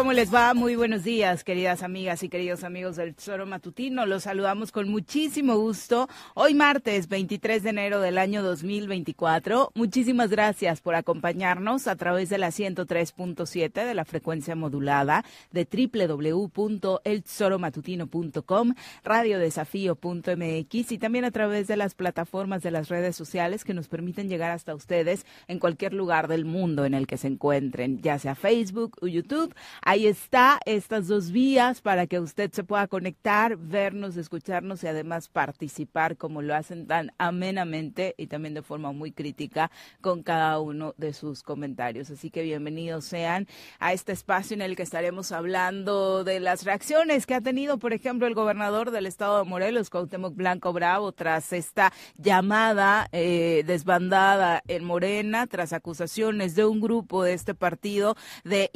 ¿Cómo les va? Muy buenos días, queridas amigas y queridos amigos del Tesoro Matutino. Los saludamos con muchísimo gusto. Hoy martes 23 de enero del año 2024. Muchísimas gracias por acompañarnos a través de la 103.7 de la frecuencia modulada de www.eltesoromatutino.com, radiodesafío.mx y también a través de las plataformas de las redes sociales que nos permiten llegar hasta ustedes en cualquier lugar del mundo en el que se encuentren, ya sea Facebook o YouTube Ahí está, estas dos vías para que usted se pueda conectar, vernos, escucharnos y además participar como lo hacen tan amenamente y también de forma muy crítica con cada uno de sus comentarios. Así que bienvenidos sean a este espacio en el que estaremos hablando de las reacciones que ha tenido, por ejemplo, el gobernador del estado de Morelos, Cuauhtémoc Blanco Bravo, tras esta llamada eh, desbandada en Morena, tras acusaciones de un grupo de este partido de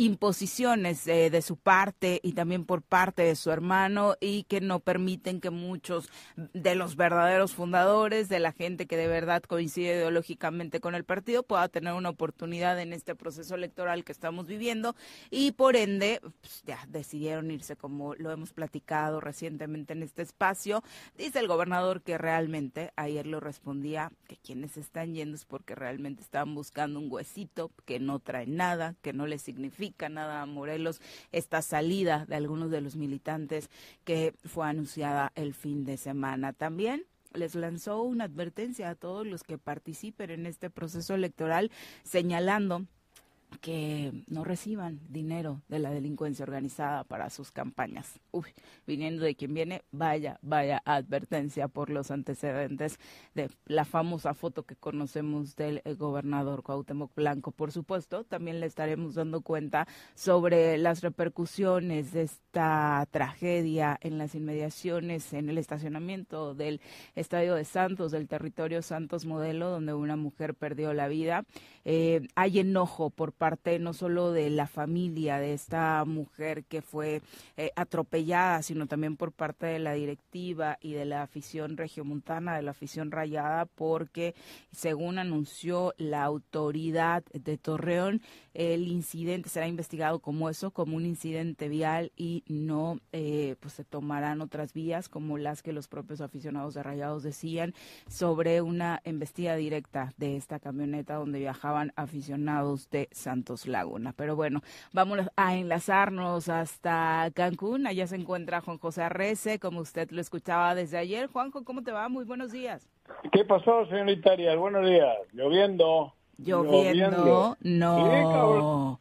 imposición eh, de su parte y también por parte de su hermano y que no permiten que muchos de los verdaderos fundadores, de la gente que de verdad coincide ideológicamente con el partido, pueda tener una oportunidad en este proceso electoral que estamos viviendo y por ende pues, ya decidieron irse como lo hemos platicado recientemente en este espacio. Dice el gobernador que realmente ayer lo respondía que quienes están yendo es porque realmente estaban buscando un huesito que no trae nada, que no les significa nada Morelos esta salida de algunos de los militantes que fue anunciada el fin de semana. También les lanzó una advertencia a todos los que participen en este proceso electoral señalando que no reciban dinero de la delincuencia organizada para sus campañas. Uy, viniendo de quien viene, vaya, vaya advertencia por los antecedentes de la famosa foto que conocemos del eh, gobernador Cuauhtémoc Blanco. Por supuesto, también le estaremos dando cuenta sobre las repercusiones de esta tragedia en las inmediaciones, en el estacionamiento del Estadio de Santos, del territorio Santos Modelo, donde una mujer perdió la vida. Eh, hay enojo por parte no solo de la familia de esta mujer que fue eh, atropellada, sino también por parte de la directiva y de la afición regiomontana, de la afición rayada, porque según anunció la autoridad de Torreón, el incidente será investigado como eso, como un incidente vial y no eh, pues se tomarán otras vías como las que los propios aficionados de Rayados decían sobre una embestida directa de esta camioneta donde viajaban aficionados de San Santos Laguna. Pero bueno, vamos a enlazarnos hasta Cancún. Allá se encuentra Juan José Arrece, como usted lo escuchaba desde ayer. Juanjo, ¿cómo te va? Muy buenos días. ¿Qué pasó, señorita Arias? Buenos días. Lloviendo. Lloviendo, no.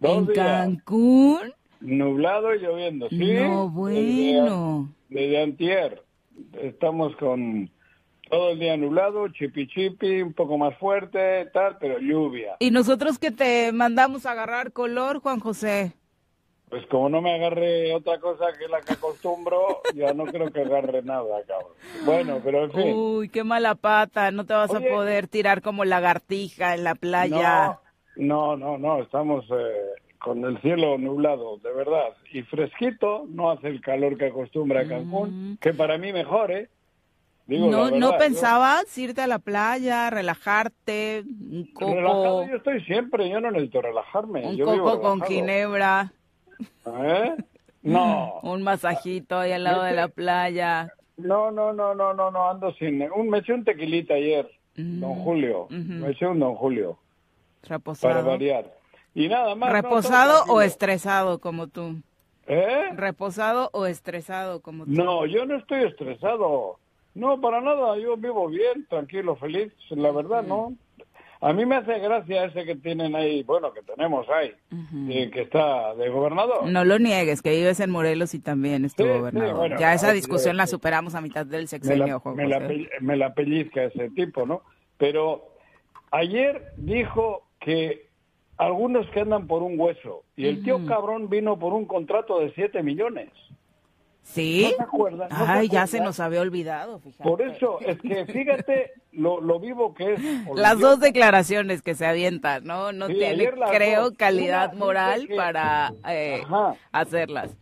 ¿En días. Cancún? Nublado y lloviendo, sí. No, bueno. Desde, desde antier. Estamos con todo el día nublado, chipi chipi, un poco más fuerte, tal, pero lluvia. ¿Y nosotros que te mandamos a agarrar color, Juan José? Pues como no me agarre otra cosa que la que acostumbro, ya no creo que agarre nada, cabrón. Bueno, pero en fin. Uy, qué mala pata, no te vas Oye. a poder tirar como lagartija en la playa. No, no, no, no, estamos eh, con el cielo nublado, de verdad. Y fresquito, no hace el calor que acostumbra Cancún, que para mí mejor, ¿eh? Digo, no, la ¿No verdad, pensabas irte a la playa, relajarte, un yo- coco, Relajado yo estoy siempre, yo no necesito relajarme. un yo vivo coco con ginebra, ¿Eh? No, un masajito ahí al lado de la playa? no, no, no, no, no, no, ando sin... Un, me eché un tequilita ayer, don Julio, me eché un don Julio, para Reposado. variar. Y nada más. ¿Reposado o estresado como tú? ¿Eh? ¿Reposado o estresado como tú? No, yo no estoy estresado. No, para nada. Yo vivo bien, tranquilo, feliz. La verdad, no. A mí me hace gracia ese que tienen ahí, bueno, que tenemos ahí, eh, que está de gobernador. No lo niegues, que vives en Morelos y también es tu Sí, sí, gobernador. bueno, ya esa discusión la superamos a mitad del me sexenio, la, Juan me la pe- me la pellizca ese tipo, ¿no? Pero ayer dijo que algunos que andan por un hueso y el tío cabrón vino por un contrato de 7 millones. ¿Sí? ¿No se acuerdan? ¿No Ay, ya se nos había olvidado, fíjate. Por eso, es que fíjate lo, lo vivo que es. Las dos declaraciones que se avientan, ¿no? No Sí, tiene, creo, dos. calidad Una moral que- para eh, hacerlas.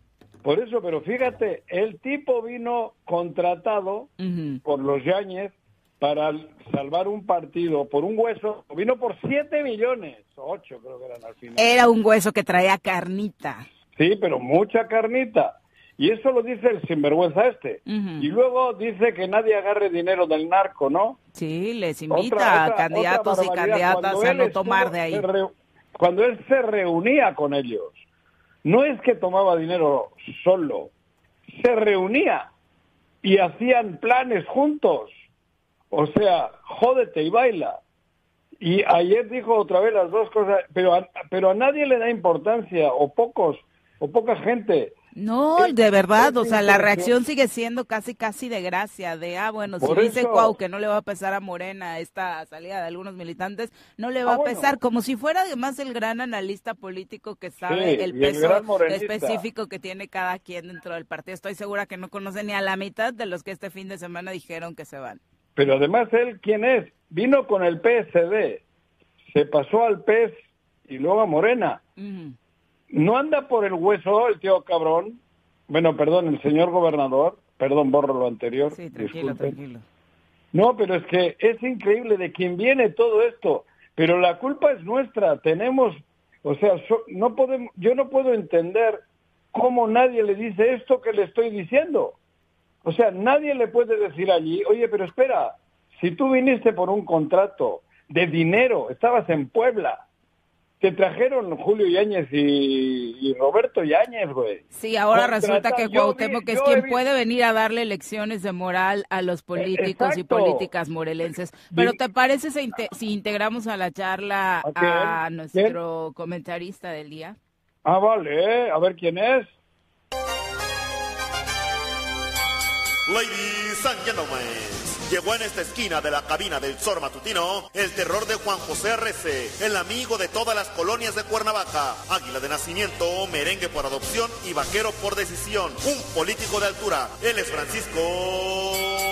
Por eso, pero fíjate, el tipo vino contratado Ujú. por los Yáñez para salvar un partido por un hueso. Vino por 7 millones, 8 creo que eran al final. Era un hueso que traía carnita. Sí, pero mucha carnita. Y eso lo dice el sinvergüenza este. Y luego dice que nadie agarre dinero del narco, ¿no? Sí, les invita Otra- a candidatos otra y candidatas a no estuvo- tomar de ahí. re- cuando él se reunía con ellos, no es que tomaba dinero solo, se reunía y hacían planes juntos. O sea, jódete y baila. Y ayer dijo otra vez las dos cosas, pero a, pero a nadie le da importancia, o pocos, o poca gente. No, Es- de verdad, o sea, la reacción sigue siendo casi, casi de gracia, de, ah, bueno, si dice Cuau que no le va a pesar a Morena esta salida de algunos militantes, no le va Ah, a bueno. pesar, como si fuera además el gran analista político que sabe Sí, el peso específico que tiene cada quien dentro del partido. Estoy segura que no conoce ni a la mitad de los que este fin de semana dijeron que se van. Pero además él, ¿quién es? Vino con el PSD, se pasó al PES y luego a Morena. No anda por el hueso el tío cabrón. Bueno, perdón, el señor gobernador. Perdón, borro lo anterior. Sí, tranquilo, disculpen. tranquilo. No, pero es que es increíble de quién viene todo esto. Pero la culpa es nuestra. Tenemos, o sea, so- no podemos, yo no puedo entender cómo nadie le dice esto que le estoy diciendo. O sea, nadie le puede decir allí, oye, pero espera, si tú viniste por un contrato de dinero, estabas en Puebla, te trajeron Julio Yáñez y, y Roberto Yáñez, güey. Sí, ahora Contrata- resulta que yo vi- Cuauhtémoc es quien puede venir a darle lecciones de moral a los políticos y políticas morelenses. Pero ¿te parece si, inte- si integramos a la charla ¿A nuestro comentarista del día? Ah, vale, a ver quién es. Ladies and gentlemen, llegó en esta esquina de la cabina del Zor Matutino el terror de Juan José R.C., el amigo de todas las colonias de Cuernavaca, águila de nacimiento, merengue por adopción y vaquero por decisión, un político de altura. Él es Francisco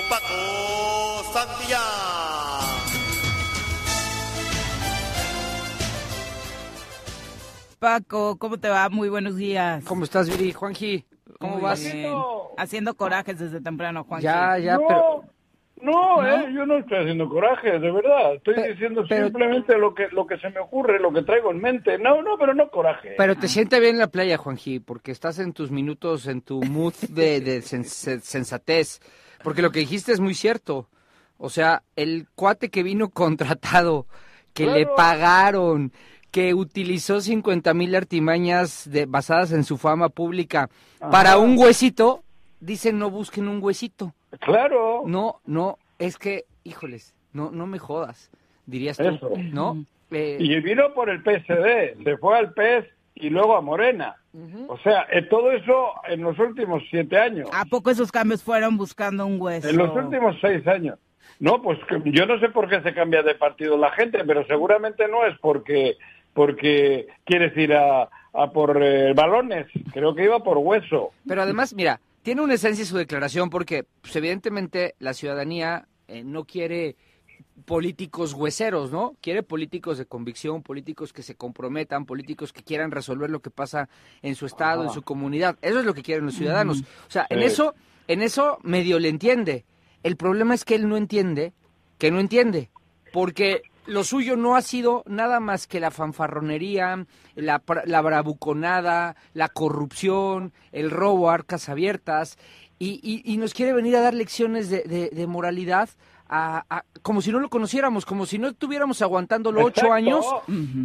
Paco Santillán. Paco, ¿cómo te va? Muy buenos días. ¿Cómo estás, Viri? Juanji, ¿cómo Muy vas? bien. Haciendo corajes desde temprano, Juan. Ya, ya, no, pero... no, eh, yo no estoy haciendo coraje, de verdad. Estoy diciendo pero- simplemente lo que lo que se me ocurre, lo que traigo en mente. No, no, pero no coraje. Pero te siente bien la playa, Juanji, porque estás en tus minutos, en tu mood de, de sens- sensatez. Porque lo que dijiste es muy cierto. O sea, el cuate que vino contratado, que le pagaron, que utilizó 50 mil artimañas de, basadas en su fama pública para un huesito, dicen no busquen un huesito. Claro. No, no, es que, híjoles, no, no me jodas, dirías tú, Eso. ¿no? Eh, Y vino por el PSD, se fue al PES y luego a Morena. O sea, eh, todo eso en los últimos siete años. ¿A poco esos cambios fueron buscando un hueso? En los últimos seis años. No, pues que yo no sé por qué se cambia de partido la gente, pero seguramente no es porque porque quieres ir a, a por eh, balones. Creo que iba por hueso. Pero además, mira, tiene una esencia su declaración porque, pues, evidentemente, la ciudadanía eh, no quiere políticos hueseros, ¿no? Quiere políticos de convicción, políticos que se comprometan, políticos que quieran resolver lo que pasa en su estado, en su comunidad. Eso es lo que quieren los ciudadanos. O sea, en eso, en eso medio le entiende. El problema es que él no entiende, que no entiende, porque lo suyo no ha sido nada más que la fanfarronería, la, la bravuconada, la corrupción, el robo a arcas abiertas, y, y, nos quiere venir a dar lecciones de, de, moralidad a, como si no lo conociéramos, como si no estuviéramos aguantándolo ocho años,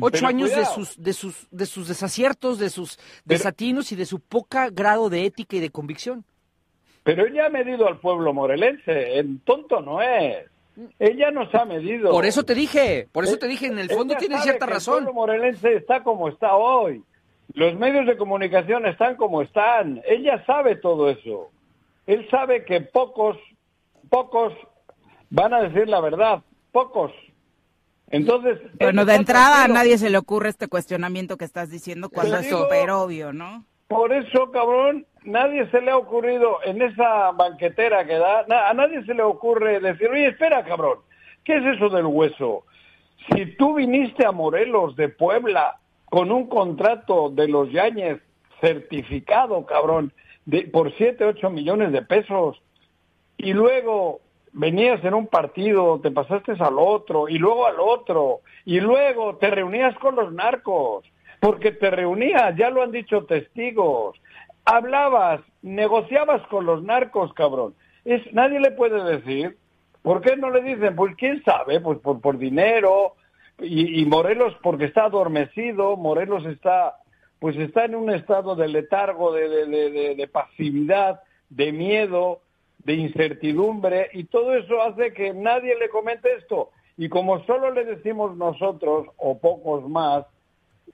ocho años de sus, de sus, de sus desaciertos, de sus desatinos y de su poca grado de ética y de convicción. Pero ella ha medido al pueblo morelense, el tonto no es. Ella nos ha medido. Por eso te dije, por eso te dije, en el fondo tiene cierta razón. El pueblo morelense está como está hoy. Los medios de comunicación están como están. Ella sabe todo eso. Él sabe que pocos, pocos van a decir la verdad. Pocos. Entonces. Bueno, de entrada a nadie se le ocurre este cuestionamiento que estás diciendo cuando es súper obvio, ¿no? Por eso, cabrón, nadie se le ha ocurrido en esa banquetera que da, a nadie se le ocurre decir, oye, espera, cabrón, ¿qué es eso del hueso? Si tú viniste a Morelos de Puebla con un contrato de los Yañez certificado, cabrón, de, por 7, 8 millones de pesos, y luego venías en un partido, te pasaste al otro, y luego al otro, y luego te reunías con los narcos, porque te reunías, ya lo han dicho testigos, hablabas, negociabas con los narcos, cabrón. Es, nadie le puede decir, ¿por qué no le dicen? Pues quién sabe, pues por, por dinero, y, Morelos porque está adormecido, Morelos está, pues está en un estado de letargo, de, de, de pasividad, de miedo, de incertidumbre, y todo eso hace que nadie le comente esto. Y como solo le decimos nosotros, o pocos más,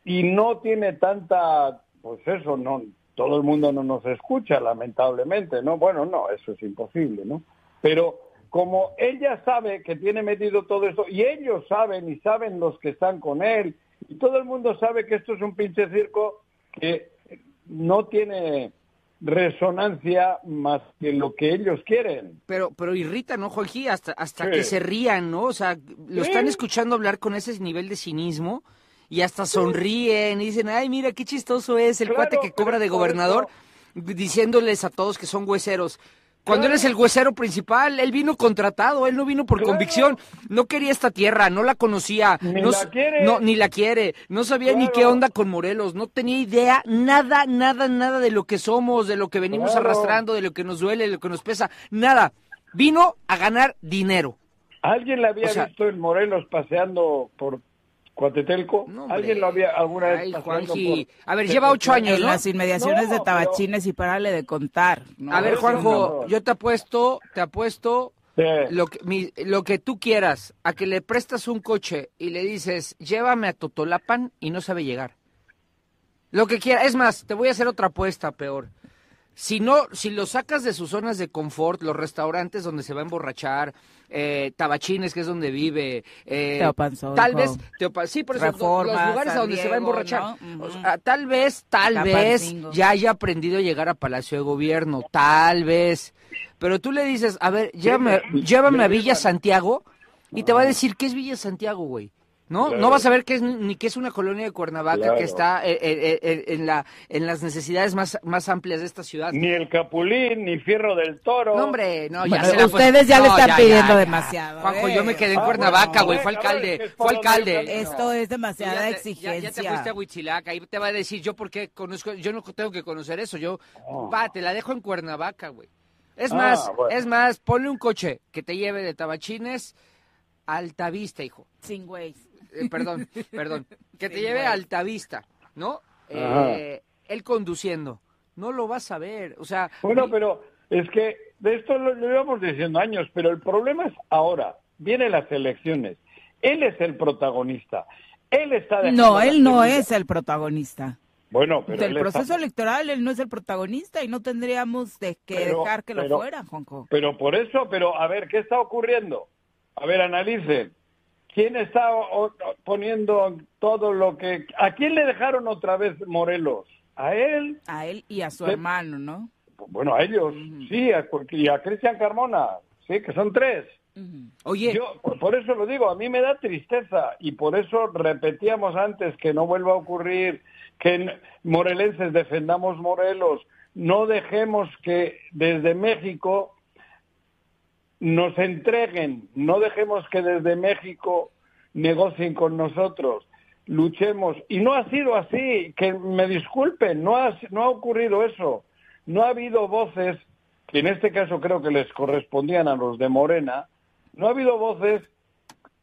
y no tiene tanta, pues eso, no, todo el mundo no nos escucha, lamentablemente, ¿no? Bueno, no, eso es imposible, ¿no? Pero como ella sabe que tiene metido todo esto, y ellos saben, y saben los que están con él, y todo el mundo sabe que esto es un pinche circo que no tiene resonancia más que lo que ellos quieren. Pero pero irrita, ¿no, Joaquín? Hasta, hasta que se rían, ¿no? O sea, lo están escuchando hablar con ese nivel de cinismo y hasta sonríen y dicen, ay, mira qué chistoso es el cuate que cobra de gobernador, diciéndoles a todos que son hueseros. Cuando eres el huesero principal, él vino contratado, él no vino por convicción, no quería esta tierra, no la conocía, ni no, la quiere, no, ni la quiere, no sabía ni qué onda con Morelos, no tenía idea, nada, nada, nada de lo que somos, de lo que venimos arrastrando, de lo que nos duele, de lo que nos pesa, nada. Vino a ganar dinero. ¿Alguien le había visto en Morelos paseando por Cuatetelco. ¿Alguien lo había alguna vez Ay, A ver, lleva ocho años, En las inmediaciones de Tabachines y párale de contar. A ver, Juanjo, yo te apuesto, te apuesto lo, que, lo que tú quieras, a que le prestas un coche y le dices, llévame a Totolapan y no sabe llegar. Lo que quiera. Es más, te voy a hacer otra apuesta peor. Si no, si lo sacas de sus zonas de confort, los restaurantes donde se va a emborrachar, eh, Tabachines, que es donde vive, eh, tal vez, sí, por eso, los lugares a donde se va a emborrachar, tal vez, tal vez ya haya aprendido a llegar a Palacio de Gobierno, tal vez, pero tú le dices, a ver, llévame, llévame a Villa Santiago y te va a decir, ¿qué es Villa Santiago, güey? ¿No? No vas a ver que es, ni que es una colonia de Cuernavaca que está eh, eh, eh, en, la, en las necesidades más, más amplias de esta ciudad. Ni el Capulín, ni Fierro del Toro. No, hombre, no, ya Ustedes ya le están pidiendo demasiado. Juanjo, yo me quedé en ah, Cuernavaca, güey, fue alcalde, fue alcalde. Esto es demasiada exigencia. Ya, te fuiste a Huitzilac, ahí te va a decir yo porque conozco, yo no tengo que conocer eso, yo, va, te la dejo en Cuernavaca, güey. Es ah, más, es más, ponle un coche que te lleve de Tabachines a Altavista, hijo. Sin güey. Eh, perdón, perdón, que te lleve a Altavista, ¿no? Eh, él conduciendo, no lo vas a ver, o sea... Bueno, pero es que de esto lo, llevamos diciendo años, pero el problema es ahora, vienen las elecciones, él es el protagonista, él está... No, él no es el protagonista. Bueno, pero Del proceso está- electoral él no es el protagonista y no tendríamos de que Pero- dejar que lo pero- fuera, Juanjo. Pero por eso, pero a ver, ¿qué está ocurriendo? A ver, analicen. ¿Quién está poniendo todo lo que... ¿A quién le dejaron otra vez Morelos? ¿A él? A él y a su hermano, ¿no? Bueno, a ellos, sí, a, y a Cristian Carmona, sí, que son tres. Oye, Yo, por- por eso lo digo, a mí me da tristeza y por eso repetíamos antes que no vuelva a ocurrir, que morelenses defendamos Morelos, no dejemos que desde México nos entreguen, no dejemos que desde México negocien con nosotros, luchemos. Y no ha sido así, que me disculpen, no ha, no ha ocurrido eso. No ha habido voces, que en este caso creo que les correspondían a los de Morena, no ha habido voces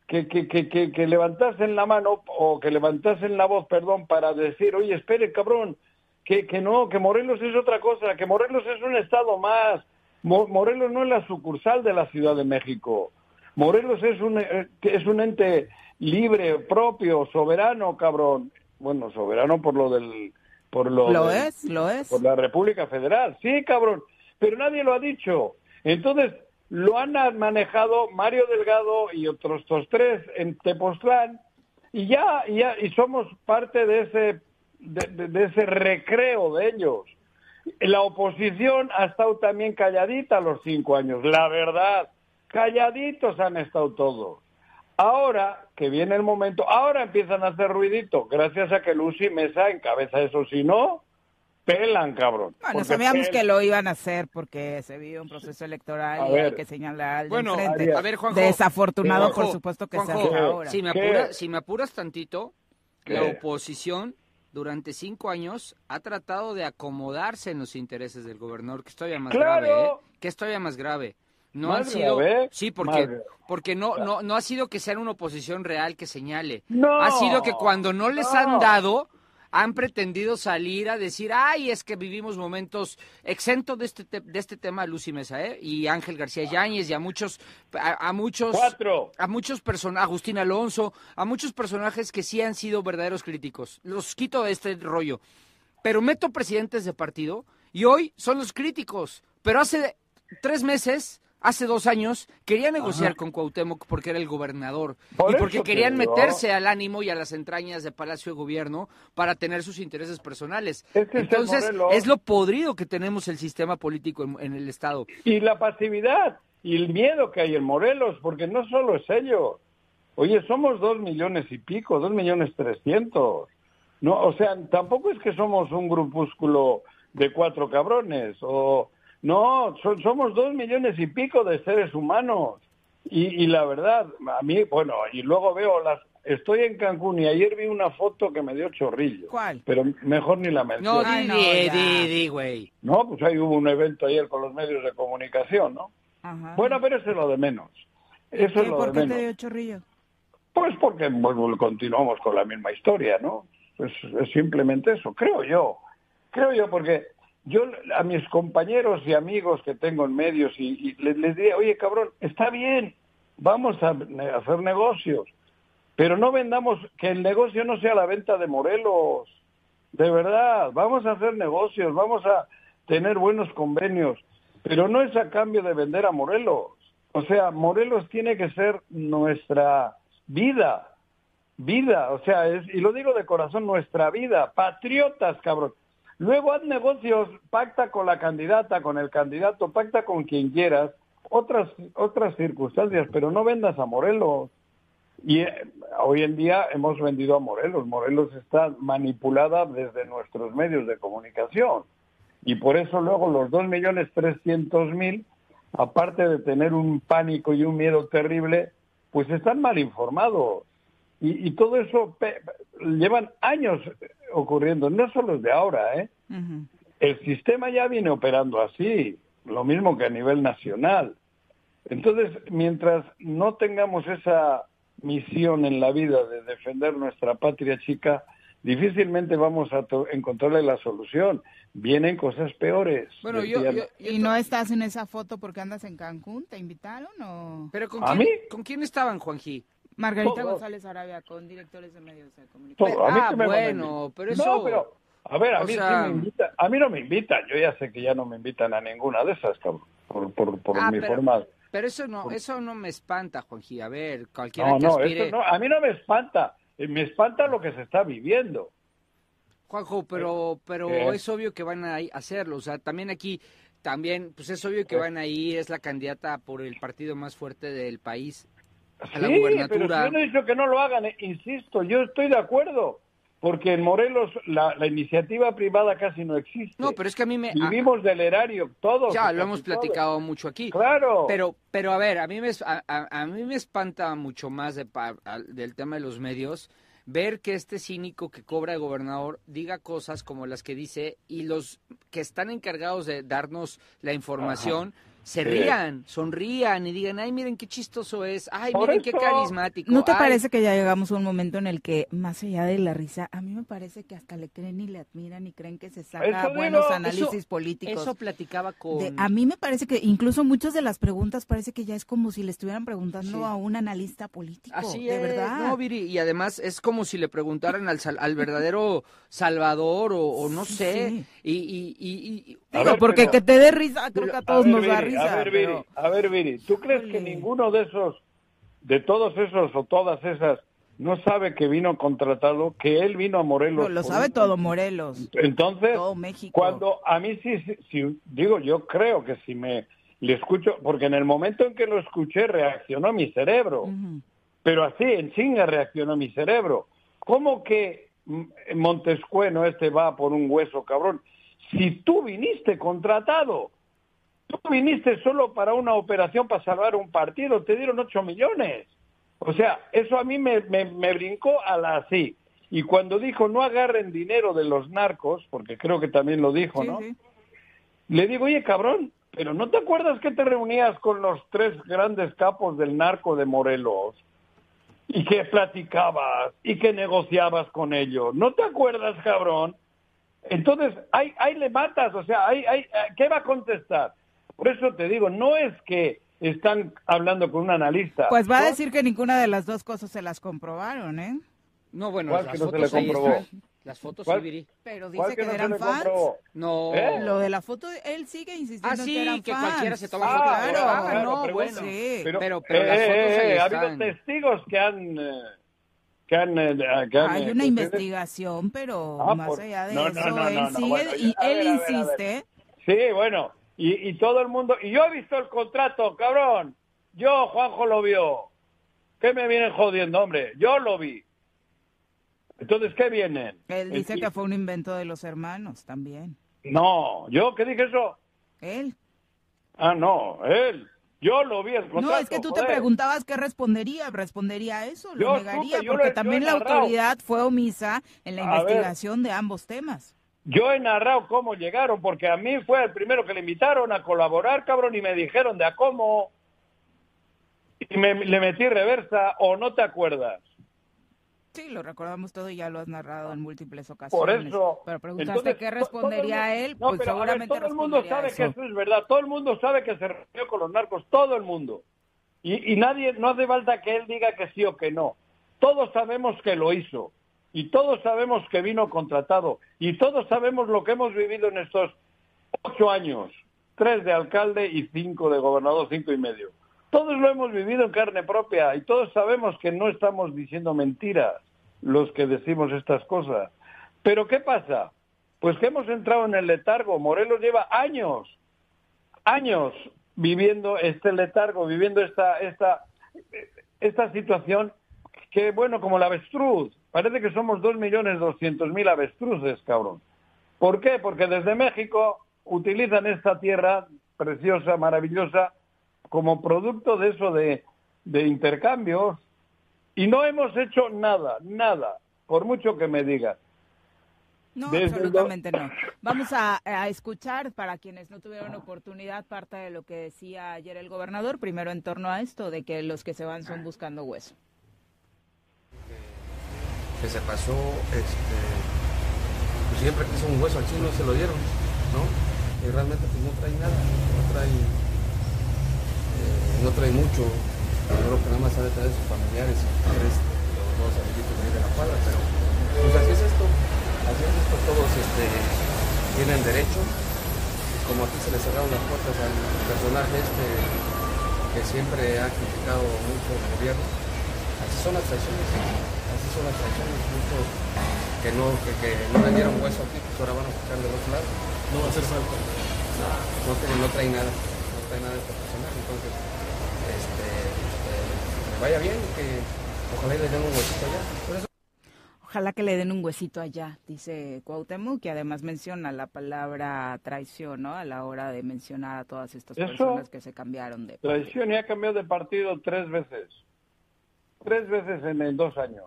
que, que, que, que, levantasen la mano o que levantasen la voz, perdón, para decir, oye, espere, cabrón, que, que no, que Morelos es otra cosa, que Morelos es un estado más. Mo- Morelos no es la sucursal de la Ciudad de México. Morelos es un, eh, es un ente libre, propio, soberano, cabrón. Bueno, soberano por lo del... Por lo, Lo del- es, lo es. por la República Federal. Sí, cabrón. Pero nadie lo ha dicho. Entonces, lo han manejado Mario Delgado y otros dos tres en Tepoztlán y ya, y ya, y somos parte de ese, de, de- de ese recreo de ellos. La oposición ha estado también calladita los cinco años, la verdad. Calladitos han estado todos. Ahora que viene el momento, ahora empiezan a hacer ruidito, gracias a que Lucy Mesa encabeza eso. Si no, pelan, cabrón. Bueno, sabíamos que lo iban a hacer porque se vio un proceso electoral A y ver. hay que señalar al bueno, a ver, Juanjo. Desafortunado, Juanjo, por supuesto que Juanjo, se hace ahora. Si me, si me apuras tantito, la oposición durante cinco años ha tratado de acomodarse en los intereses del gobernador, que es todavía más ¡Claro! grave, ¿eh? que es todavía más grave. No han sido, grave, sí, porque porque no no no ha sido que sean una oposición real que señale. No, ha sido que cuando no les no. han dado han pretendido salir a decir, ay, es que vivimos momentos exento de este te- de este tema Lucy Mesa, ¿eh? Y Ángel García Yáñez y a muchos a, a muchos Cuatro. a muchos personajes, Agustín Alonso, a muchos personajes que sí han sido verdaderos críticos. Los quito de este rollo. Pero meto presidentes de partido y hoy son los críticos. Pero hace tres meses, hace dos años, quería negociar con Cuauhtémoc porque era el gobernador. Por y porque querían meterse al ánimo y a las entrañas de Palacio de Gobierno para tener sus intereses personales. Entonces, es lo podrido que tenemos el sistema político en- en el Estado. Y la pasividad y el miedo que hay en Morelos, porque no solo es ellos. Oye, somos dos millones y pico, dos millones trescientos. No, o sea, tampoco es que somos un grupúsculo de cuatro cabrones. O no, so- somos dos millones y pico de seres humanos. Y, y la verdad, a mí, bueno, y luego veo las. Estoy en Cancún y ayer vi una foto que me dio chorrillo. ¿Cuál? Pero mejor ni la No, menciono. No, di, di, di, güey. No, pues ahí hubo un evento ayer con los medios de comunicación, ¿no? Ajá. Bueno, pero eso es lo de menos. Eso ¿Qué? es lo ¿Por de qué te menos. dio chorrillo? Pues porque bueno, continuamos con la misma historia, ¿no? Pues es simplemente eso, creo yo. Creo yo porque yo a mis compañeros y amigos que tengo en medios y, y les, les diría, oye cabrón, está bien, vamos a hacer negocios, pero no vendamos, que el negocio no sea la venta de Morelos, de verdad, vamos a hacer negocios, vamos a tener buenos convenios, pero no es a cambio de vender a Morelos. O sea, Morelos tiene que ser nuestra vida, vida, o sea, es, y lo digo de corazón, nuestra vida, patriotas, cabrón. Luego haz negocios, pacta con la candidata, con el candidato, pacta con quien quieras, otras, otras circunstancias, pero no vendas a Morelos. Y eh, hoy en día hemos vendido a Morelos. Morelos está manipulada desde nuestros medios de comunicación. Y por eso luego los 2.300.000, aparte de tener un pánico y un miedo terrible, pues están mal informados. Y, y todo eso pe- llevan años ocurriendo, no solo es de ahora, ¿eh? El sistema ya viene operando así, lo mismo que a nivel nacional. Entonces, mientras no tengamos esa misión en la vida de defender nuestra patria chica, difícilmente vamos a encontrarle la solución. Vienen cosas peores. Bueno, yo, decía- yo- yo ¿Y no estás en esa foto porque andas en Cancún? ¿Te invitaron o...? Pero ¿con ¿A quién, mí? ¿con quién estaban, Juanji? Margarita Todo. González Arabia con directores de medios de comunicación. Todo. A mí ah, bueno, pero No, eso... pero, A ver, a mí, sí sea- me invita- a mí no me invitan, yo ya sé que ya no me invitan a ninguna de esas, cabrón, por, por, por Ah, mi pero- forma. Pero eso no, eso no me espanta, Juanji. A ver, cualquiera No, que no, aspire... eso no, a mí no me espanta, eh, me espanta lo que se está viviendo. Juanjo, pero, pero ¿Qué? es obvio que van a hacerlo. O sea, también aquí, también, pues es obvio que van a ir, es la candidata por el partido más fuerte del país a la Sí, pero gubernatura. yo no he dicho que no lo hagan, eh, insisto, yo estoy de acuerdo, porque en Morelos la, la iniciativa privada casi no existe. No, pero es que a mí me... a- Vivimos del erario, todos. ya, lo hemos todos. platicado mucho aquí. Claro. Pero, pero a ver, a mí me, a, a- a mí me espanta mucho más de al- del tema de los medios ver que este cínico que cobra el gobernador diga cosas como las que dice y los que están encargados de darnos la información se rían, sonrían y digan, ay, miren qué chistoso es, ay, miren qué carismático. ¿No te ay". parece que ya llegamos a un momento en el que, más allá de la risa, a mí me parece que hasta le creen y le admiran y creen que se saca Eso buenos digo. análisis Eso- políticos? Eso platicaba con... De- a mí me parece que incluso muchas de las preguntas parece que ya es como si le estuvieran preguntando Sí. a un analista político. Así de es, verdad. no, Viri, y además es como si le preguntaran al, sal- al verdadero Salvador o, o no sé, Sí. y, y, y- y- Digo, ver, porque pero- que te dé risa, creo que a todos ver, nos da Viri, risa. A ver, Viri, pero- a ver, Viri, ¿tú crees que ninguno de esos, de todos esos o todas esas, no sabe que vino contratado, que él vino a Morelos? No, lo sabe un- todo Morelos. Entonces, Todo México. cuando a mí sí, sí, sí, digo, yo creo que si me le escucho, porque en el momento en que lo escuché reaccionó mi cerebro, Ujú. pero así en chinga reaccionó mi cerebro. ¿Cómo que mm, Montescueno este va por un hueso, cabrón? Si tú viniste contratado, tú viniste solo para una operación para salvar un partido, te dieron 8 millones. O sea, eso a mí me, me, me brincó a la así. Y cuando dijo no agarren dinero de los narcos, porque creo que también lo dijo, Sí, ¿no? sí. Le digo, oye, cabrón, pero ¿no te acuerdas que te reunías con los tres grandes capos del narco de Morelos? Y que platicabas y que negociabas con ellos. ¿No te acuerdas, cabrón? Entonces, ahí, ahí le matas, o sea, ahí, ahí, ¿qué va a contestar? Por eso te digo, no es que están hablando con un analista. Pues va a decir que ninguna de las dos cosas se las comprobaron, ¿eh? No, bueno, ¿Cuál las que no se fotos le ahí comprobó? están. Las fotos ¿Cuál? sí, Viri. Pero ¿Cuál dice que que, no se eran fans. comprobó? No. ¿Eh? Lo de la foto, él sigue insistiendo Ah, en que eran que fans. cualquiera se toma Ah, fotos. claro, Ah, claro, no, pregunta. bueno. Sí. Pero, pero eh, las fotos eh, ahí eh, ha están. habido testigos que han... Hay una investigación, pero Ah, más por- allá de no, eso, no, él no, no, sigue bueno, y ver, él a ver, a ver. insiste. Sí, bueno, y, y todo el mundo, y yo he visto el contrato, cabrón. Yo, Juanjo, lo vio. ¿Qué me vienen jodiendo, hombre? Yo lo vi. Entonces, ¿qué vienen? Él dice El- que fue un invento de los hermanos también. No, ¿yo qué dije eso? Él. Ah, no, él. Yo lo vi el contrato. No, es que tú te preguntabas qué respondería. Respondería eso, lo Yo negaría, supe, porque lo- también la narrado. autoridad fue omisa en la A ver. investigación de ambos temas. Yo he narrado cómo llegaron, porque a mí fue el primero que le invitaron a colaborar, cabrón, y me dijeron de a cómo. Y me, le metí reversa, o no te acuerdas. Sí, lo recordamos todo y ya lo has narrado en múltiples ocasiones. Por eso. Pero preguntaste Entonces, qué respondería él, No, pues pero, a ver, seguramente todo el mundo sabe eso. que eso es verdad. Todo el mundo sabe que se reunió con los narcos. Todo el mundo. Y, y nadie, no hace falta que él diga que sí o que no. Todos sabemos que lo hizo. Y todos sabemos que vino contratado. Y todos sabemos lo que hemos vivido en estos ocho años. Tres de alcalde y cinco de gobernador, cinco y medio. Todos lo hemos vivido en carne propia y todos sabemos que no estamos diciendo mentiras los que decimos estas cosas. Pero ¿qué pasa? Pues que hemos entrado en el letargo. Morelos lleva años, años viviendo este letargo, viviendo esta, esta, esta situación que, bueno, como la avestruz. Parece que somos dos millones doscientos mil avestruces, cabrón. ¿Por qué? Porque desde México utilizan esta tierra preciosa, maravillosa, como producto de eso de, de intercambios y no hemos hecho nada, nada, por mucho que me digas. No, Desde absolutamente no. Vamos a, a escuchar, para quienes no tuvieron oportunidad, parte de lo que decía ayer el gobernador, primero en torno a esto, de que los que se van son buscando hueso. que se pasó, este, pues siempre quiso un hueso al chino y se lo dieron, ¿no? Y realmente pues no trae nada, no trae, eh, no trae mucho, yo creo que nada más sabe traer sus familiares, tres, los dos amiguitos de ahí de la cuadra, pero pues así es esto, así defiendes, pues todos este, tienen derecho. Como aquí se le cerraron las puertas al personaje este que siempre ha criticado mucho el gobierno, así son las traiciones, así son las traiciones, muchos que no, que, que no le dieron hueso aquí, pues ahora van a buscar del otro lado. No va a hacer falta. No, no, trae, no trae nada, no trae nada este personaje, entonces, que vaya bien y que ojalá le den un huesito allá. Por eso Ojalá que le den un huesito allá, dice Cuauhtémoc, que además menciona la palabra traición, ¿no? A la hora de mencionar a todas estas Eso, personas que se cambiaron de Traición y ha cambiado de partido tres veces. Tres veces en, en dos años.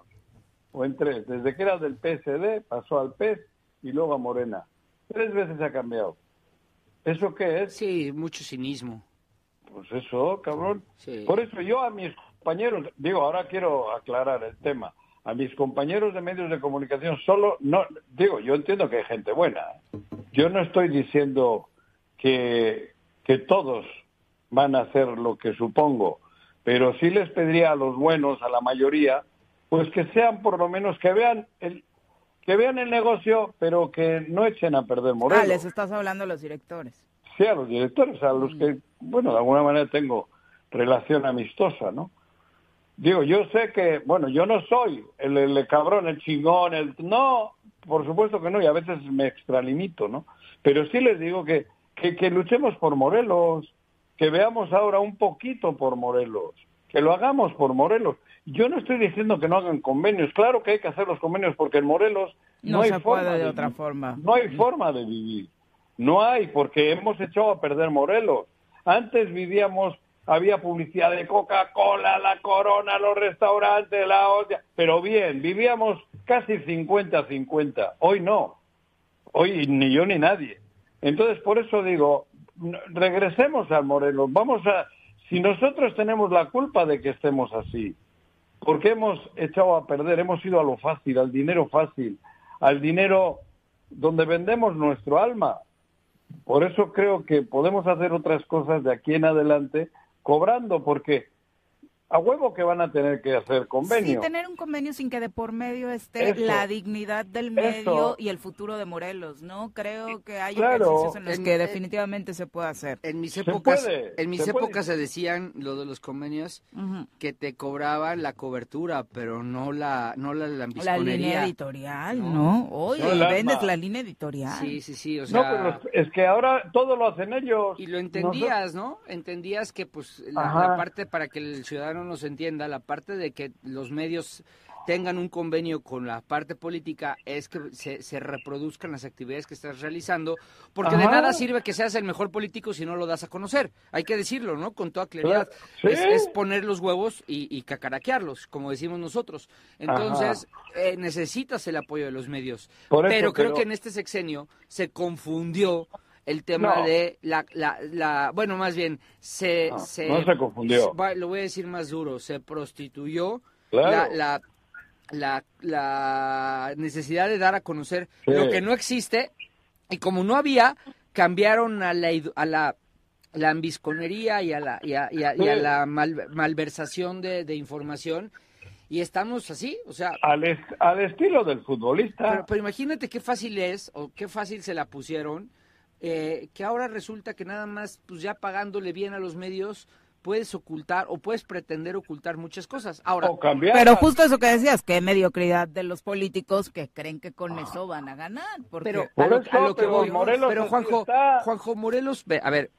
O en tres. Desde que era del PSD, pasó al PES y luego a Morena. Tres veces ha cambiado. ¿Eso qué es? Sí, mucho cinismo. Pues eso, cabrón. Sí. Por eso yo a mis compañeros, digo, ahora quiero aclarar el tema. A mis compañeros de medios de comunicación solo, no, digo, yo entiendo que hay gente buena. Yo no estoy diciendo que, que todos van a hacer lo que supongo, pero sí les pediría a los buenos, a la mayoría, pues que sean por lo menos que vean el que vean el negocio, pero que no echen a perder Morelos. Ah, les estás hablando a los directores. Sí, a los directores, a los que, bueno, de alguna manera tengo relación amistosa, ¿no? Digo, yo sé que, bueno, yo no soy el, el cabrón, el chingón, el... No, por supuesto que no, y a veces me extralimito, ¿no? Pero sí les digo que, que, que luchemos por Morelos, que veamos ahora un poquito por Morelos, que lo hagamos por Morelos. Yo no estoy diciendo que no hagan convenios, claro que hay que hacer los convenios porque en Morelos no, No, hay se forma puede de de otra vivir. forma. No hay forma de vivir. No hay, porque hemos echado a perder Morelos. Antes vivíamos, había publicidad de Coca-Cola, la Corona, los restaurantes, la hostia. Pero bien, vivíamos casi 50-50. Hoy no. Hoy ni yo ni nadie. Entonces, por eso digo, regresemos al Morelos. Vamos a, si nosotros tenemos la culpa de que estemos así, porque hemos echado a perder, hemos ido a lo fácil, al dinero fácil, al dinero donde vendemos nuestro alma. Por eso creo que podemos hacer otras cosas de aquí en adelante cobrando, porque a huevo que van a tener que hacer Sí, convenio. tener un convenio sin que de por medio esté Eso. la dignidad del medio Eso. y el futuro de Morelos, ¿no? Creo que hay Claro. ejercicios en los En- que en- definitivamente se puede hacer. En mis Se épocas, puede, en mis se puede. épocas se decían lo de los convenios que te cobraban la cobertura, pero no la no la La línea editorial, No. ¿no? Oye, No, vendes la línea editorial. Sí, sí, sí, o No, sea, pero es- que ahora todo lo hacen ellos. y lo entendías, ¿no? Entendías que pues la parte para que el ciudadano nos entienda, la parte de que los medios tengan un convenio con la parte política es que se, se reproduzcan las actividades que estás realizando, porque de nada sirve que seas el mejor político si no lo das a conocer. Hay que decirlo, ¿no? Con toda claridad. Sí. Es, es poner los huevos y, y cacaraquearlos, como decimos nosotros. Entonces, eh, necesitas el apoyo de los medios. Eso, pero creo pero- que en este sexenio se confundió el tema No. de la, la, la, bueno, más bien, se, No, se, no se confundió. lo voy a decir más duro, se prostituyó Claro. la, la, la, la necesidad de dar a conocer Sí. lo que no existe y como no había, cambiaron a la, a la, la ambisconería y a la, y a, y a- y a la mal- malversación de, de información y estamos así, o sea, Al, al estilo del futbolista. pero, pero imagínate qué fácil es, o qué fácil se la pusieron, eh, que ahora resulta que nada más, pues ya pagándole bien a los medios, puedes ocultar o puedes pretender ocultar muchas cosas. Ahora, o cambiar. Pero justo eso que decías, qué mediocridad de los políticos que creen que con eso van a ganar. Porque pero Por a lo, eso, a lo que pero voy, Morelos pero así Juanjo, está. Juanjo Morelos, ve, a ver,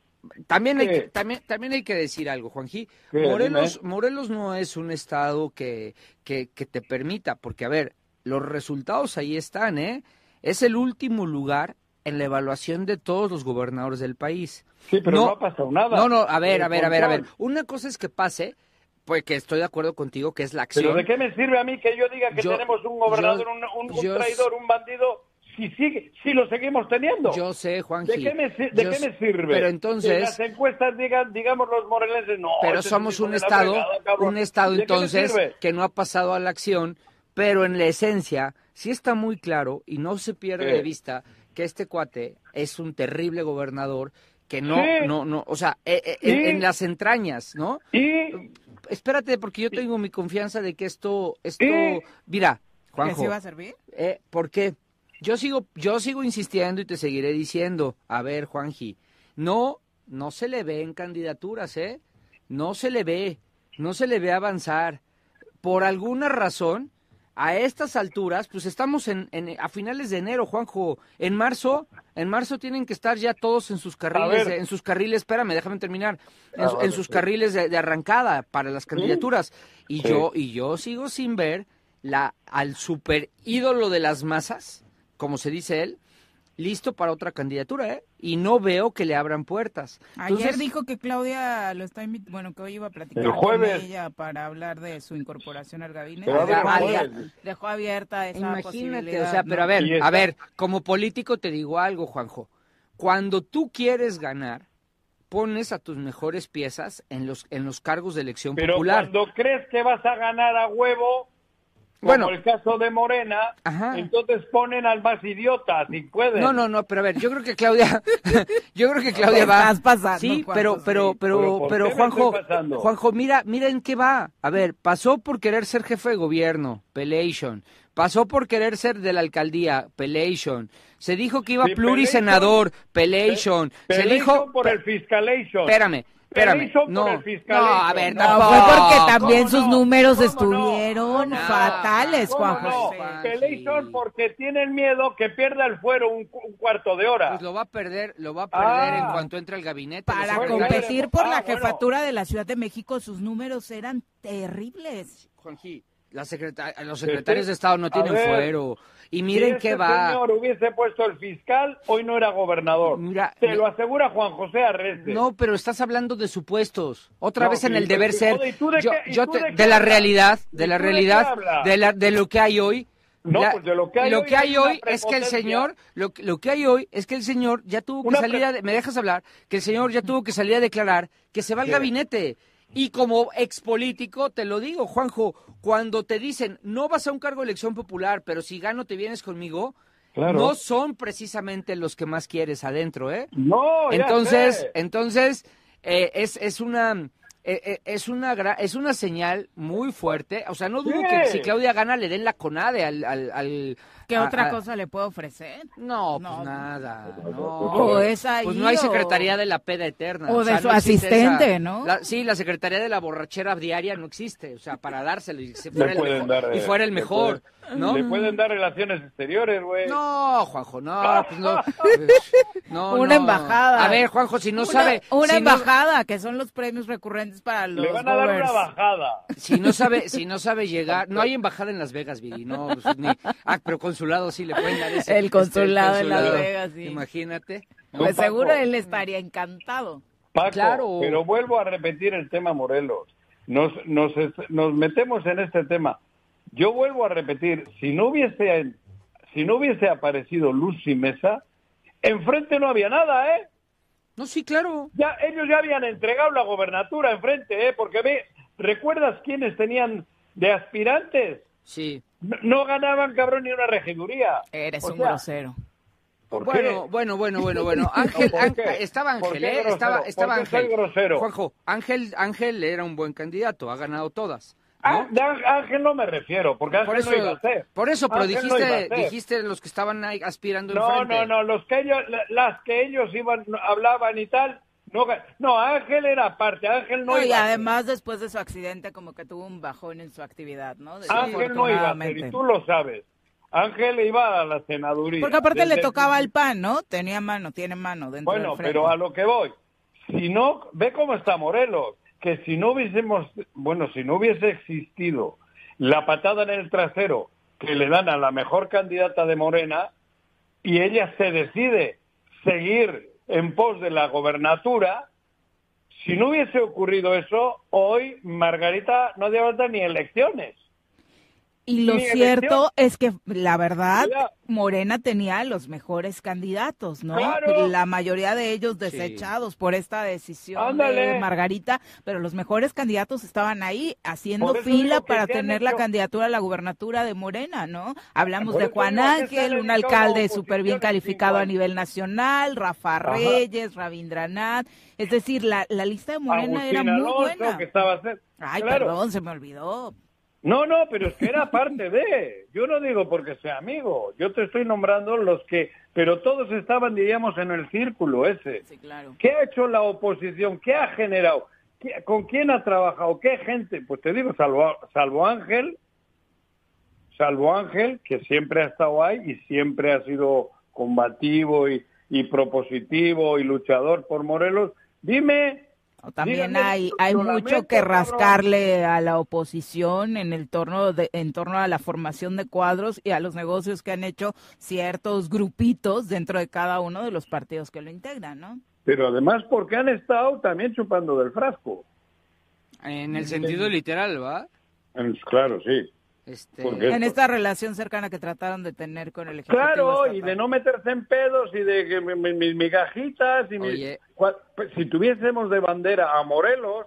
también hay, que, también, también hay que decir algo, Juanji. Morelos, Dime. Morelos no es un estado que, que, que te permita, porque a ver, los resultados ahí están, ¿eh? Es el último lugar en la evaluación de todos los gobernadores del país. Sí, pero no, ha pasado nada. No, no, a ver, El a ver, a ver, a ver. Una cosa es que pase, pues que estoy de acuerdo contigo, que es la acción. Pero ¿de qué me sirve a mí que yo diga que Yo- tenemos un gobernador, yo- un, un- un yo- traidor, un bandido, si sigue, si lo seguimos teniendo? Yo sé, Juanji. ¿De qué me, si- de qué me sirve? Pero Que entonces, las encuestas digan, digamos los morelenses, no. pero somos un estado, fregada, un estado ¿De qué me entonces que no ha pasado a la acción, pero en la esencia sí está muy claro y no se pierde ¿Qué? de vista que este cuate es un terrible gobernador que no, Sí. no, no, o sea, eh, eh, en, Sí. en las entrañas, ¿no? Y Espérate, porque yo tengo mi confianza de que esto, esto, Sí. mira, ¿que Juanjo, sí va a servir? eh, ¿por qué? yo sigo, yo sigo insistiendo y te seguiré diciendo, a ver, Juanji, no, no se le ve en candidaturas, ¿eh? No se le ve, no se le ve avanzar. Por alguna razón, a estas alturas, pues estamos en, en, a finales de enero, Juanjo. En marzo, en marzo tienen que estar ya todos en sus carriles, en sus carriles, espérame, déjame terminar, en, Ah, en sus carriles de, de arrancada para las candidaturas. Y Sí. yo, y yo sigo sin ver la, al super ídolo de las masas, como se dice él, listo para otra candidatura, ¿eh? Y no veo que le abran puertas. Ayer Entonces, dijo que Claudia lo está invitando, bueno, que hoy iba a platicar El con ella para hablar de su incorporación al gabinete. Dejó, abierta- jueves. dejó abierta esa Imagínate, posibilidad. o sea, pero a ver, a ver, como político te digo algo, Juanjo. Cuando tú quieres ganar, pones a tus mejores piezas en los en los cargos de elección Pero popular. cuando crees que vas a ganar a huevo, Bueno. como el caso de Morena, Ajá. entonces ponen al más idiota, si pueden. No, no, no, pero a ver, yo creo que Claudia, yo creo que Claudia va. Estás pasando, sí, Juanjo, pero, sí. pero, Pero pero, ¿por pero qué me Juanjo? Juanjo, mira, mira en qué va. A ver, pasó por querer ser jefe de gobierno, Pelation. Pasó por querer ser de la alcaldía, Pelation. Se dijo que iba Sí, plurisenador, Pelation. Se dijo, por el fiscalation. espérame, espérame. Por No, el no, fiscalation. a ver, No, tampoco. fue porque también ¿Cómo sus no? números ¿Cómo no? estuvieron ¿Cómo no? fatales, ¿Cómo Juanjo. no? Sí, Juanji. Pelation porque tienen miedo que pierda el fuero un, un cuarto de hora. Pues lo va a perder, lo va a perder Ah. en cuanto entre al gabinete. Para competir por ah, la bueno. jefatura de la Ciudad de México, sus números eran terribles. Juanji, la secreta- los secretarios de Estado no tienen ver, fuero. Y si miren este qué va. señor hubiese puesto el fiscal, hoy no era gobernador. Mira, Te lo asegura Juan José Arreste. No, pero estás hablando de supuestos. Otra No, vez en el deber ser. joder, ¿y tú de yo, qué- y yo tú te- de la realidad, ¿Y de la realidad, de, la, de lo que hay hoy. No, La- pues de lo que hay lo hoy que hay hoy es que el señor, lo, que- lo que hay hoy es que el señor ya tuvo que Una salir, a, me dejas hablar, que el señor ya tuvo que salir a declarar que se va al ¿Qué? gabinete. Y como expolítico, te lo digo, Juanjo, cuando te dicen, no vas a un cargo de elección popular, pero si gano te vienes conmigo, Claro. no son precisamente los que más quieres adentro, ¿eh? No, ya entonces, sé. entonces eh, es, es una eh, eh, es una es una señal muy fuerte. O sea, no dudo Sí. que si Claudia gana le den la conade al al, al- ¿Qué a- otra a- cosa le puedo ofrecer? No, No. pues nada. No. O es ahí, pues no hay o- secretaría de la peda eterna. o de su no asistente, ¿no? La- sí, la secretaría de la borrachera diaria no existe. O sea, para dárselo y, se fuera, el mejor, dar, y eh, fuera el le mejor. pueden- ¿no? Le pueden dar relaciones exteriores, güey. No, Juanjo, no, pues no. no, Una no. embajada. A ver, Juanjo, si no Una- sabe. Una si no- embajada, que son los premios recurrentes para los Le van a dar una bajada. Si no sabe, si no sabe llegar, no hay embajada en Las Vegas, Viri, no, pues, ni, ah, pero consulado sí le pueden dar ese, El consulado en Las. Vegas, sí. Imagínate. Pues No, seguro Paco. él estaría encantado. Paco, Claro. pero vuelvo a repetir el tema Morelos. Nos, nos, es- nos metemos en este tema. Yo vuelvo a repetir, si no hubiese, si no hubiese aparecido Lucy Mesa, enfrente no había nada, ¿eh? No, sí, claro. Ya, ellos ya habían entregado la gobernatura enfrente, ¿eh? Porque ve, ¿recuerdas quiénes tenían de aspirantes? Sí. No, no ganaban, cabrón, ni una regiduría. Eres O un sea, grosero. ¿por Bueno, qué? bueno, bueno, bueno, bueno. Ángel, estaba ¿Por Ángel, ¿eh? Estaba, ¿Por estaba Ángel. grosero? Juanjo, Ángel, Ángel era un buen candidato, ha ganado todas. ¿no? Ah, de Ángel- no me refiero, porque Ángel por eso, no iba a ser. por eso, pero Ángel dijiste, dijiste los que estaban ahí aspirando No, enfrente. no, no, los que ellos, la- las que ellos iban, hablaban y tal, no, no, Ángel era aparte, Ángel no No, y iba además después de su accidente como que tuvo un bajón en su actividad, ¿no? Ángel no iba y tú lo sabes. Ángel iba a la senaduría. Porque aparte Desde le tocaba el pan, ¿no? Tenía mano, tiene mano dentro Bueno, del pero a lo que voy, si no, ve cómo está Morelos, que si no hubiésemos, bueno, si no hubiese existido la patada en el trasero que le dan a la mejor candidata de Morena y ella se decide seguir en pos de la gobernatura, si no hubiese ocurrido eso, hoy Margarita no lleva ni elecciones. Y lo cierto es que la verdad. Morena tenía los mejores candidatos, ¿no? Claro. La mayoría de ellos desechados por esta decisión Ándale. de Margarita, pero los mejores candidatos estaban ahí haciendo fila para tener la candidatura a la gubernatura de Morena, ¿no? Hablamos de Juan Ángel, un alcalde a súper bien calificado a nivel nacional, Rafa Ajá. Reyes, Rabindranath, es decir, la, la lista de Morena Agustín era muy Alonso, buena. que estaba... Ay, Claro. perdón, se me olvidó. No, no, pero es que era parte de. Yo no digo porque sea amigo. Yo te estoy nombrando los que. Pero todos estaban, diríamos, en el círculo ese. Sí, claro. ¿Qué ha hecho la oposición? ¿Qué ha generado? ¿Qué- ¿Con quién ha trabajado? ¿Qué gente? Pues te digo, salvo, salvo Ángel, salvo Ángel, que siempre ha estado ahí y siempre ha sido combativo y, y propositivo y luchador por Morelos. Dime, También Díganme, hay, hay mucho que cabrón. rascarle a la oposición en el torno de, en torno a la formación de cuadros y a los negocios que han hecho ciertos grupitos dentro de cada uno de los partidos que lo integran, ¿no? pero además porque han estado también chupando del frasco. En el sentido literal, ¿va? Claro, sí. Este. En esta relación cercana que trataron de tener con el Ejecutivo Claro, y de no meterse en pedos y de que mi- mi- mis migajitas y Oye. pues, si tuviésemos de bandera a Morelos,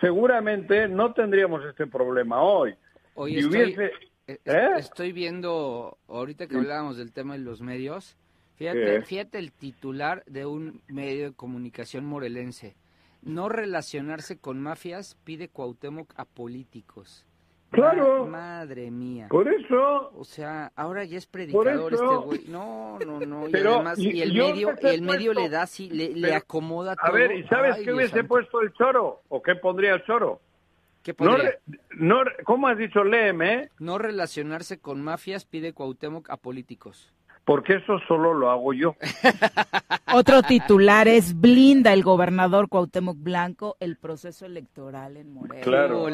seguramente no tendríamos este problema hoy. Oye, Si estoy, hubiese- eh, ¿Eh? estoy viendo, ahorita que hablábamos del tema de los medios, fíjate, ¿Qué? fíjate el titular de un medio de comunicación morelense. No relacionarse con mafias pide Cuauhtémoc a políticos. Claro. Ma- madre mía. Por eso, O sea, ahora ya es predicador este güey. No, no, no. Y Pero, además, y- y el medio, y el medio puesto- le da así, le, le acomoda a todo. ver, ¿y sabes Ay, qué hubiese santo. puesto el choro? ¿O qué pondría el choro? ¿Qué No, podría? re- no, re- ¿Cómo has dicho, léeme? No relacionarse con mafias pide Cuauhtémoc a políticos. Porque eso solo lo hago yo. Otro titular es blinda el gobernador Cuauhtémoc Blanco el proceso electoral en Morelos. Claro.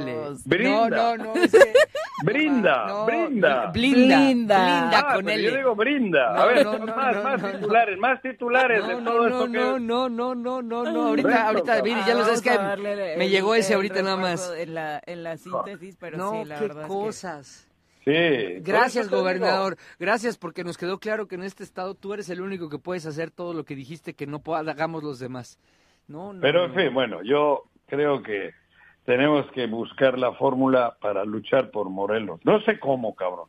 Brinda. No, no, no. Brinda, no, brinda. Blinda. Blinda. Blinda Ah, con él. yo digo brinda. No, a ver, no, no, más, no, más no, no. titulares, más titulares No, de no, todo no, esto que... no, no, no, no, no, no. Ahorita, ahorita, Ah, ya lo sabes que me llegó ese ahorita nada más. En la, en la síntesis, pero No, sí, la qué verdad es que- cosas. Sí. Gracias, gobernador. Gracias porque nos quedó claro que en este estado tú eres el único que puedes hacer todo lo que dijiste que no hagamos los demás. No, no. Pero en no. fin, bueno, yo creo que tenemos que buscar la fórmula para luchar por Morelos. No sé cómo, cabrón.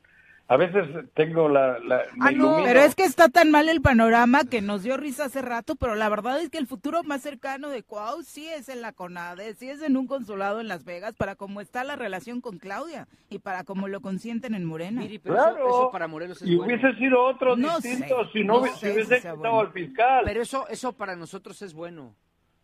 A veces tengo la... la me Ah, no. Pero es que está tan mal el panorama que nos dio risa hace rato, pero la verdad es que el futuro más cercano de Cuau sí es en la CONADE, sí es en un consulado en Las Vegas, para cómo está la relación con Claudia y para cómo lo consienten en Morena. Miri, pero Claro. eso, eso para Morelos es Y bueno. hubiese sido otro No distinto sé, si no, si hubiese si quitado bueno. al fiscal. Pero eso, eso para nosotros es bueno,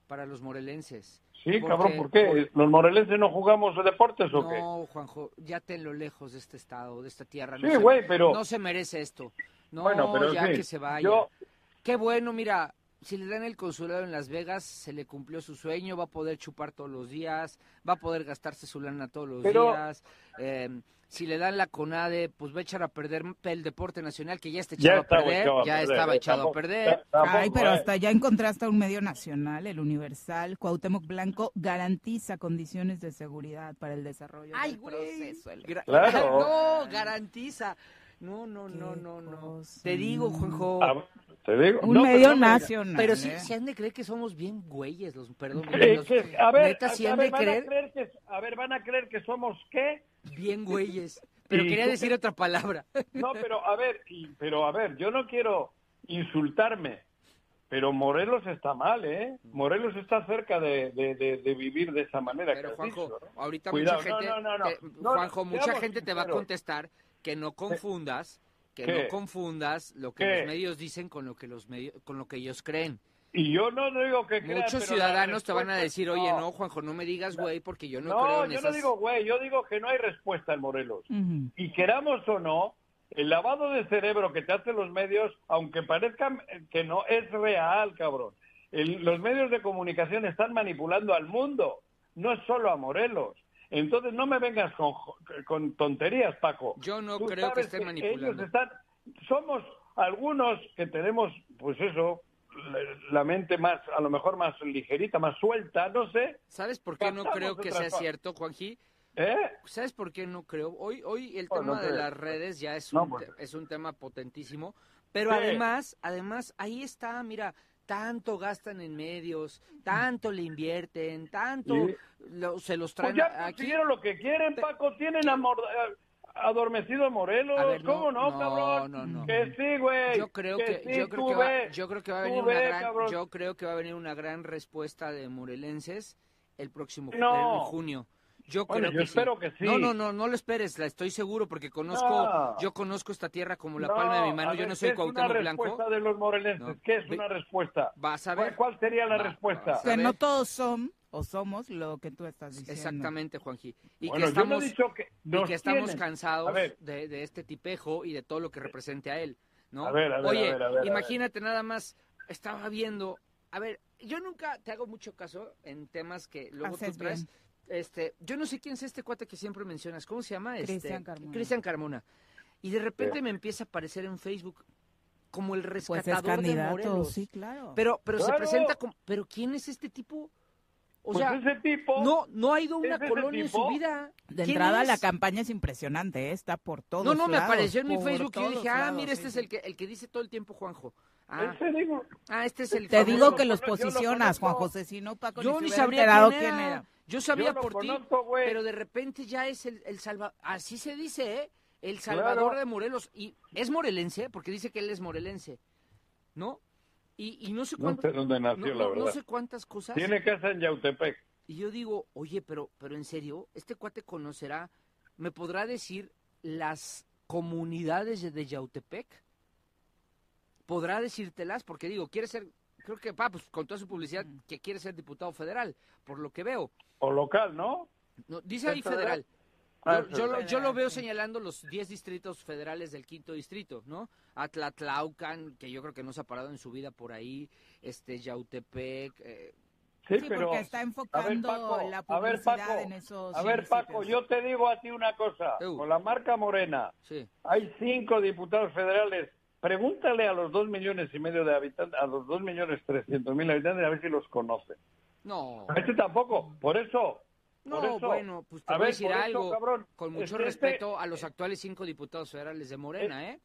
para los morelenses. Sí, porque- cabrón, ¿por qué? ¿Los morelenses no jugamos deportes o qué? No, Juanjo, ya tenlo lejos de este estado, de esta tierra. Sí, no se- güey, pero- No se merece esto. No, Bueno, pero ya que se vaya. yo- Qué bueno, mira, si le dan el consulado en Las Vegas, se le cumplió su sueño, va a poder chupar todos los días, va a poder gastarse su lana todos los Pero- días. eh, si le dan la CONADE, pues va a echar a perder el deporte nacional, que ya está Ya echado a estaba perder, echado a ya perder, estaba eh, echado a perder. ta- tampoco, Ay, pero eh. hasta ya encontraste a un medio nacional, el Universal. Cuauhtémoc Blanco garantiza condiciones de seguridad para el desarrollo Ay, del güey. proceso. No, Claro. garantiza. No, no, no, Qué no, no. cosa. Te digo, Juanjo. Ah, te digo. Un No, pero medio no me- nacional. Pero sí, ¿eh? se han de creer que somos bien güeyes, los, perdón, los- a ver, neta, sí a han ver, de van a creer creer que, a ver, van a creer que somos qué? bien güeyes. Pero quería decir otra palabra. No, pero a ver, y- pero a ver, yo no quiero insultarme, pero Morelos está mal, ¿eh? Morelos está cerca de, de- de- de vivir de esa manera. Pero que Juanjo, dicho, ¿no? ahorita Cuidado, mucha gente, no, no, no. te- No, Juanjo, mucha gente te va a contestar que no confundas, que ¿Qué? no confundas lo que ¿Qué? los medios dicen con lo que los medios, con lo que ellos creen. Y yo no digo que crean, Muchos ciudadanos te van a decir, oye, no, Juanjo, no me digas güey, porque yo no, No, creo en yo esas... no digo güey, yo digo que no hay respuesta en Morelos. Y queramos o no, el lavado de cerebro que te hacen los medios, aunque parezca que no, es real, cabrón. El- los medios de comunicación están manipulando al mundo, no es solo a Morelos. Entonces no me vengas con, con tonterías, Paco. Yo no Tú creo que sabes estén manipulando. Ellos están, somos algunos que tenemos, pues eso, la, mente más, a lo mejor más ligerita, más suelta, no sé. ¿Sabes por qué no creo que sea cierto, Juanji? ¿Eh? ¿Sabes por qué no creo? Hoy, hoy el Oh, tema no de las redes ya es No, un, pues. es un tema potentísimo, pero Sí. además, además, ahí está, mira, tanto gastan en medios, tanto le invierten, tanto Sí. lo- se los Pues traen ya aquí. lo que quieren, Paco. Tienen amor- adormecido a Morelos. A ver, no, ¿Cómo no, no, cabrón? no, no. Que sí, güey. Yo creo que, sí, yo creo que va, ve. yo creo que va a venir ve, una gran, cabrón. yo creo que va a venir una gran respuesta de morelenses el próximo No. en junio. Yo Bueno, creo yo que espero que sí. No, no, no, no lo esperes, la estoy seguro porque conozco, No. yo conozco esta tierra como la No, palma de mi mano. Yo no soy ¿qué es una Cuauhtémoc Blanco. respuesta de los morelenses? No. ¿Qué es Ve- una respuesta? Vas a ¿Cuál, ver. cuál sería la Va- respuesta? Que no todos son o somos lo que tú estás diciendo. Exactamente, Juanji. Y Bueno, que yo estamos, he dicho que y nos que estamos tienen. cansados de, de este tipejo y de todo lo que represente a él, ¿no? A ver, a ver, Oye, a ver, a ver, a ver. imagínate nada más, estaba viendo, a ver, yo nunca te hago mucho caso en temas que luego Haces tú traes. bien. Este, yo no sé quién es este cuate que siempre mencionas, ¿cómo se llama? Este, Cristian Carmona. Cristian Carmona. Y de repente me empieza a aparecer en Facebook como el Pues es rescatador de candidato, Morelos. sí, claro. Pero, pero se presenta como, pero ¿quién es este tipo? O Pues sea, ese tipo... no, no ha ido a una ¿es ese colonia en su vida. de ¿Quién entrada la es? campaña es impresionante, ¿eh? está por todos No, no, me lados, apareció en mi Facebook y yo dije, ah, lados, mira, este sí, es el que, el que dice todo el tiempo Juanjo. Ah, ah, este es el Te famoso- digo que los posicionas, Juan. José, si no Paco Yo ni ni sabría quién quién era. Yo sabía Yo por ti, pero de repente ya es el, el salva... Así se dice, ¿eh? El salvador Claro. de Morelos. Y es morelense, porque dice que él es morelense, ¿no? Y, y no sé No cuántas... sé dónde nació, no, la no- no verdad. sé cuántas cosas. Tiene casa en Yautepec. Y yo digo, oye, pero, pero en serio, este cuate conocerá, ¿me podrá decir las comunidades de- de Yautepec? ¿Podrá decírtelas? Porque digo, quiere ser, creo que, pa, pues con toda su publicidad, que quiere ser diputado federal, por lo que veo. O local, ¿no? No, dice ahí ¿Es federal? federal. Ah, Yo, yo lo, yo lo veo sí. señalando los 10 distritos federales del quinto distrito, ¿no? Atlatlaucan, que yo creo que no se ha parado en su vida por ahí, este Yautepec, eh, Sí, Sí, pero... porque está ver, enfocando Paco, la a ver, publicidad Paco, en esos A ver, Paco, yo te digo a ti una cosa. Con la marca Morena, sí. hay cinco diputados federales. Pregúntale a los dos millones y medio de habitantes, a los dos millones trescientos mil habitantes, a ver si los conocen. No, A este tampoco, por eso. no, por eso. bueno, pues te A voy a ver, decir eso, algo, cabrón, con mucho este- respeto a los actuales cinco diputados federales de Morena, ¿eh?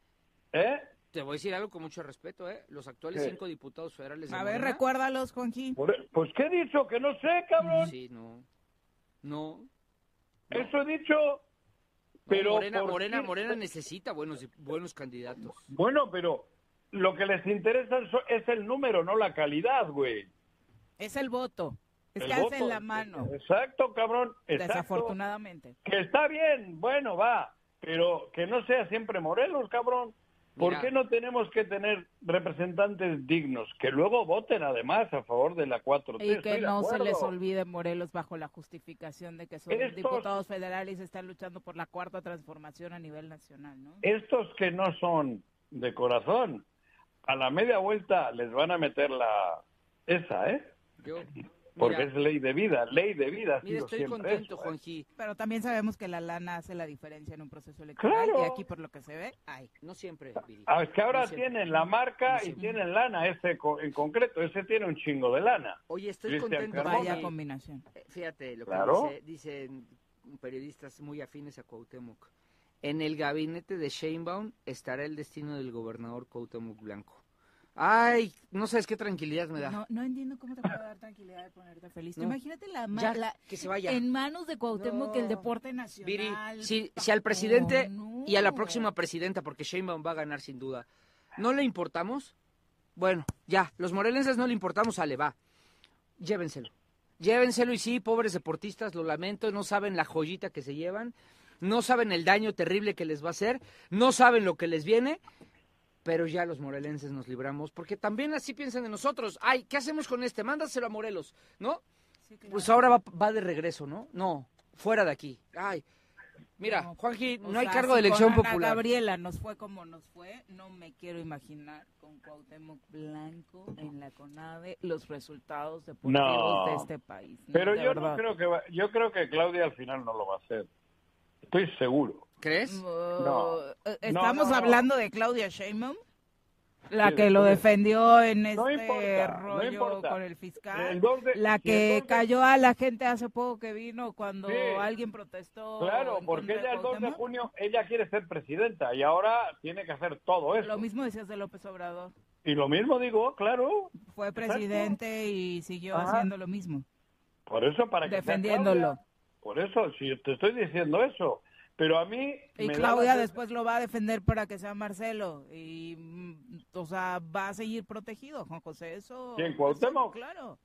¿Eh? Te voy a decir algo con mucho respeto, ¿eh? Los actuales ¿Qué? cinco diputados federales de A ver, Morena. recuérdalos, Juanji. Por- pues, ¿qué he dicho? Que no sé, cabrón. Sí, no. No. Eso he dicho. No, Pero Morena, ¿por Morena? Morena necesita buenos, buenos candidatos. Bueno, pero lo que les interesa es el número, no la calidad, güey. Es el voto. Es El que voto. hacen la mano, Exacto, cabrón. Exacto. desafortunadamente. Que está bien, bueno, va. Pero que no sea siempre Morelos, cabrón. ¿Por Mira. qué no tenemos que tener representantes dignos que luego voten además a favor de la 4T? Y que no se les olvide Morelos bajo la justificación de que son Estos- diputados federales y están luchando por la cuarta transformación a nivel nacional, ¿no? Estos que no son de corazón, a la media vuelta les van a meter la esa, ¿eh? Yo, Porque mira, es ley de vida, ley de vida. mira, sido estoy contento, eso. Juanji. Pero también sabemos que la lana hace la diferencia en un proceso electoral Claro. y aquí por lo que se ve, hay. No siempre, Viri. Ah, es que ahora No tienen la marca No y siempre. tienen lana, ese co- en concreto, ese tiene un chingo de lana. Oye, estoy Cristian contento, Carmona. Vaya combinación. Eh, Fíjate lo que Claro. dice- dicen periodistas muy afines a Cuauhtémoc. En el gabinete de Sheinbaum estará el destino del gobernador Cuauhtémoc Blanco. Ay, no sabes qué tranquilidad me da. No, no entiendo cómo te puede dar tranquilidad de ponerte feliz. No. Imagínate la, Ya, la- que se vaya. en manos de Cuauhtémoc No. el deporte Viri, nacional. si, si al presidente no. y a la próxima presidenta, porque Sheinbaum va a ganar sin duda, ¿no le importamos? Bueno, ya, los morelenses no le importamos, sale, va. Llévenselo. Llévenselo y sí, pobres deportistas, lo lamento, no saben la joyita que se llevan, no saben el daño terrible que les va a hacer, no saben lo que les viene, pero ya los morelenses nos libramos, porque también así piensan de nosotros. Ay, ¿qué hacemos con este? Mándaselo a Morelos, ¿no? Sí, claro. Pues ahora va, va de regreso, ¿no? No, fuera de aquí. Ay, mira, No, Juanji, no hay sea, cargo de elección con Ana popular. Gabriela nos fue como nos fue, no me quiero imaginar con Cuauhtémoc Blanco en la CONADE los resultados deportivos No. de este país. ¿no? Pero De yo no creo que va- yo creo que Claudia al final no lo va a hacer. Estoy seguro. ¿Crees? No. Uh, Estamos no, no. hablando de Claudia Sheinbaum, la Sí, que lo defendió en este importa, rollo con el fiscal. El dos de- la que el dos de- cayó a la gente hace poco que vino cuando Sí. alguien protestó. Claro, porque ella el 2 de junio ella quiere ser presidenta y ahora tiene que hacer todo eso. Lo mismo decías de López Obrador. Y lo mismo digo, claro. Fue presidente y siguió Ajá. haciendo lo mismo, Por eso para que defendiéndolo. Claudia. Por eso, si te estoy diciendo eso. Pero a mí Y me Claudia la- después lo va a defender para que sea Marcelo. Y, mm, o sea, va a seguir protegido, Juan José. Eso. ¿Quién, Cuauhtémoc? claro.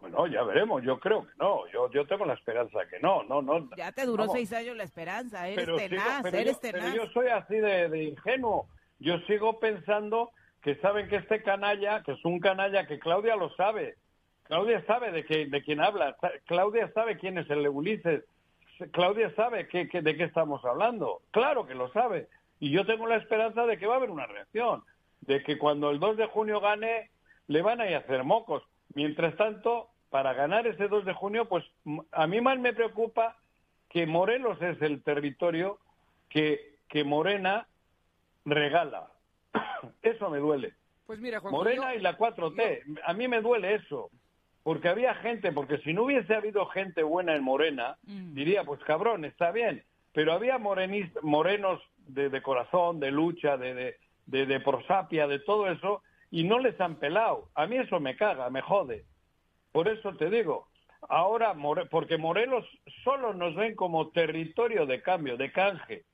Bueno, ya veremos, yo creo que no, yo, yo tengo la esperanza que no, no, no. Ya te duró Vamos. seis años la esperanza, eres pero tenaz, sigo- eres yo, pero tenaz. yo soy así de, de ingenuo. Yo sigo pensando que saben que este canalla, que es un canalla que Claudia lo sabe. Claudia sabe de, qué, de quién habla. Claudia sabe quién es el Ulises. Claudia sabe que, que- de qué estamos hablando. Claro que lo sabe. Y yo tengo la esperanza de que va a haber una reacción. De que cuando el 2 de junio gane, le van a ir a hacer mocos. Mientras tanto, para ganar ese 2 de junio, pues a mí más me preocupa que Morelos es el territorio que, que Morena regala. Eso me duele. Pues mira, Juan Morena y la 4T. A mí me duele eso. Porque había gente, porque si no hubiese habido gente buena en Morena, Mm. diría, pues cabrón, está bien. Pero había morenis- morenos de, de corazón, de lucha, de, de, de, de prosapia, de todo eso, y no les han pelado. A mí eso me caga, me jode. Por eso te digo, ahora, More- porque Morelos solo nos ven como territorio de cambio, de canje.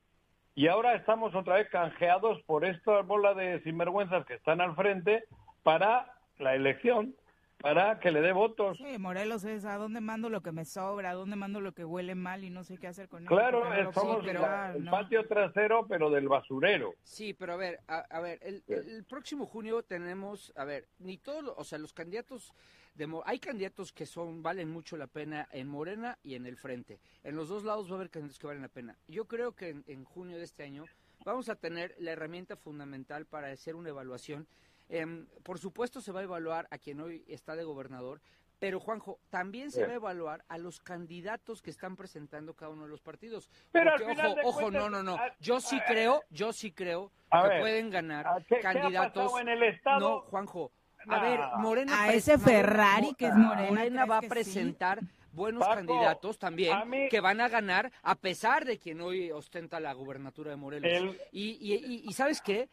Y ahora estamos otra vez canjeados por esta bola de sinvergüenzas que están al frente para la elección, para que le dé votos. Sí, Morelos es a dónde mando lo que me sobra, a dónde mando lo que huele mal y no sé qué hacer con eso. Claro, lo eh, somos puedo la- pegar, el ¿no? patio trasero, pero del basurero. Sí, pero a ver, a, a ver, el, el próximo junio tenemos, a ver, ni todos, o sea, los candidatos de, hay candidatos que son valen mucho la pena en Morena y en el Frente. En los dos lados va a haber candidatos que valen la pena. Yo creo que en, en junio de este año vamos a tener la herramienta fundamental para hacer una evaluación. Em, por supuesto se va a evaluar a quien hoy está de gobernador, pero Juanjo, también se va a evaluar a los candidatos que están presentando cada uno de los partidos. Pero Porque, al final ojo, ojo, cuentas, no, no, no. Yo sí a- creo, yo sí creo A que ver, pueden ganar ¿a qué- qué ha candidatos. pasado en el Estado? No, Juanjo. A Nah. ver, Morena. A ese Ferrari que es Morena, Morena ¿crees va a sí? presentar buenos Paco, candidatos también mí- que van a ganar a pesar de quien hoy ostenta la gubernatura de Morelos. El- Y, y, y- y ¿sabes qué?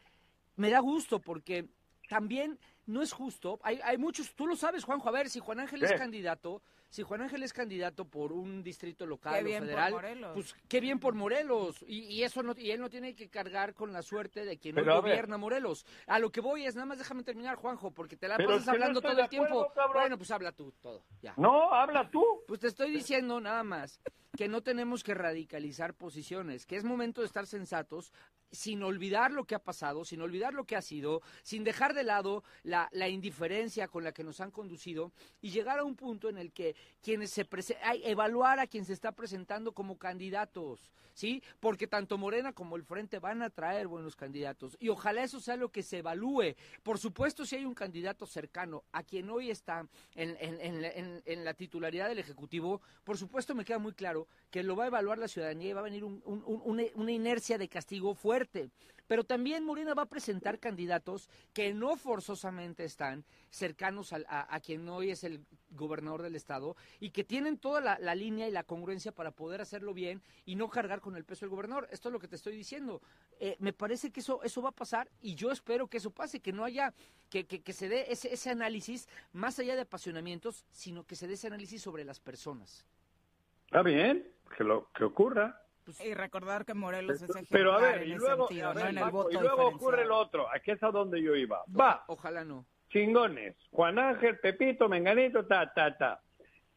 Me da gusto porque también no es justo. Hay, hay muchos, tú lo sabes, Juanjo. A ver, si Juan Ángel es candidato, si Juan Ángel es candidato por un distrito local Qué o bien por federal, Morelos. pues qué bien por Morelos. Y, y eso no, y él no tiene que cargar con la suerte de quien ver. gobierna Morelos. A lo que voy es, nada más déjame terminar, Juanjo, porque te la Pero pasas no hablando todo el tiempo. cabrón. Bueno, pues habla tú todo, ya. No, habla tú. Pues te estoy diciendo nada más que no tenemos que radicalizar posiciones, que es momento de estar sensatos, sin olvidar lo que ha pasado, sin olvidar lo que ha sido, sin dejar de lado la, la indiferencia con la que nos han conducido y llegar a un punto en el que quienes se hay, evaluar a quien se está presentando como candidatos, ¿sí? Porque tanto Morena como el Frente van a traer buenos candidatos y ojalá eso sea lo que se evalúe. Por supuesto, si hay un candidato cercano a quien hoy está en- en- en la titularidad del Ejecutivo, por supuesto me queda muy claro que lo va a evaluar la ciudadanía y va a venir un- un- un- una, inercia de castigo fuerte. Pero también Morena va a presentar candidatos que no forzosamente están cercanos a, quien hoy es el gobernador del estado y que tienen toda la, la línea y la congruencia para poder hacerlo bien y no cargar con el peso del gobernador. Esto es lo que te estoy diciendo. Eh, me parece que eso, eso va a pasar y yo espero que eso pase, que no haya, que, que, que se dé ese, ese análisis más allá de apasionamientos, sino que se dé ese análisis sobre las personas. Está bien, que lo que ocurra. Y recordar que Morelos es ejemplar Pero a ver, en y luego, sentido, a ¿no? ver, En el Paco, voto y luego ocurre lo otro. Aquí es a donde yo iba. Va, Ojalá no. chingones. Juan Ángel, Pepito, Menganito, ta, ta, ta.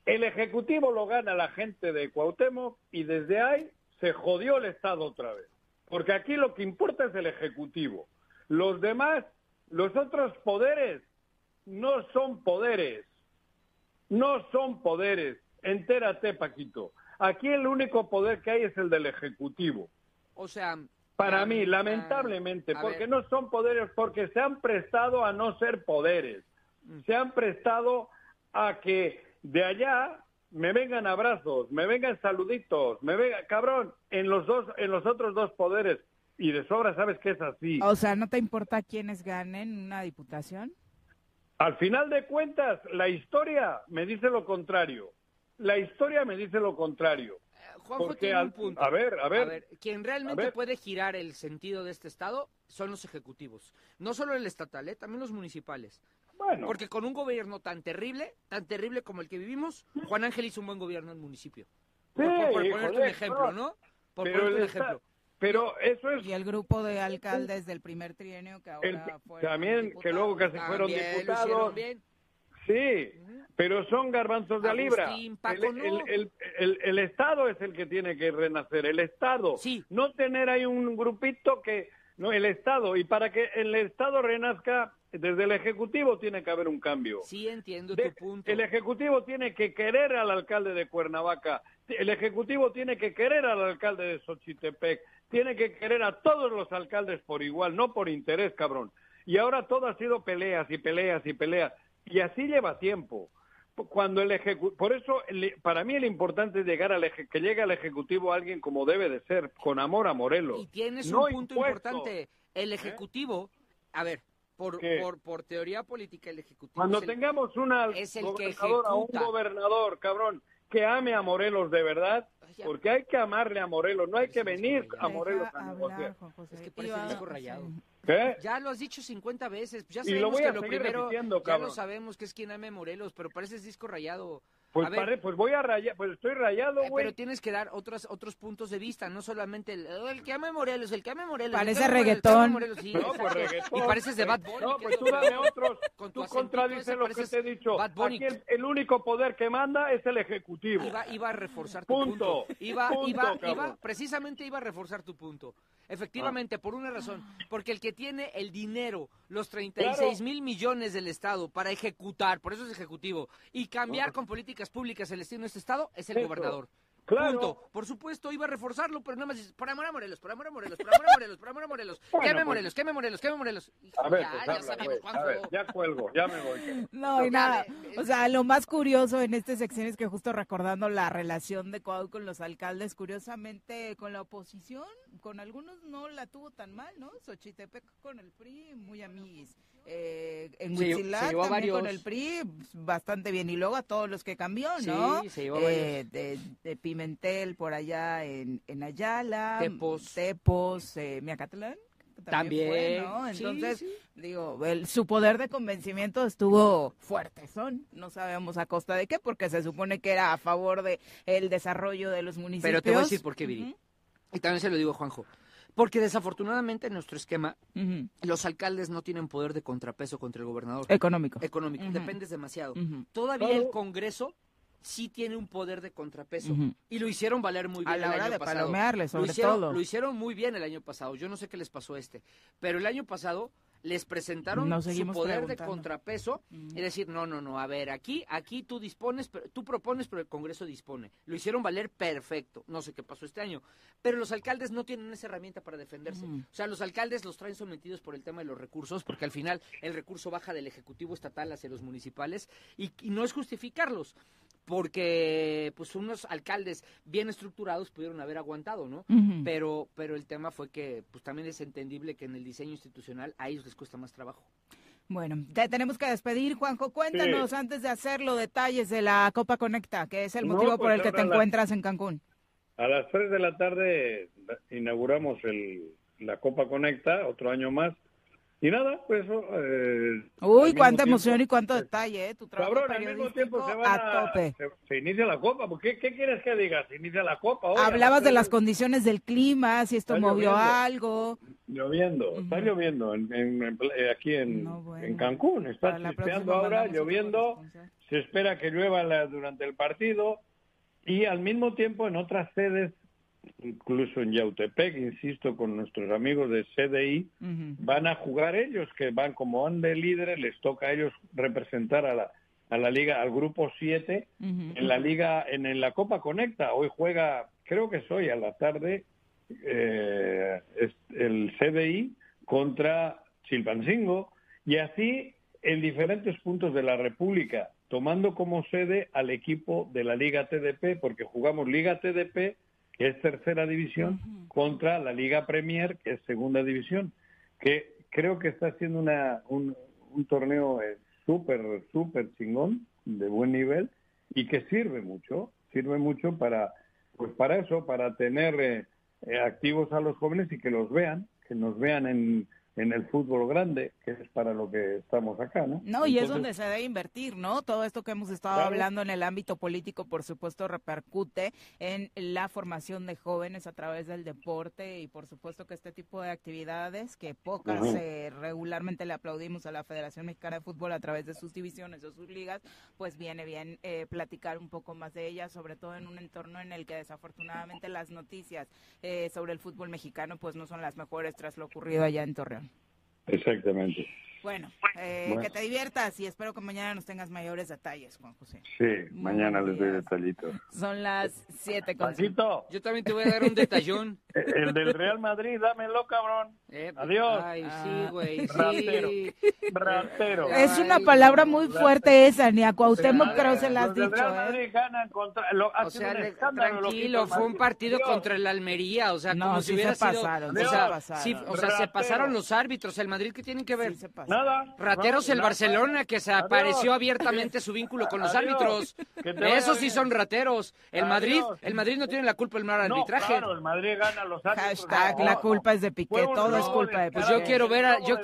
El Ejecutivo lo gana la gente de Cuauhtémoc y desde ahí se jodió el Estado otra vez. Porque aquí lo que importa es el Ejecutivo. Los demás, los otros poderes, no son poderes. No son poderes. Entérate, Paquito. Aquí el único poder que hay es el del Ejecutivo. O sea... Para mí, ah, lamentablemente, porque ver. no son poderes, porque se han prestado a no ser poderes. Mm. Se han prestado a que de allá me vengan abrazos, me vengan saluditos, me venga, cabrón, en los dos, en los otros dos poderes. Y de sobra sabes que es así. O sea, ¿no te importa quiénes ganen una diputación? Al final de cuentas, la historia me dice lo contrario. La historia me dice lo contrario. Eh, Juanjo Porque tiene al- un punto. a ver, a ver. quien realmente A ver. puede girar el sentido de este estado son los ejecutivos. No solo el estatal, ¿eh? también los municipales. Bueno, Porque con un gobierno tan terrible, tan terrible como el que vivimos, Juan Ángel hizo un buen gobierno en el municipio. Por, Sí, por- por ponerte un ejemplo, no. Por pero, ponerte el un ejemplo. pero eso es Y el grupo de alcaldes del primer trienio que el- ahora fueron también que luego que se diputados. fueron diputados. hicieron bien. Sí, pero son garbanzos de libra. Paco, el, no. el- el- el- el Estado es el que tiene que renacer, el Estado. Sí. No tener ahí un grupito que... No, el Estado. Y para que el Estado renazca, desde el Ejecutivo tiene que haber un cambio. Sí entiendo De- tu punto. El Ejecutivo tiene que querer al alcalde de Cuernavaca, el Ejecutivo tiene que querer al alcalde de Xochitepec, tiene que querer a todos los alcaldes por igual, no por interés, cabrón. Y ahora todo ha sido peleas y peleas y peleas, y así lleva tiempo. Cuando el ejecu- por eso el- para mí el importante es llegar al eje- que llegue al ejecutivo alguien como debe de ser, con amor a Morelos. Y tienes No un punto importante. El Ejecutivo, a ver, por, por, por teoría política, el Ejecutivo Cuando es el- tengamos una es el que un gobernador, cabrón, que ame a Morelos de verdad, porque hay que amarle a Morelos, no hay que venir a. Morelos a negociar. Es que parece disco rayado. ¿Qué? Ya lo has dicho 50 veces. Ya Y lo sabemos voy que a lo seguir primero. ya lo sabemos que es quien ame Morelos, pero pareces disco rayado. Pues, a ver, pare- pues voy a rayar, pues estoy rayado, eh, güey. pero tienes que dar otros otros puntos de vista, no solamente el, oh, el que ame a Morelos, el que ame a Morelos. el Parece reggaetón. Morelos, sí, No, pues reggaetón. Y pareces de Bad Bunny. No, pues es tú dame otros. Con Tú contradices ese lo que te he dicho. Bad Bunny. Aquí el, el único poder que manda es el Ejecutivo. Iba, iba a reforzar tu Punto. punto. Iba, Punto, iba, iba, precisamente iba a reforzar tu punto. Efectivamente, por una razón. Porque el que tiene el dinero, los 36 mil millones del Estado para ejecutar, por eso es ejecutivo, y cambiar con políticas públicas el destino de este Estado, es el Eso. gobernador. Claro. Punto. Por supuesto, iba a reforzarlo, pero nada más dices, por amor a Morelos, por amor a Morelos, por amor a Morelos, por amor a Morelos. Bueno, queme pues- Morelos, queme Morelos, queme Morelos. A ver, ya, pues ya habla, sabemos. Juanjo. A ver, ya cuelgo, ya me voy. No, y nada. O sea, lo más curioso en esta sección es que justo recordando la relación de Cuau con los alcaldes, curiosamente con la oposición, con algunos no la tuvo tan mal, ¿no? Xochitepec con el PRI, muy amiguis. Eh, en a también con el PRI, bastante bien. Y luego a todos los que cambió, ¿no? Sí, se llevó Eh, de, de Pimentel por allá en, en Ayala. Tepos. Tepos, eh, Miacatlán. que También, fue, Entonces, sí. digo, el- su poder de convencimiento estuvo fuerte, son, no sabemos a costa de qué, porque se supone que era a favor de el desarrollo de los municipios. Pero te voy a decir por qué, Viri. Y también se lo digo Juanjo. Porque desafortunadamente en nuestro esquema, los alcaldes no tienen poder de contrapeso contra el gobernador Económico. económico. Dependes demasiado. Todavía el Congreso sí tiene un poder de contrapeso. Y lo hicieron valer muy bien A la el año de pasado. palomearle, sobre lo hicieron, todo. Lo hicieron muy bien el año pasado. Yo no sé qué les pasó a este. Pero el año pasado les presentaron su poder de contrapeso y decir, no, no, no, a ver, aquí, aquí tú dispones, pero, tú propones, pero el Congreso dispone. Lo hicieron valer perfecto. No sé qué pasó este año. Pero los alcaldes no tienen esa herramienta para defenderse. Ujú. O sea, los alcaldes los traen sometidos por el tema de los recursos, porque al final el recurso baja del Ejecutivo Estatal hacia los municipales y, y no es justificarlos, porque pues unos alcaldes bien estructurados pudieron haber aguantado, ¿no? Pero, pero el tema fue que pues también es entendible que en el diseño institucional a ellos les cuesta más trabajo. Bueno, te tenemos que despedir, Juanjo. Cuéntanos antes de hacerlo detalles de la Copa Conecta, que es el No, motivo pues por el que te la- encuentras en Cancún. A las 3 de la tarde inauguramos el, la Copa Conecta, otro año más. Y nada, pues eso. eh, Uy, cuánta tiempo- emoción y cuánto detalle, ¿eh? Tu trabajo Cabrón, al mismo tiempo se van a a, tope. Se, se inicia la Copa. ¿Por ¿Qué, ¿Qué quieres que diga? Se inicia la Copa. hoy, a Hablabas de las condiciones del clima, si esto Está movió lloviendo. algo. Lloviendo, está Ujú. lloviendo en, en- en eh, aquí en, No, bueno. en Cancún. Está chispeando ahora, lloviendo. Se espera que llueva la- durante el partido. Y al mismo tiempo en otras sedes, incluso en Yautepec, insisto, con nuestros amigos de CDI, van a jugar ellos, que van como van de líderes, les toca a ellos representar a la, a la liga, al grupo 7 Ujú. en la liga, en, la Copa Conecta. Hoy juega, creo que es hoy a la tarde, eh, el CDI contra Chilpancingo y así en diferentes puntos de la República, tomando como sede al equipo de la Liga TDP, porque jugamos Liga TDP, que es tercera división, contra la Liga Premier, que es segunda división, que creo que está haciendo una, un, un torneo eh, súper, súper chingón, de buen nivel, y que sirve mucho, sirve mucho para, pues para eso, para tener eh, eh, activos a los jóvenes y que los vean, que nos vean en en el fútbol grande, que es para lo que estamos acá, ¿no? No, y es donde se debe invertir, ¿no? Todo esto que hemos estado hablando en el ámbito político, por supuesto, repercute en la formación de jóvenes a través del deporte y por supuesto que este tipo de actividades que pocas eh, regularmente le aplaudimos a la Federación Mexicana de Fútbol a través de sus divisiones o sus ligas, pues viene bien eh, platicar un poco más de ellas, sobre todo en un entorno en el que desafortunadamente las noticias eh, sobre el fútbol mexicano pues no son las mejores tras lo ocurrido allá en Torreón. Exactamente. Bueno, eh, que te diviertas y espero que mañana nos tengas mayores detalles, Juan José. Sí, mañana les doy detallitos. Son las siete con Yo también te voy a dar un detallón. El del Real Madrid, dámelo, cabrón. Eh, Adiós. Ay, sí, ah. güey. Ratero. Ratero. Es una palabra muy fuerte esa, ni a Cuauhtémoc creo se la has dicho. Real Madrid ¿eh? ganan contra... Lo, o sea, tranquilo, fue un partido contra el Almería, o sea, no, como si si hubiera se sido... pasaron, o sea, se pasaron. Sí, o sea, se pasaron los árbitros. ¿El Madrid qué tienen que ver? Sí, se pasaron. Nada. Rateros el Barcelona que se apareció abiertamente su vínculo con los árbitros. Esos sí son rateros. El Madrid, el Madrid no tiene la culpa del mal arbitraje. Claro, el Madrid gana los árbitros. Hashtag, la culpa es de Piqué, todo es culpa de Piqué. Pues yo quiero ver a, yo,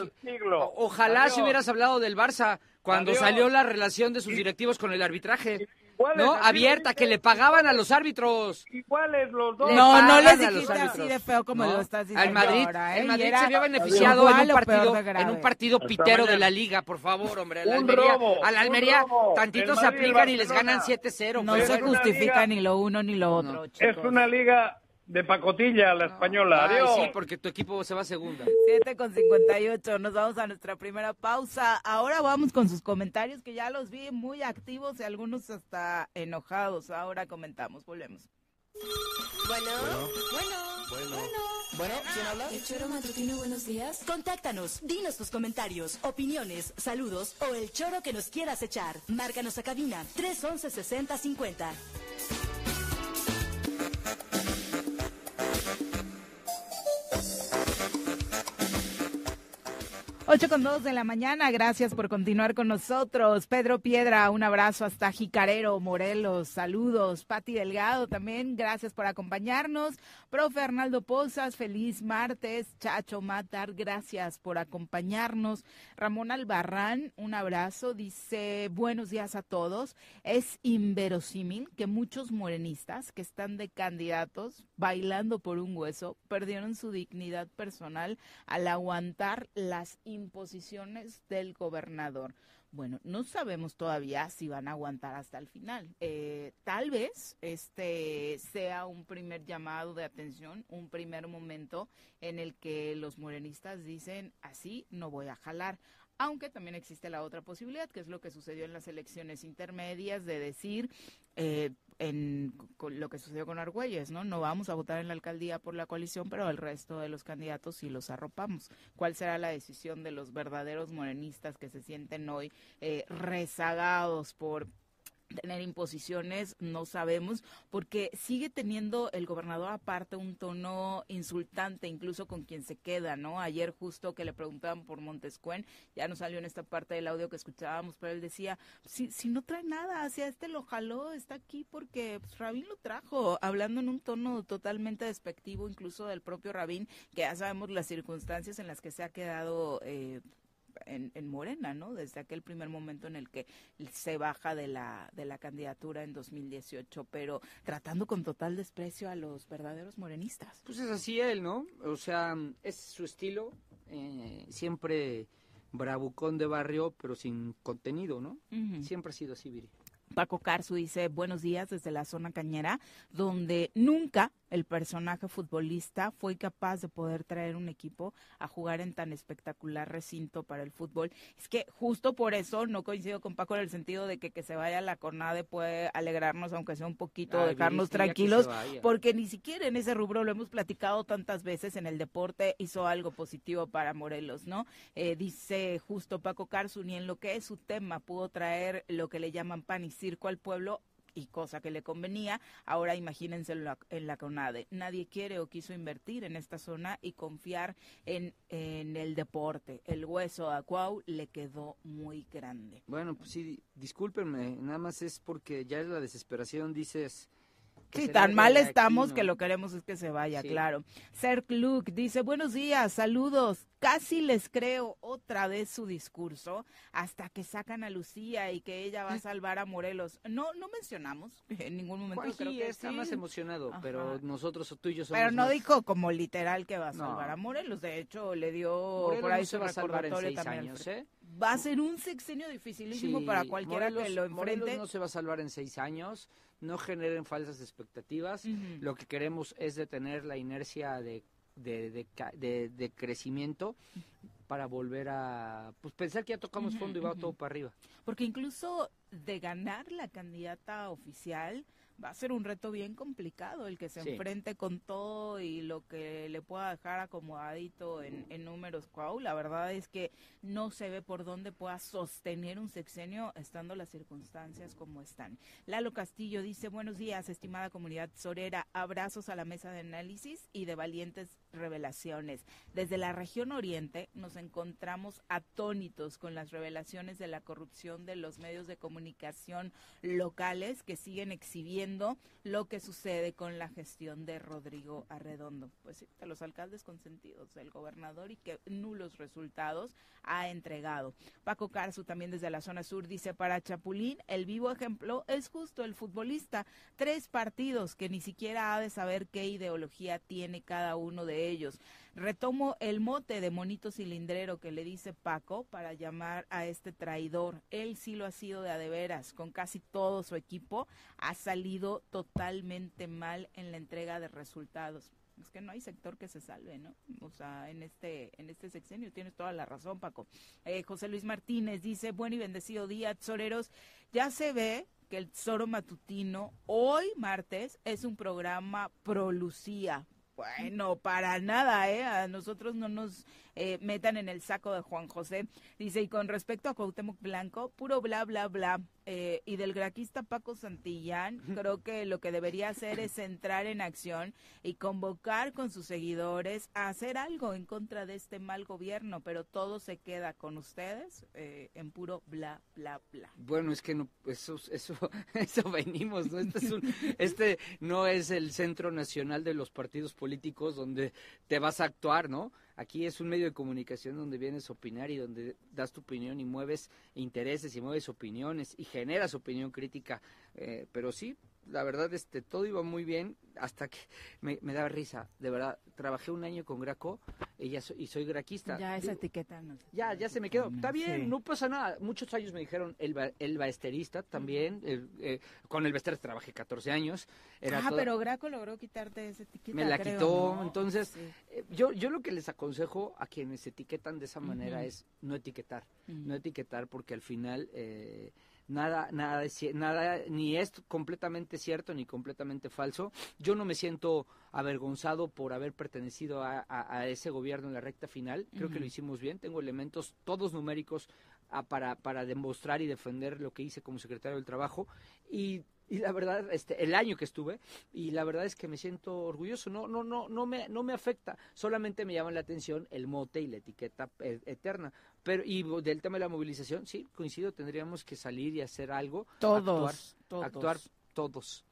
ojalá si hubieras hablado del Barça cuando salió la relación de sus directivos con el arbitraje. ¿No? Abierta, que le pagaban a los árbitros. Iguales los dos. No, no les dijiste así de feo como lo estás diciendo Al Madrid, ahora, ¿eh? el Madrid se vio beneficiado en un partido, en un partido pitero de la liga, por favor, hombre. A la Un Almería, robo, a la un Almería robo. tantito El se aplican y les ganan 7-0. No pues. se es una justifica liga- ni lo uno ni lo otro, Es una liga de pacotilla, la española. Ay, Adiós. sí, porque tu equipo se va a segunda. 7 con 58, nos vamos a nuestra primera pausa. Ahora vamos con sus comentarios que ya los vi muy activos y algunos hasta enojados. Ahora comentamos, volvemos. Bueno, bueno, bueno, Bueno, ¿quién habla? El choro matutino, buenos días. Contáctanos, dinos tus comentarios, opiniones, saludos o el choro que nos quieras echar. Márcanos a cabina 311 6050. 8 con 2 de la mañana, gracias por continuar con nosotros. Pedro Piedra, un abrazo hasta Jicarero, Morelos, saludos. Pati Delgado también, gracias por acompañarnos. Profe Arnaldo Pozas, feliz martes. Chacho Matar, gracias por acompañarnos. Ramón Albarrán, un abrazo, dice buenos días a todos. Es inverosímil que muchos morenistas que están de candidatos bailando por un hueso perdieron su dignidad personal al aguantar las imposiciones del gobernador. Bueno, no sabemos todavía si van a aguantar hasta el final. Eh, tal vez este sea un primer llamado de atención, un primer momento en el que los morenistas dicen así no voy a jalar. Aunque también existe la otra posibilidad, que es lo que sucedió en las elecciones intermedias, de decir, eh, en lo que sucedió con Argüelles, ¿no? No vamos a votar en la alcaldía por la coalición, pero el resto de los candidatos sí los arropamos. ¿Cuál será la decisión de los verdaderos morenistas que se sienten hoy eh, rezagados por tener imposiciones, no sabemos, porque sigue teniendo el gobernador aparte un tono insultante, incluso con quien se queda, ¿no? Ayer justo que le preguntaban por Montescuen, ya no salió en esta parte del audio que escuchábamos, pero él decía, si, si no trae nada, hacia este lo jaló, está aquí porque pues, Rabín lo trajo, hablando en un tono totalmente despectivo, incluso del propio Rabín, que ya sabemos las circunstancias en las que se ha quedado eh, en, en, Morena, ¿no? Desde aquel primer momento en el que se baja de la, de la candidatura en 2018, pero tratando con total desprecio a los verdaderos morenistas. Pues es así él, ¿no? O sea, es su estilo, eh, siempre bravucón de barrio, pero sin contenido, ¿no? Uh -huh. Siempre ha sido así, Viri. Paco Carzu dice buenos días desde la zona cañera, donde nunca el personaje futbolista fue capaz de poder traer un equipo a jugar en tan espectacular recinto para el fútbol. Es que justo por eso no coincido con Paco en el sentido de que que se vaya a la CONADE puede alegrarnos, aunque sea un poquito, Ay, dejarnos tranquilos, porque ni siquiera en ese rubro lo hemos platicado tantas veces en el deporte, hizo algo positivo para Morelos, ¿no? Eh, dice justo Paco Carzu, ni en lo que es su tema pudo traer lo que le llaman pan y circo al pueblo y cosa que le convenía. Ahora imagínense en la, CONADE. Nadie quiere o quiso invertir en esta zona y confiar en, en el deporte. El hueso a Cuau le quedó muy grande. Bueno, pues sí, discúlpenme, nada más es porque ya es la desesperación, dices, Sí, tan mal aquí, estamos ¿no? que lo queremos es que se vaya, Sí. claro. Serk Luke dice, buenos días, saludos. Casi les creo otra vez su discurso hasta que sacan a Lucía y que ella va a salvar a Morelos. No, no mencionamos en ningún momento. Juanji creo que está sí. más emocionado, Ajá. pero nosotros, tú y yo somos Pero no más- dijo como literal que va a No. salvar a Morelos. De hecho, le dio Morelos por ahí no se va a salvar en seis también. años, ¿eh? Va a ser un sexenio dificilísimo Sí, para cualquiera que Morelos- lo enfrente. Morelos no se va a salvar en seis años, no generen falsas expectativas. Lo que queremos es detener la inercia de, de, de de- de crecimiento para volver a pues pensar que ya tocamos fondo y va todo para arriba. Porque incluso de ganar la candidata oficial va a ser un reto bien complicado el que se Sí. enfrente con todo y lo que le pueda dejar acomodadito en, en números Cuau. La verdad es que no se ve por dónde pueda sostener un sexenio estando las circunstancias como están. Lalo Castillo dice, buenos días, estimada comunidad sorera, abrazos a la mesa de análisis y de valientes revelaciones. Desde la región oriente nos encontramos atónitos con las revelaciones de la corrupción de los medios de comunicación locales que siguen exhibiendo lo que sucede con la gestión de Rodrigo Arredondo. Pues sí, de los alcaldes consentidos del gobernador y que nulos resultados ha entregado. Paco Carzu también desde la zona sur dice para Chapulín el vivo ejemplo es justo el futbolista. Tres partidos que ni siquiera ha de saber qué ideología tiene cada uno de ellos. Retomo el mote de monito cilindrero que le dice Paco para llamar a este traidor. Él sí lo ha sido de a de veras, con casi todo su equipo ha salido totalmente mal en la entrega de resultados. Es que no hay sector que se salve, ¿no? O sea, en este, en este sexenio tienes toda la razón, Paco. Eh, José Luis Martínez dice, buen y bendecido día, tesoreros. Ya se ve que el Tesoro Matutino hoy martes es un programa pro Lucía. Bueno, para nada, ¿eh? A nosotros no nos eh, metan en el saco de Juan José. Dice, y con respecto a Cuauhtémoc Blanco, puro bla, bla, bla. Eh, y del graquista Paco Santillán, creo que lo que debería hacer es entrar en acción y convocar con sus seguidores a hacer algo en contra de este mal gobierno, pero todo se queda con ustedes eh, en puro bla, bla, bla. Bueno, es que no, eso, eso, eso venimos, ¿no? Este, es un- este no es el centro nacional de los partidos políticos donde te vas a actuar, ¿no? Aquí es un medio de comunicación donde vienes a opinar y donde das tu opinión y mueves intereses y mueves opiniones y generas opinión crítica. Eh, pero sí, la verdad, este, todo iba muy bien hasta que me, me daba risa. De verdad, trabajé un año con Graco y, ya soy, y soy graquista. Ya esa Digo, etiqueta no. ya, ya se me quedó. Está bien, Sí. no pasa nada. Muchos años me dijeron el, ba- el baesterista también. el, eh, con el baesterista trabajé 14 años. Era ah, toda- pero Graco logró quitarte esa etiqueta. me la creo, quitó. ¿no? Entonces, Sí. eh, yo, yo lo que les aconsejo a quienes etiquetan de esa manera es no etiquetar. No etiquetar porque al final eh, nada, nada, nada, ni es completamente cierto ni completamente falso. Yo no me siento avergonzado por haber pertenecido a, a- a ese gobierno en la recta final. Creo que lo hicimos bien. Tengo elementos todos numéricos ah, para, para demostrar y defender lo que hice como secretario del Trabajo. Y, y la verdad, este, el año que estuve, y la verdad es que me siento orgulloso. No, no, no, no me, no me afecta. Solamente me llama la atención el mote y la etiqueta eh, eterna. Pero, y del tema de la movilización, sí, coincido, tendríamos que salir y hacer algo. Todos, actuar, todos. actuar todos.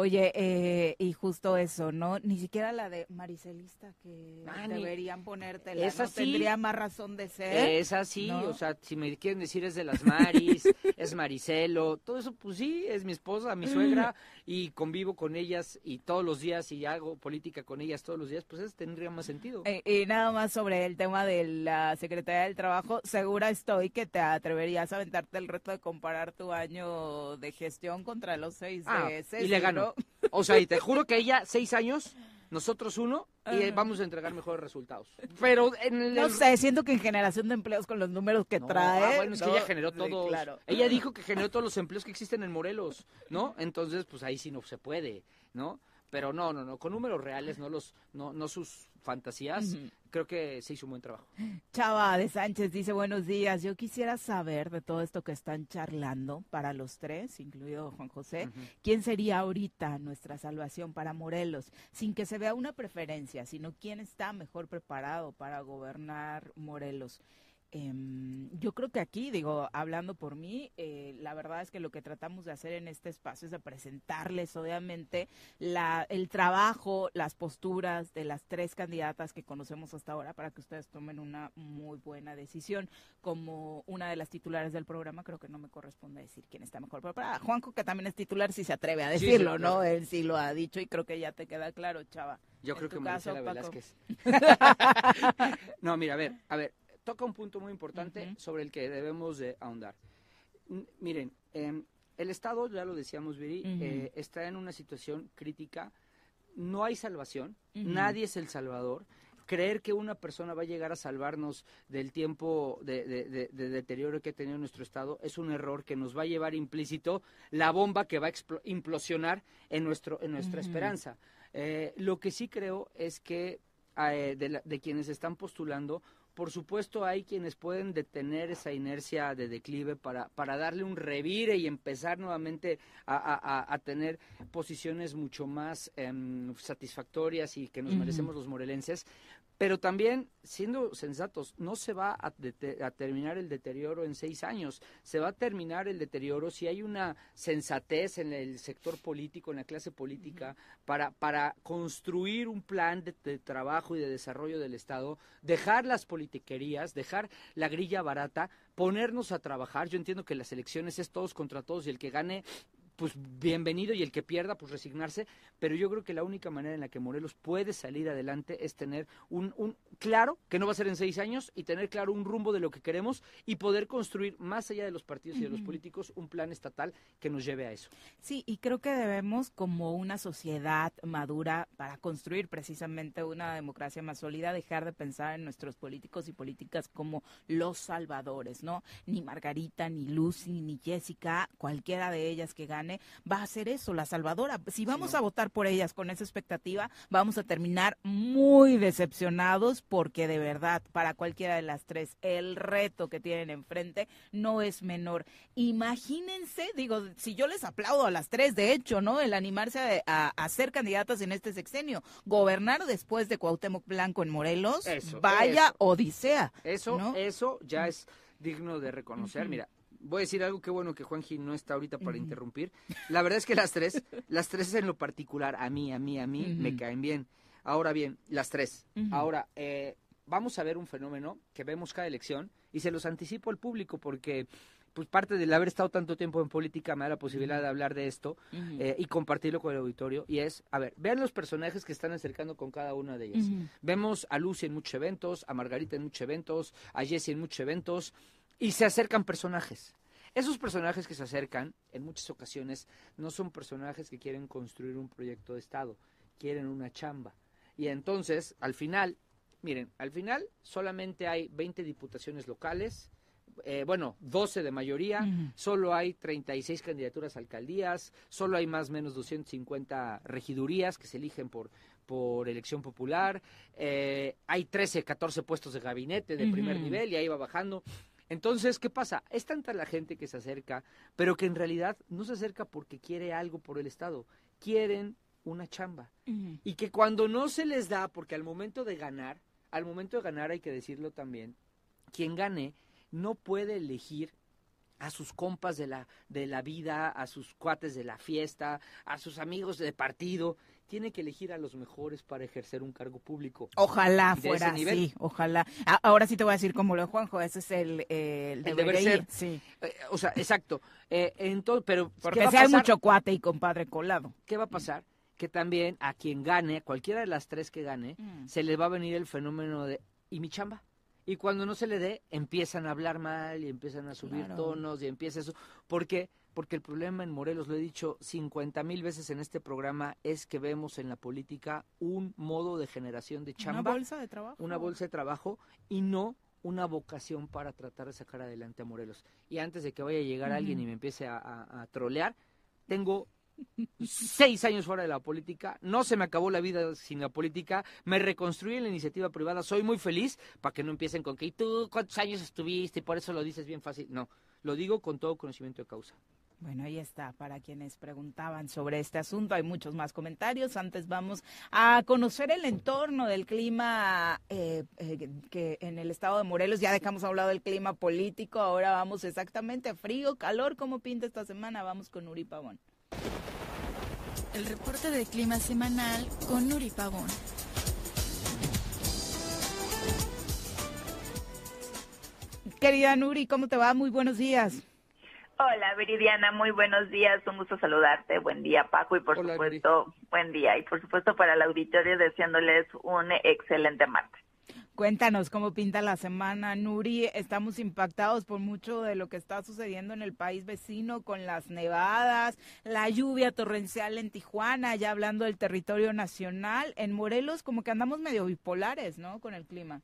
Oye, eh, y justo eso, ¿no? Ni siquiera la de Maricelista que Ah, deberían ponértela, Esa ¿no? sí. Tendría más razón de ser. Es así, ¿no? o sea, si me quieren decir es de las Maris, es Maricelo, todo eso, pues sí, es mi esposa, mi suegra, y convivo con ellas y todos los días y hago política con ellas todos los días, pues eso tendría más sentido. Eh, y nada más sobre el tema de la Secretaría del Trabajo, segura estoy que te atreverías a aventarte el reto de comparar tu año de gestión contra los seis Ah, de y le gano. ¿no? O sea, y te juro que ella seis años, nosotros uno, y eh, vamos a entregar mejores resultados. Pero en el... No sé, siento que en generación de empleos con los números que No, trae. ah, bueno, es que ella generó Sí, todos. claro. Ella dijo que generó todos los empleos que existen en Morelos, ¿no? Entonces, pues ahí sí no se puede, ¿no? Pero no, no, no, con números reales, no los, no, no sus fantasías. Creo que se hizo un buen trabajo. Chava de Sánchez dice buenos días. Yo quisiera saber de todo esto que están charlando para los tres, incluido Juan José, quién sería ahorita nuestra salvación para Morelos, sin que se vea una preferencia, sino quién está mejor preparado para gobernar Morelos. Em, yo creo que aquí, digo, hablando por mí, eh, la verdad es que lo que tratamos de hacer en este espacio es de presentarles, obviamente, la, el trabajo, las posturas de las tres candidatas que conocemos hasta ahora para que ustedes tomen una muy buena decisión. Como una de las titulares del programa, creo que no me corresponde decir quién está mejor preparada. Juanjo, que también es titular, si se atreve a decirlo, ¿no? Él sí lo ha dicho y creo que ya te queda claro, chava. Yo creo que Marcela Velázquez. no, mira, a ver, a ver, toca un punto muy importante sobre el que debemos de ahondar. miren, em, el Estado, ya lo decíamos, Viri, eh, está en una situación crítica. No hay salvación, nadie es el salvador. Creer que una persona va a llegar a salvarnos del tiempo de, deterioro que ha tenido nuestro Estado es un error que nos va a llevar implícito la bomba que va a implosionar en, nuestro, en nuestra esperanza. Eh, lo que sí creo es que eh, de quienes están postulando, por supuesto hay quienes pueden detener esa inercia de declive para, para darle un revire y empezar nuevamente a, tener posiciones mucho más em, satisfactorias y que nos merecemos los morelenses, pero también, siendo sensatos, no se va a, terminar el deterioro en seis años. Se va a terminar el deterioro si hay una sensatez en el sector político, en la clase política, para, para construir un plan de, de, trabajo y de desarrollo del Estado, dejar las politiquerías, dejar la grilla barata, ponernos a trabajar. Yo entiendo que las elecciones es todos contra todos y el que gane pues bienvenido y el que pierda, pues resignarse. Pero yo creo que la única manera en la que Morelos puede salir adelante es tener un, un claro, que no va a ser en seis años, y tener claro un rumbo de lo que queremos y poder construir, más allá de los partidos y de los políticos, un plan estatal que nos lleve a eso. Sí, y creo que debemos, como una sociedad madura, para construir precisamente una democracia más sólida, dejar de pensar en nuestros políticos y políticas como los salvadores, ¿no? Ni Margarita, ni Lucy, ni Jessica, cualquiera de ellas que gane va a ser eso, la salvadora. Si vamos a votar por ellas con esa expectativa, vamos a terminar muy decepcionados porque de verdad, para cualquiera de las tres, el reto que tienen enfrente no es menor. Imagínense, digo, si yo les aplaudo a las tres, de hecho, ¿no? El animarse a, ser candidatas en este sexenio, gobernar después de Cuauhtémoc Blanco en Morelos, vaya odisea. Eso, eso ya es digno de reconocer. Mira, voy a decir algo que bueno que Juanji no está ahorita para interrumpir. La verdad es que las tres, las tres en lo particular, a mí, a mí, a mí, me caen bien. Ahora bien, las tres. Ahora, eh, vamos a ver un fenómeno que vemos cada elección y se los anticipo al público porque pues parte del haber estado tanto tiempo en política me da la posibilidad de hablar de esto eh, y compartirlo con el auditorio y es, a ver, vean los personajes que están acercando con cada una de ellas. Vemos a Lucy en muchos eventos, a Margarita en muchos eventos, a Jessie en muchos eventos, y se acercan personajes. Esos personajes que se acercan, en muchas ocasiones, no son personajes que quieren construir un proyecto de Estado, quieren una chamba. Y entonces, al final, miren, al final solamente hay 20 diputaciones locales, eh, bueno, 12 de mayoría, solo hay 36 candidaturas a alcaldías, solo hay más o menos 250 regidurías que se eligen por, por elección popular, eh, hay 13, 14 puestos de gabinete de primer nivel y ahí va bajando. Entonces, ¿qué pasa? Es tanta la gente que se acerca, pero que en realidad no se acerca porque quiere algo por el Estado. Quieren una chamba. Y que cuando no se les da, porque al momento de ganar, al momento de ganar hay que decirlo también, quien gane no puede elegir a sus compas de la, de la vida, a sus cuates de la fiesta, a sus amigos de partido. Tiene que elegir a los mejores para ejercer un cargo público. Ojalá fuera así, ojalá. ahora sí te voy a decir como lo de Juanjo, ese es el, el, deber ser. Sí. Eh, o sea, exacto. Eh, entonces, pero Porque hay mucho cuate y compadre colado. ¿Qué va a pasar? Que también a quien gane, cualquiera de las tres que gane, mm. se le va a venir el fenómeno de ¿y mi chamba? Y cuando no se le dé, empiezan a hablar mal y empiezan a subir tonos y empieza eso. ¿Por qué? Porque el problema en Morelos, lo he dicho 50 mil veces en este programa, es que vemos en la política un modo de generación de chamba. Una bolsa de trabajo. Una bolsa de trabajo y no una vocación para tratar de sacar adelante a Morelos. Y antes de que vaya a llegar alguien y me empiece a, a trolear, tengo seis años fuera de la política, no se me acabó la vida sin la política, me reconstruí en la iniciativa privada, soy muy feliz para que no empiecen con que ¿y tú cuántos años estuviste? Y por eso lo dices bien fácil. No, lo digo con todo conocimiento de causa. Bueno, ahí está, para quienes preguntaban sobre este asunto, hay muchos más comentarios. Antes vamos a conocer el entorno del clima eh, eh, que en el estado de Morelos, ya dejamos hablado del clima político, ahora vamos exactamente frío, calor, ¿cómo pinta esta semana? Vamos con Uri Pavón. El reporte de clima semanal con Uri Pavón. Querida Nuri, ¿cómo te va? Muy buenos días. Hola, Viridiana, muy buenos días, un gusto saludarte. Buen día, Paco, y por supuesto, buen día. Y por supuesto para el auditorio deseándoles un excelente martes. Cuéntanos cómo pinta la semana, Nuri. Estamos impactados por mucho de lo que está sucediendo en el país vecino con las nevadas, la lluvia torrencial en Tijuana, ya hablando del territorio nacional. En Morelos como que andamos medio bipolares, ¿no? Con el clima.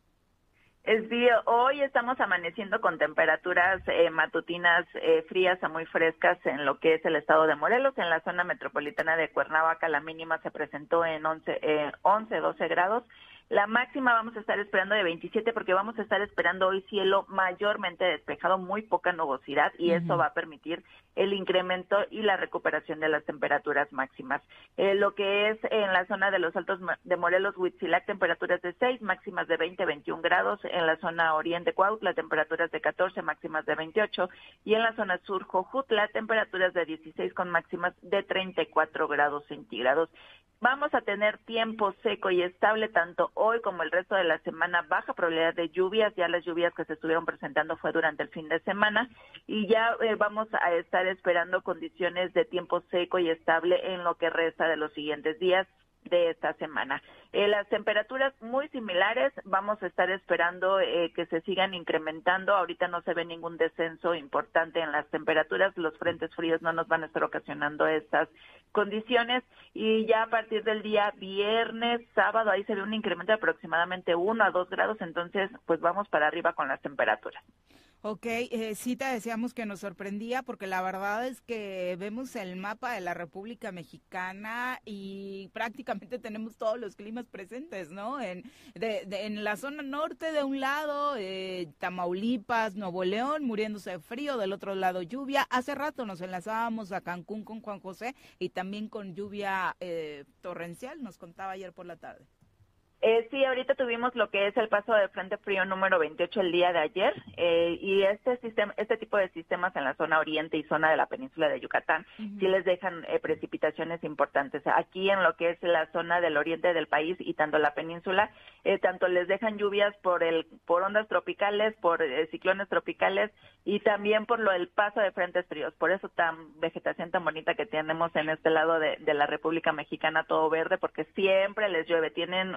Es hoy estamos amaneciendo con temperaturas eh, matutinas eh, frías a muy frescas en lo que es el estado de Morelos. En la zona metropolitana de Cuernavaca la mínima se presentó en 11, eh, 11 12 grados la máxima vamos a estar esperando de 27 porque vamos a estar esperando hoy cielo mayormente despejado, muy poca nubosidad y eso va a permitir el incremento y la recuperación de las temperaturas máximas. Eh, lo que es en la zona de los altos de Morelos, Huitzilac, temperaturas de 6, máximas de 20, 21 grados. En la zona oriente, Cuautla, temperaturas de 14, máximas de 28. Y en la zona sur, Jojutla, temperaturas de 16 con máximas de 34 grados centígrados. Vamos a tener tiempo seco y estable tanto hoy como el resto de la semana, baja probabilidad de lluvias, ya las lluvias que se estuvieron presentando fue durante el fin de semana. Y ya eh, vamos a estar esperando condiciones de tiempo seco y estable en lo que resta de los siguientes días de esta semana. Eh, las temperaturas muy similares, vamos a estar esperando eh, que se sigan incrementando. Ahorita no se ve ningún descenso importante en las temperaturas, los frentes fríos no nos van a estar ocasionando estas condiciones y ya a partir del día viernes, sábado, ahí se ve un incremento de aproximadamente 1 a 2 grados, entonces pues vamos para arriba con las temperaturas. Ok, eh, sí te decíamos que nos sorprendía porque la verdad es que vemos el mapa de la República Mexicana y prácticamente tenemos todos los climas presentes, ¿no? En, en la zona norte de un lado, eh, Tamaulipas, Nuevo León, muriéndose de frío, del otro lado lluvia. Hace rato nos enlazábamos a Cancún con Juan José y también con lluvia eh, torrencial, nos contaba ayer por la tarde. Eh, sí, ahorita tuvimos lo que es el paso de frente frío número 28 el día de ayer eh, y este sistema, este tipo de sistemas en la zona oriente y zona de la península de Yucatán sí les dejan eh, precipitaciones importantes. Aquí en lo que es la zona del oriente del país y tanto la península, eh, tanto les dejan lluvias por el por ondas tropicales, por ciclones tropicales y también por lo del paso de frentes fríos. Por eso tan vegetación tan bonita que tenemos en este lado de, de la República Mexicana, todo verde, porque siempre les llueve. Tienen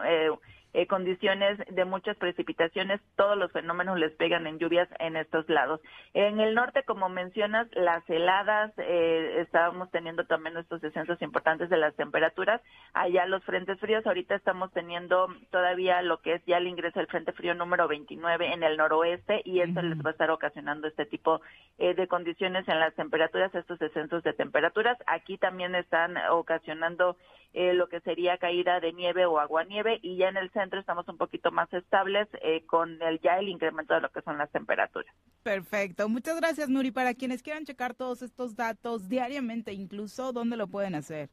eh, condiciones de muchas precipitaciones, todos los fenómenos les pegan en lluvias en estos lados. En el norte, como mencionas, las heladas, eh, estábamos teniendo también estos descensos importantes de las temperaturas. Allá los frentes fríos, ahorita estamos teniendo todavía lo que es ya el ingreso del frente frío número 29 en el noroeste y eso les va a estar ocasionando este tipo eh, de condiciones en las temperaturas, estos descensos de temperaturas. Aquí también están ocasionando eh, lo que sería caída de nieve o aguanieve y ya en el centro estamos un poquito más estables eh, con el ya el incremento de lo que son las temperaturas. Perfecto, muchas gracias Nuri. Para quienes quieran checar todos estos datos diariamente, incluso, ¿dónde lo pueden hacer?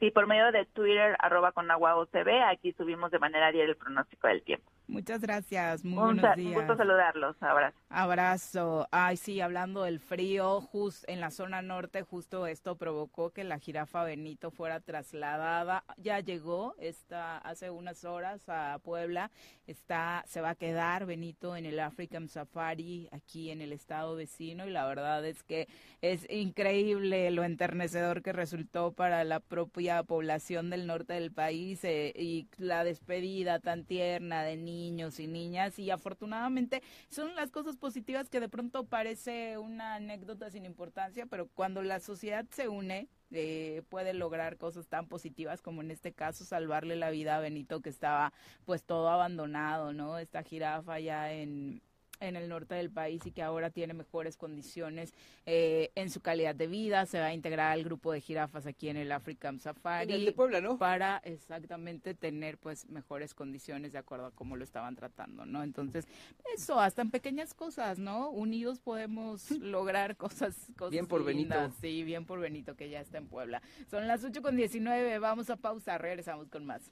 Sí, por medio de Twitter, arroba con agua OCB, aquí subimos de manera diaria el pronóstico del tiempo. Muchas gracias, muy un, buenos días. Un gusto saludarlos, abrazo. Abrazo. Ay, sí, hablando del frío, justo en la zona norte, justo esto provocó que la jirafa Benito fuera trasladada. Ya llegó, está hace unas horas a Puebla. Está, se va a quedar Benito en el African Safari aquí en el estado vecino y la verdad es que es increíble lo enternecedor que resultó para la propia población del norte del país eh, y la despedida tan tierna de niños niños y niñas y afortunadamente son las cosas positivas que de pronto parece una anécdota sin importancia, pero cuando la sociedad se une eh, puede lograr cosas tan positivas como en este caso salvarle la vida a Benito que estaba pues todo abandonado, ¿no? Esta jirafa ya en en el norte del país y que ahora tiene mejores condiciones eh, en su calidad de vida. Se va a integrar al grupo de jirafas aquí en el African Safari. En el de Puebla, ¿no? Para exactamente tener pues mejores condiciones de acuerdo a cómo lo estaban tratando, ¿no? Entonces, eso, hasta en pequeñas cosas, ¿no? Unidos podemos lograr cosas, cosas Bien por lindas. Benito. Sí, bien por Benito que ya está en Puebla. Son las 8 con 19, vamos a pausa, regresamos con más.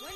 Bueno,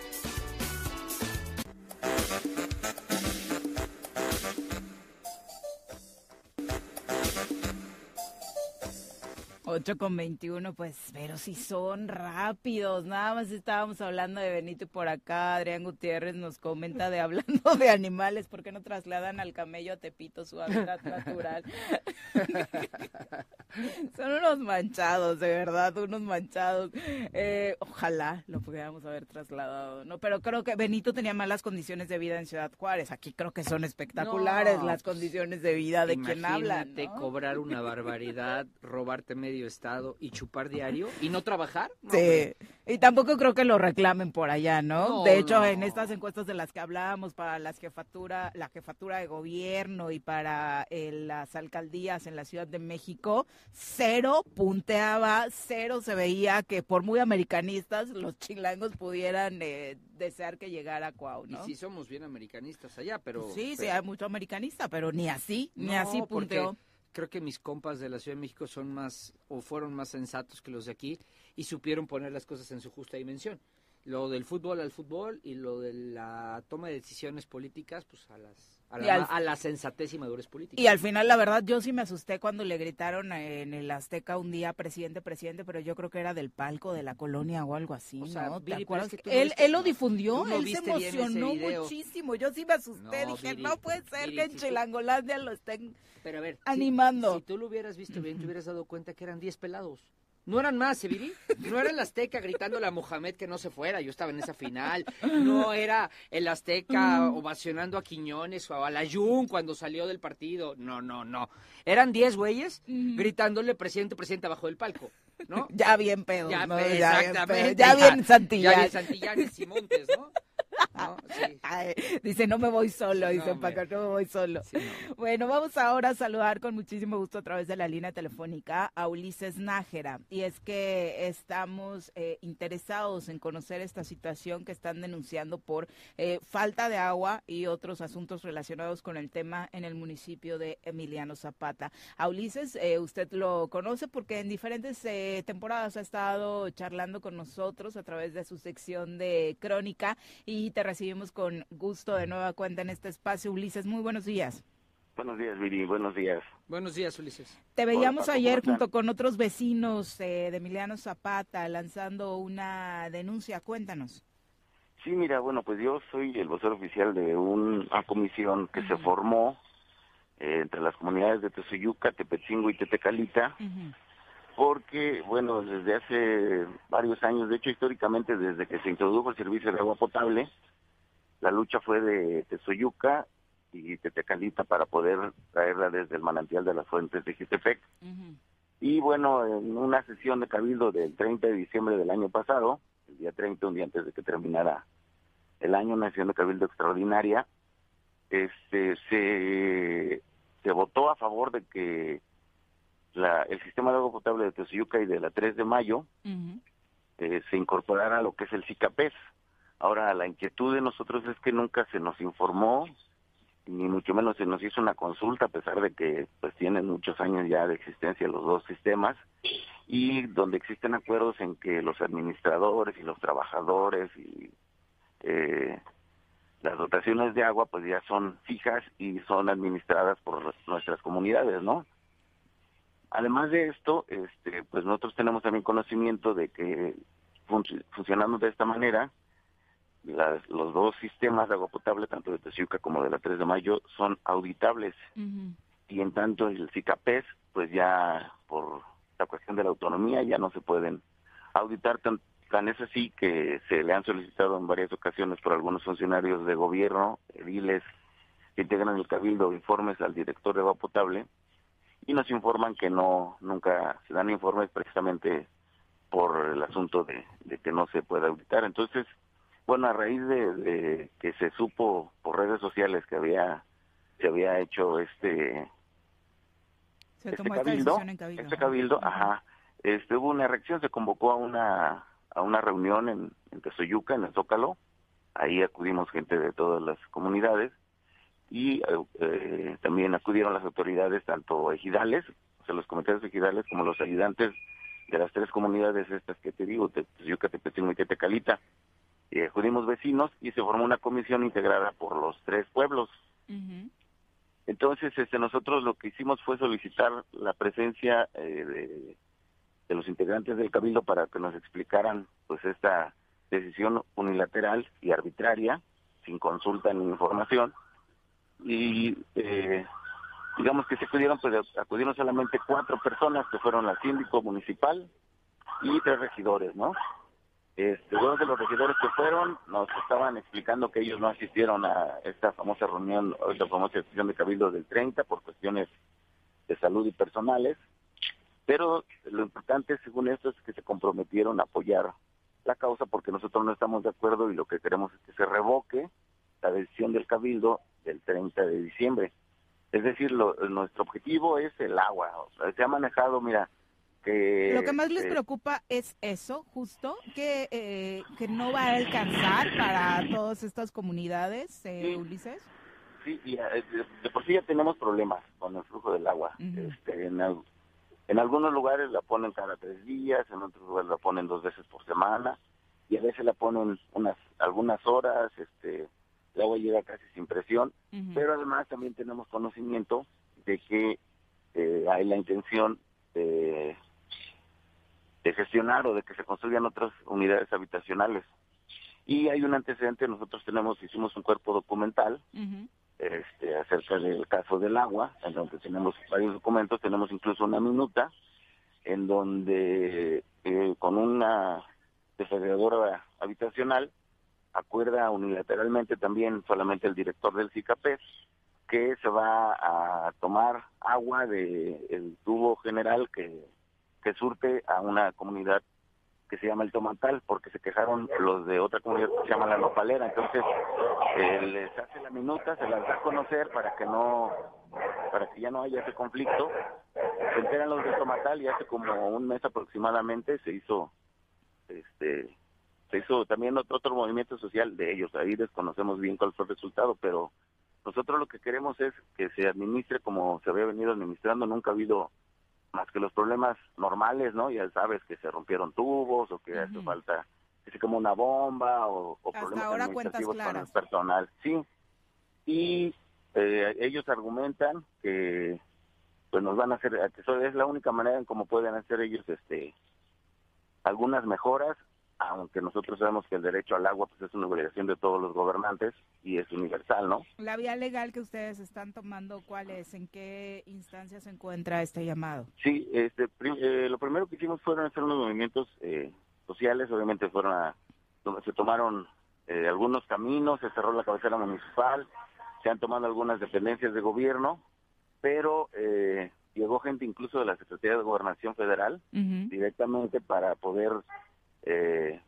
Ocho con 21, pues, pero si son rápidos. Nada más estábamos hablando de Benito y por acá Adrián Gutiérrez nos comenta de hablando de animales, ¿por qué no trasladan al camello a Tepito su hábitat natural? son unos manchados, de verdad, unos manchados. Eh, ojalá lo pudiéramos haber trasladado, ¿no? Pero creo que Benito tenía malas condiciones de vida en Ciudad Juárez. Aquí creo que son espectaculares No, las condiciones de vida de quien habla. Imagínate ¿no? cobrar una barbaridad, robarte medio estado y chupar diario y no trabajar. No, Sí, hombre. y tampoco creo que lo reclamen por allá, ¿no? No, de hecho, no. en estas encuestas de las que hablábamos para las jefatura, la jefatura de gobierno y para eh, las alcaldías en la Ciudad de México, cero punteaba, cero se veía que por muy americanistas los chilangos pudieran eh, desear que llegara Cuau, ¿no? Y sí somos bien americanistas allá, pero... sí, sí, pero- hay mucho americanista, pero ni así, ni así porque punteó. Creo que mis compas de la Ciudad de México son más o fueron más sensatos que los de aquí y supieron poner las cosas en su justa dimensión. Lo del fútbol al fútbol y lo de la toma de decisiones políticas, pues a las a la, al- a la sensatez y madurez política. Y al final, la verdad, yo sí me asusté cuando le gritaron en el Azteca un día, presidente, presidente, pero yo creo que era del palco de la colonia o algo así, O sea, ¿no? ¿Te acuerdas? es que tú él, viste- él lo difundió, tú no él se emocionó muchísimo. Yo sí me asusté, No, dije, no puede ser Viri, que en si tú- Chilangolandia lo estén Pero a ver, si- animando. Si, tú lo hubieras visto bien, te hubieras dado cuenta que eran 10 pelados. No eran más, ¿eh, Viri? No era el Azteca gritándole a Mohamed que no se fuera, yo estaba en esa final. No era el Azteca ovacionando a Quiñones o a Layún cuando salió del partido. No, no, no. Eran 10 güeyes gritándole presidente, presidente abajo del palco, ¿no? Ya bien pedo, Ya, bien pedo, Ya bien Santillán. Ya bien Santillanes y Montes, ¿no? ¿No? Sí. Ay, dice, no me voy solo, No, dice hombre. Paco, no me voy solo. Sí, no. Bueno, vamos ahora a saludar con muchísimo gusto a través de la línea telefónica a Ulises Nájera. Y es que estamos eh, interesados en conocer esta situación que están denunciando por eh, falta de agua y otros asuntos relacionados con el tema en el municipio de Emiliano Zapata. A Ulises, eh, usted lo conoce porque en diferentes eh, temporadas ha estado charlando con nosotros a través de su sección de crónica y te recibimos con gusto de nueva cuenta en este espacio. Ulises, muy buenos días. Buenos días, Viri. Buenos días. Buenos días, Ulises. Te veíamos Paco, ayer junto con otros vecinos eh, de Emiliano Zapata lanzando una denuncia. Cuéntanos. Sí, mira, bueno, pues yo soy el vocero oficial de una comisión que se formó eh, entre las comunidades de Tezuyuca, Tepetzingo y Tetecalita, porque, bueno, desde hace varios años, de hecho históricamente desde que se introdujo el servicio de agua potable, la lucha fue de Tezuyuca y Tetecalita para poder traerla desde el manantial de las fuentes de Jitepec. Y bueno, en una sesión de cabildo del 30 de diciembre del año pasado, el día 30, un día antes de que terminara el año, una sesión de cabildo extraordinaria, este, se, se votó a favor de que la, el sistema de agua potable de Tezuyuca y de la 3 de mayo eh, se incorporara a lo que es el CICAPES. Ahora, la inquietud de nosotros es que nunca se nos informó, ni mucho menos se nos hizo una consulta, a pesar de que pues tienen muchos años ya de existencia los dos sistemas, y donde existen acuerdos en que los administradores y los trabajadores y eh, las dotaciones de agua pues ya son fijas y son administradas por nuestras comunidades, ¿no? Además de esto, este, pues nosotros tenemos también conocimiento de que func- funcionando de esta manera, las- los dos sistemas de agua potable, tanto de Teciuca como de la 3 de Mayo, son auditables. Y en tanto el CICAPES, pues ya por la cuestión de la autonomía ya no se pueden auditar. Tan, tan es así que se le han solicitado en varias ocasiones por algunos funcionarios de gobierno, ediles que integran el cabildo informes al director de agua potable y nos informan que no nunca se dan informes precisamente por el asunto de, que no se pueda auditar. Entonces, bueno, a raíz de, que se supo por redes sociales que había se había hecho este este cabildo, este cabildo, ajá, este hubo una reacción, se convocó a una a una reunión en, en Tezoyuca, en el Zócalo, ahí acudimos gente de todas las comunidades y eh, también acudieron las autoridades, tanto ejidales, o sea, los comités ejidales, como los ayudantes de las tres comunidades estas que te digo, Tezuyuca, Tepetingo y Tetecalita. Y acudimos vecinos y se formó una comisión integrada por los tres pueblos. Entonces, este, nosotros lo que hicimos fue solicitar la presencia eh, de, de, los integrantes del cabildo para que nos explicaran, pues, esta decisión unilateral y arbitraria, sin consulta ni información, y eh, digamos que se acudieron, pues acudieron solamente cuatro personas que fueron la síndico municipal y tres regidores, ¿no? Este, dos de los regidores que fueron nos estaban explicando que ellos no asistieron a esta famosa reunión, esta famosa sesión de cabildo del 30 por cuestiones de salud y personales, pero lo importante según esto es que se comprometieron a apoyar la causa porque nosotros no estamos de acuerdo y lo que queremos es que se revoque la decisión del cabildo del 30 de diciembre. Es decir, nuestro objetivo es el agua. se ha manejado, mira, que... Lo que más les preocupa es eso, justo, que, eh, que no va a alcanzar para todas estas comunidades, eh, Ulises. Sí, y eh, de, por sí ya tenemos problemas con el flujo del agua. este, en, en algunos lugares la ponen cada tres días, en otros lugares la ponen dos veces por semana, y a veces la ponen unas algunas horas, este el agua llega casi sin presión, pero además también tenemos conocimiento de que eh, hay la intención de, gestionar o de que se construyan otras unidades habitacionales. Y hay un antecedente, nosotros tenemos, hicimos un cuerpo documental este, acerca del caso del agua, en donde tenemos varios documentos, tenemos incluso una minuta en donde eh, con una desagregadora habitacional acuerda unilateralmente también solamente el director del CICAPES que se va a tomar agua del el tubo general que, que surte a una comunidad que se llama el Tomatal, porque se quejaron los de otra comunidad que se llama la Nopalera. Entonces, eh, les hace la minuta, se las da a conocer para que no, para que ya no haya ese conflicto. Se enteran los de Tomatal y hace como un mes aproximadamente se hizo este se hizo también otro, otro movimiento social de ellos, ahí desconocemos bien cuál fue el resultado, pero nosotros lo que queremos es que se administre como se había venido administrando, nunca ha habido más que los problemas normales, ¿no? Ya sabes que se rompieron tubos o que hace falta que se como una bomba o, problemas administrativos con el personal, sí. Y eh, ellos argumentan que pues nos van a hacer, es la única manera en cómo pueden hacer ellos este algunas mejoras aunque nosotros sabemos que el derecho al agua pues es una obligación de todos los gobernantes y es universal, ¿no? La vía legal que ustedes están tomando, ¿cuál es? ¿En qué instancia se encuentra este llamado? Sí, este, eh, lo primero que hicimos fueron hacer unos movimientos eh, sociales, obviamente fueron a, se tomaron eh, algunos caminos, se cerró la cabecera municipal, se han tomado algunas dependencias de gobierno, pero llegó gente incluso de la Secretaría de Gobernación Federal directamente para poder eh,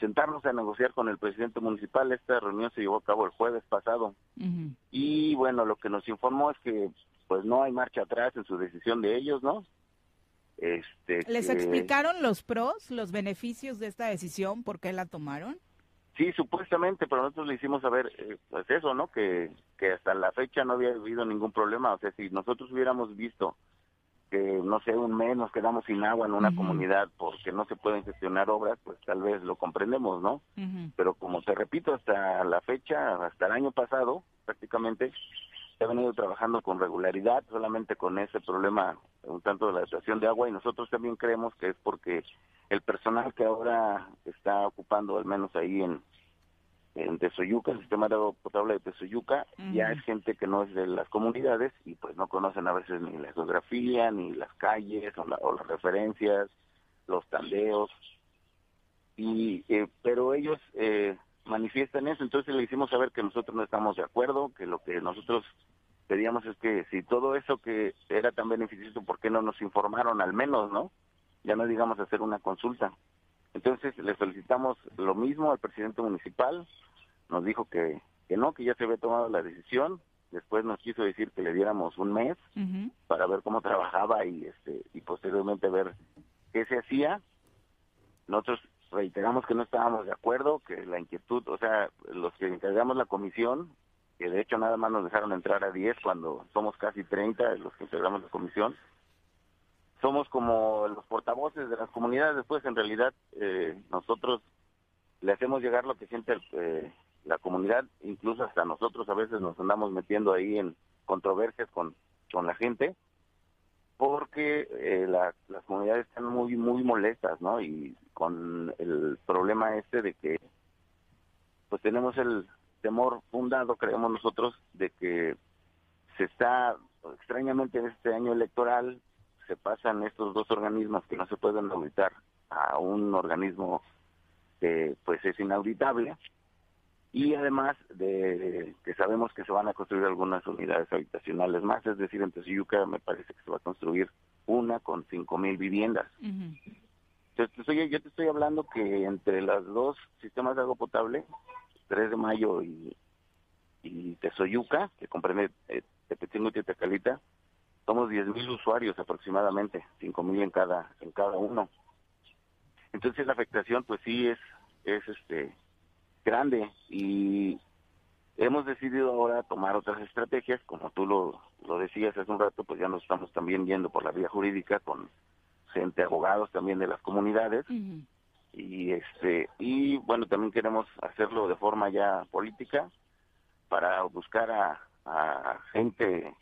sentarnos a negociar con el presidente municipal. Esta reunión se llevó a cabo el jueves pasado. Y bueno, lo que nos informó es que pues no hay marcha atrás en su decisión de ellos, ¿no? Este, ¿Les explicaron los pros, los beneficios de esta decisión? ¿Por qué la tomaron? Sí, supuestamente, pero nosotros le hicimos saber, eh, pues eso, ¿no? Que, que hasta la fecha no había habido ningún problema. O sea, si nosotros hubiéramos visto que no sé, un mes nos quedamos sin agua en una comunidad porque no se pueden gestionar obras, pues tal vez lo comprendemos, ¿no? Pero como te repito, hasta la fecha, hasta el año pasado, prácticamente, se ha venido trabajando con regularidad, solamente con ese problema un tanto de la situación de agua y nosotros también creemos que es porque el personal que ahora está ocupando, al menos ahí en, en Tezoyuca, el sistema de agua potable de Tezoyuca, ya es gente que no es de las comunidades y pues no conocen a veces ni la geografía, ni las calles o, las referencias, los tandeos. Y, eh, pero ellos eh, manifiestan eso, entonces le hicimos saber que nosotros no estamos de acuerdo, que lo que nosotros pedíamos es que si todo eso que era tan beneficioso, ¿por qué no nos informaron al menos, no? Ya no digamos hacer una consulta. Entonces le solicitamos lo mismo al presidente municipal, nos dijo que, que no, que ya se había tomado la decisión, después nos quiso decir que le diéramos un mes para ver cómo trabajaba y este y posteriormente ver qué se hacía. Nosotros reiteramos que no estábamos de acuerdo, que la inquietud, o sea, los que encargamos la comisión, que de hecho nada más nos dejaron entrar a 10 cuando somos casi 30 los que integramos la comisión, somos como los portavoces de las comunidades, después en realidad eh, nosotros le hacemos llegar lo que siente eh, la comunidad, incluso hasta nosotros a veces nos andamos metiendo ahí en controversias con, con la gente, porque eh, las comunidades están muy, muy molestas, ¿no? Y con el problema este de que, pues tenemos el temor fundado, creemos nosotros, de que se está, extrañamente en este año electoral, se pasan estos dos organismos que no se pueden auditar a un organismo que pues es inauditable y además de que sabemos que se van a construir algunas unidades habitacionales más, es decir, en Tezuyuca me parece que se va a construir una con cinco mil viviendas. Entonces, yo te estoy hablando que entre los dos sistemas de agua potable, 3 de mayo y, y Tezoyuca, que comprende eh, Tepetingo y Tetecalita, somos 10.000 usuarios aproximadamente, 5.000 en cada en cada uno. Entonces la afectación pues sí es es este grande y hemos decidido ahora tomar otras estrategias, como tú lo, lo decías hace un rato, pues ya nos estamos también yendo por la vía jurídica con gente, abogados también de las comunidades. Y este y bueno también queremos hacerlo de forma ya política para buscar a, a gente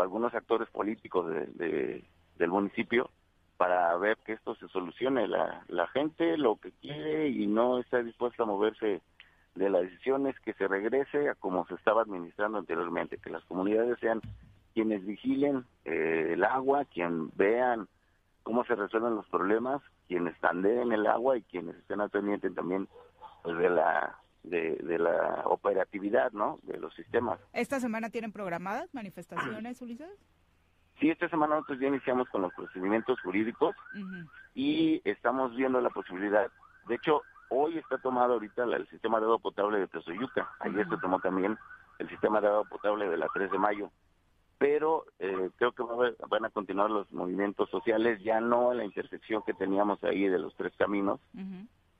algunos actores políticos de, del municipio para ver que esto se solucione. La, la gente lo que quiere y no está dispuesta a moverse de las decisiones, que se regrese a como se estaba administrando anteriormente, que las comunidades sean quienes vigilen eh, el agua, quien vean cómo se resuelven los problemas, quienes tandeen el agua y quienes estén al pendiente también pues, de la de, de, la operatividad, ¿no? De los sistemas. ¿Esta semana tienen programadas manifestaciones, Ulises? Sí, esta semana nosotros ya iniciamos con los procedimientos jurídicos y estamos viendo la posibilidad. De hecho, hoy está tomado ahorita el sistema de agua potable de Tezoyuca. Ayer se tomó también el sistema de agua potable de la 3 de mayo. Pero eh, creo que van a continuar los movimientos sociales, ya no en la intersección que teníamos ahí de los tres caminos,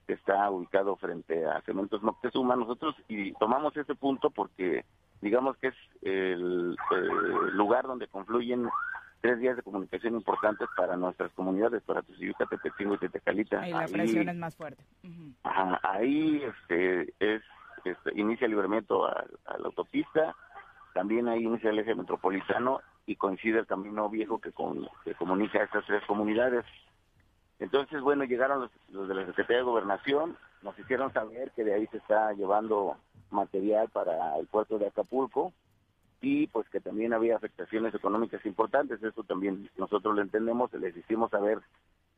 que está ubicado frente a Cementos Moctezuma. Nosotros y tomamos ese punto porque digamos que es el, lugar donde confluyen tres días de comunicación importantes para nuestras comunidades, para Tuziyuca, Tepetingo y Tetecalita. Ahí la presión es más fuerte. ahí este, es, este, inicia el libramiento a, la autopista, también ahí inicia el eje metropolitano y coincide el camino viejo que, con, que comunica a estas tres comunidades. Entonces, bueno, llegaron los, de la Secretaría de Gobernación, nos hicieron saber que de ahí se está llevando material para el puerto de Acapulco y pues que también había afectaciones económicas importantes, eso también nosotros lo entendemos, les hicimos saber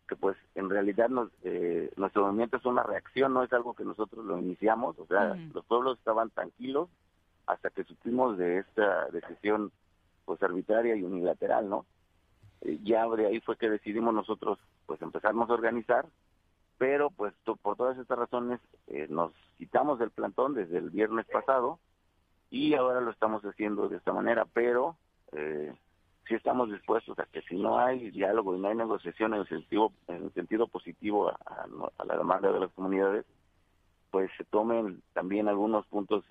que pues en realidad nos, eh, nuestro movimiento es una reacción, no es algo que nosotros lo iniciamos, o sea, los pueblos estaban tranquilos hasta que supimos de esta decisión pues arbitraria y unilateral, ¿no? Eh, ya de ahí fue que decidimos nosotros pues empezarnos a organizar, pero pues por todas estas razones eh, nos quitamos del plantón desde el viernes pasado y ahora lo estamos haciendo de esta manera, pero eh, sí estamos dispuestos a que si no hay diálogo y no hay negociación en el sentido, en el sentido positivo a la demanda de las comunidades, pues se tomen también algunos puntos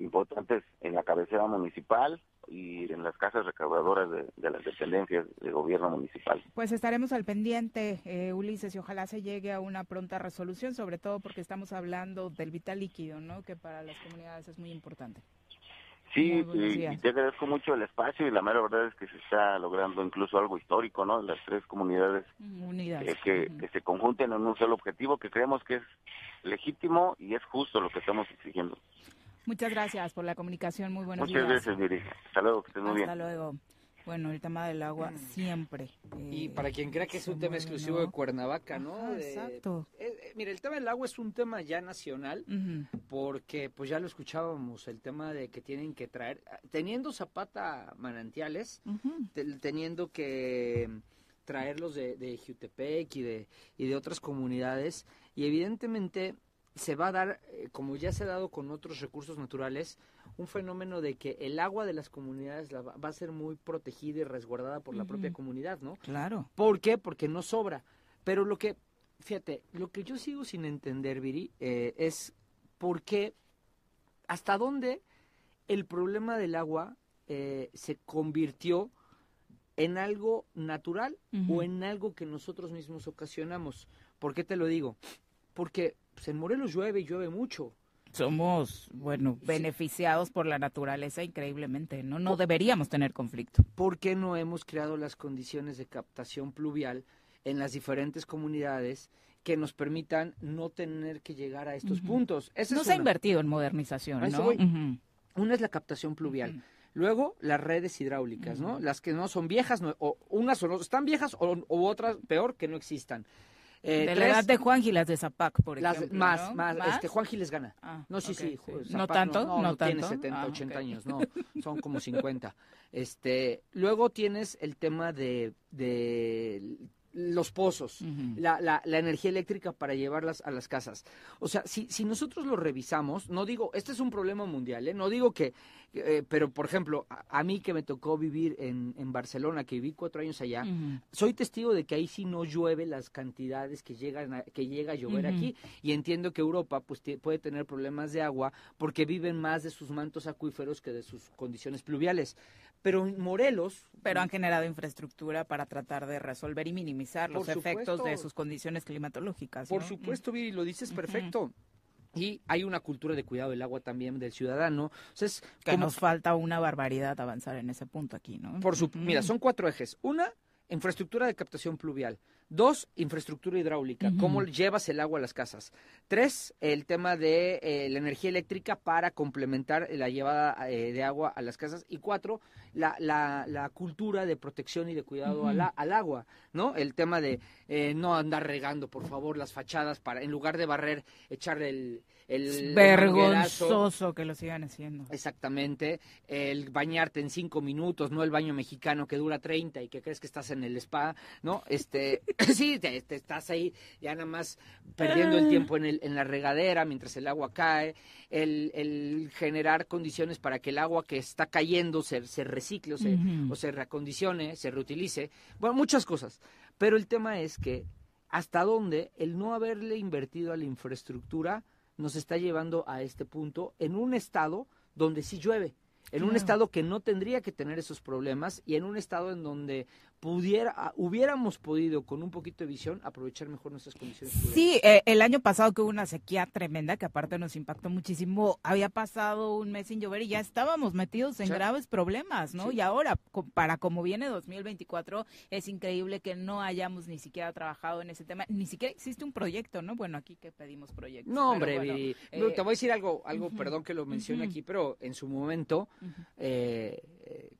importantes en la cabecera municipal y en las casas recaudadoras de, las dependencias de gobierno municipal. Pues estaremos al pendiente, eh, Ulises, y ojalá se llegue a una pronta resolución, sobre todo porque estamos hablando del vital líquido, ¿no? Que para las comunidades es muy importante. Sí, y, te agradezco mucho el espacio y la mera verdad es que se está logrando incluso algo histórico, ¿no? Las tres comunidades Unidas. que, que se conjunten en un solo objetivo que creemos que es legítimo y es justo lo que estamos exigiendo. Muchas gracias por la comunicación. Muy buenos Muchas días. Muchas gracias, Miri. Hasta luego, que estés muy bien. Hasta luego. Bueno, el tema del agua siempre. y para quien crea que es un tema exclusivo de Cuernavaca, ¿no? exacto. Eh, mire, el tema del agua es un tema ya nacional, porque pues ya lo escuchábamos, el tema de que tienen que traer, teniendo Zapata manantiales, teniendo que traerlos de, de Jutepec y de, y de otras comunidades, y evidentemente se va a dar, eh, como ya se ha dado con otros recursos naturales, un fenómeno de que el agua de las comunidades va, a ser muy protegida y resguardada por la propia comunidad, ¿no? Claro. ¿Por qué? Porque no sobra. Pero lo que, fíjate, lo que yo sigo sin entender, Viri, eh, es por qué, hasta dónde el problema del agua eh, se convirtió en algo natural o en algo que nosotros mismos ocasionamos. ¿Por qué te lo digo? Porque pues, en Morelos llueve y llueve mucho. Somos, bueno, beneficiados por la naturaleza increíblemente, ¿no? No deberíamos tener conflicto. ¿Por qué no hemos creado las condiciones de captación pluvial en las diferentes comunidades que nos permitan no tener que llegar a estos puntos? no se ha invertido en modernización, ¿no? Una es la captación pluvial. Luego, las redes hidráulicas, ¿no? Las que no son viejas, o unas o están viejas, o, otras, peor, que no existan. Eh, de la edad de Juan Giles de Zapac, por ejemplo. Más, más, este, Juan Giles gana. Ah, no, sí, sí. ¿No tanto? No, no, tiene 70, 80 ah, años, no, son como 50. Este, luego tienes el tema de, de los pozos, la, la, la, energía eléctrica para llevarlas a las casas. O sea, si, si nosotros lo revisamos, no digo, este es un problema mundial, ¿eh? no digo que, eh, pero por ejemplo, a, mí que me tocó vivir en, en Barcelona, que viví cuatro años allá, soy testigo de que ahí sí no llueve las cantidades que, llegan que llega a llover aquí y entiendo que Europa pues puede tener problemas de agua porque viven más de sus mantos acuíferos que de sus condiciones pluviales. Pero en Morelos... Pero han generado infraestructura para tratar de resolver y minimizar los efectos de sus condiciones climatológicas. Por supuesto, Viri, lo dices perfecto. Y hay una cultura de cuidado del agua también del ciudadano. Entonces, que nos falta una barbaridad avanzar en ese punto aquí, ¿no? Por su... Mira, son cuatro ejes. Una, infraestructura de captación pluvial. Dos, infraestructura hidráulica, cómo llevas el agua a las casas. Tres, el tema de eh, la energía eléctrica para complementar la llevada eh, de agua a las casas. Y cuatro, la, la, la cultura de protección y de cuidado al, al, agua, ¿no? El tema de eh, no andar regando, por favor, las fachadas para, en lugar de barrer, echar el, el vergonzoso que lo sigan haciendo. Exactamente, el bañarte en cinco minutos, no el baño mexicano que dura 30 y que crees que estás en el spa, ¿no? Este, sí, te, estás ahí ya nada más perdiendo el tiempo en, el, en la regadera mientras el agua cae, el, el generar condiciones para que el agua que está cayendo se, se recicle o se, o se reacondicione, se reutilice, bueno, muchas cosas. Pero el tema es que hasta dónde el no haberle invertido a la infraestructura nos está llevando a este punto en un estado donde sí llueve, en un estado que no tendría que tener esos problemas y en un estado en donde pudiera, hubiéramos podido con un poquito de visión aprovechar mejor nuestras condiciones. Sí, eh, el año pasado que hubo una sequía tremenda que aparte nos impactó muchísimo, había pasado un mes sin llover y ya estábamos metidos en graves problemas, ¿no? Y ahora, para como viene 2024, es increíble que no hayamos ni siquiera trabajado en ese tema, ni siquiera existe un proyecto, ¿no? Bueno, aquí que pedimos proyectos. No, hombre, eh, te voy a decir algo, algo, perdón que lo mencione aquí, pero en su momento, eh,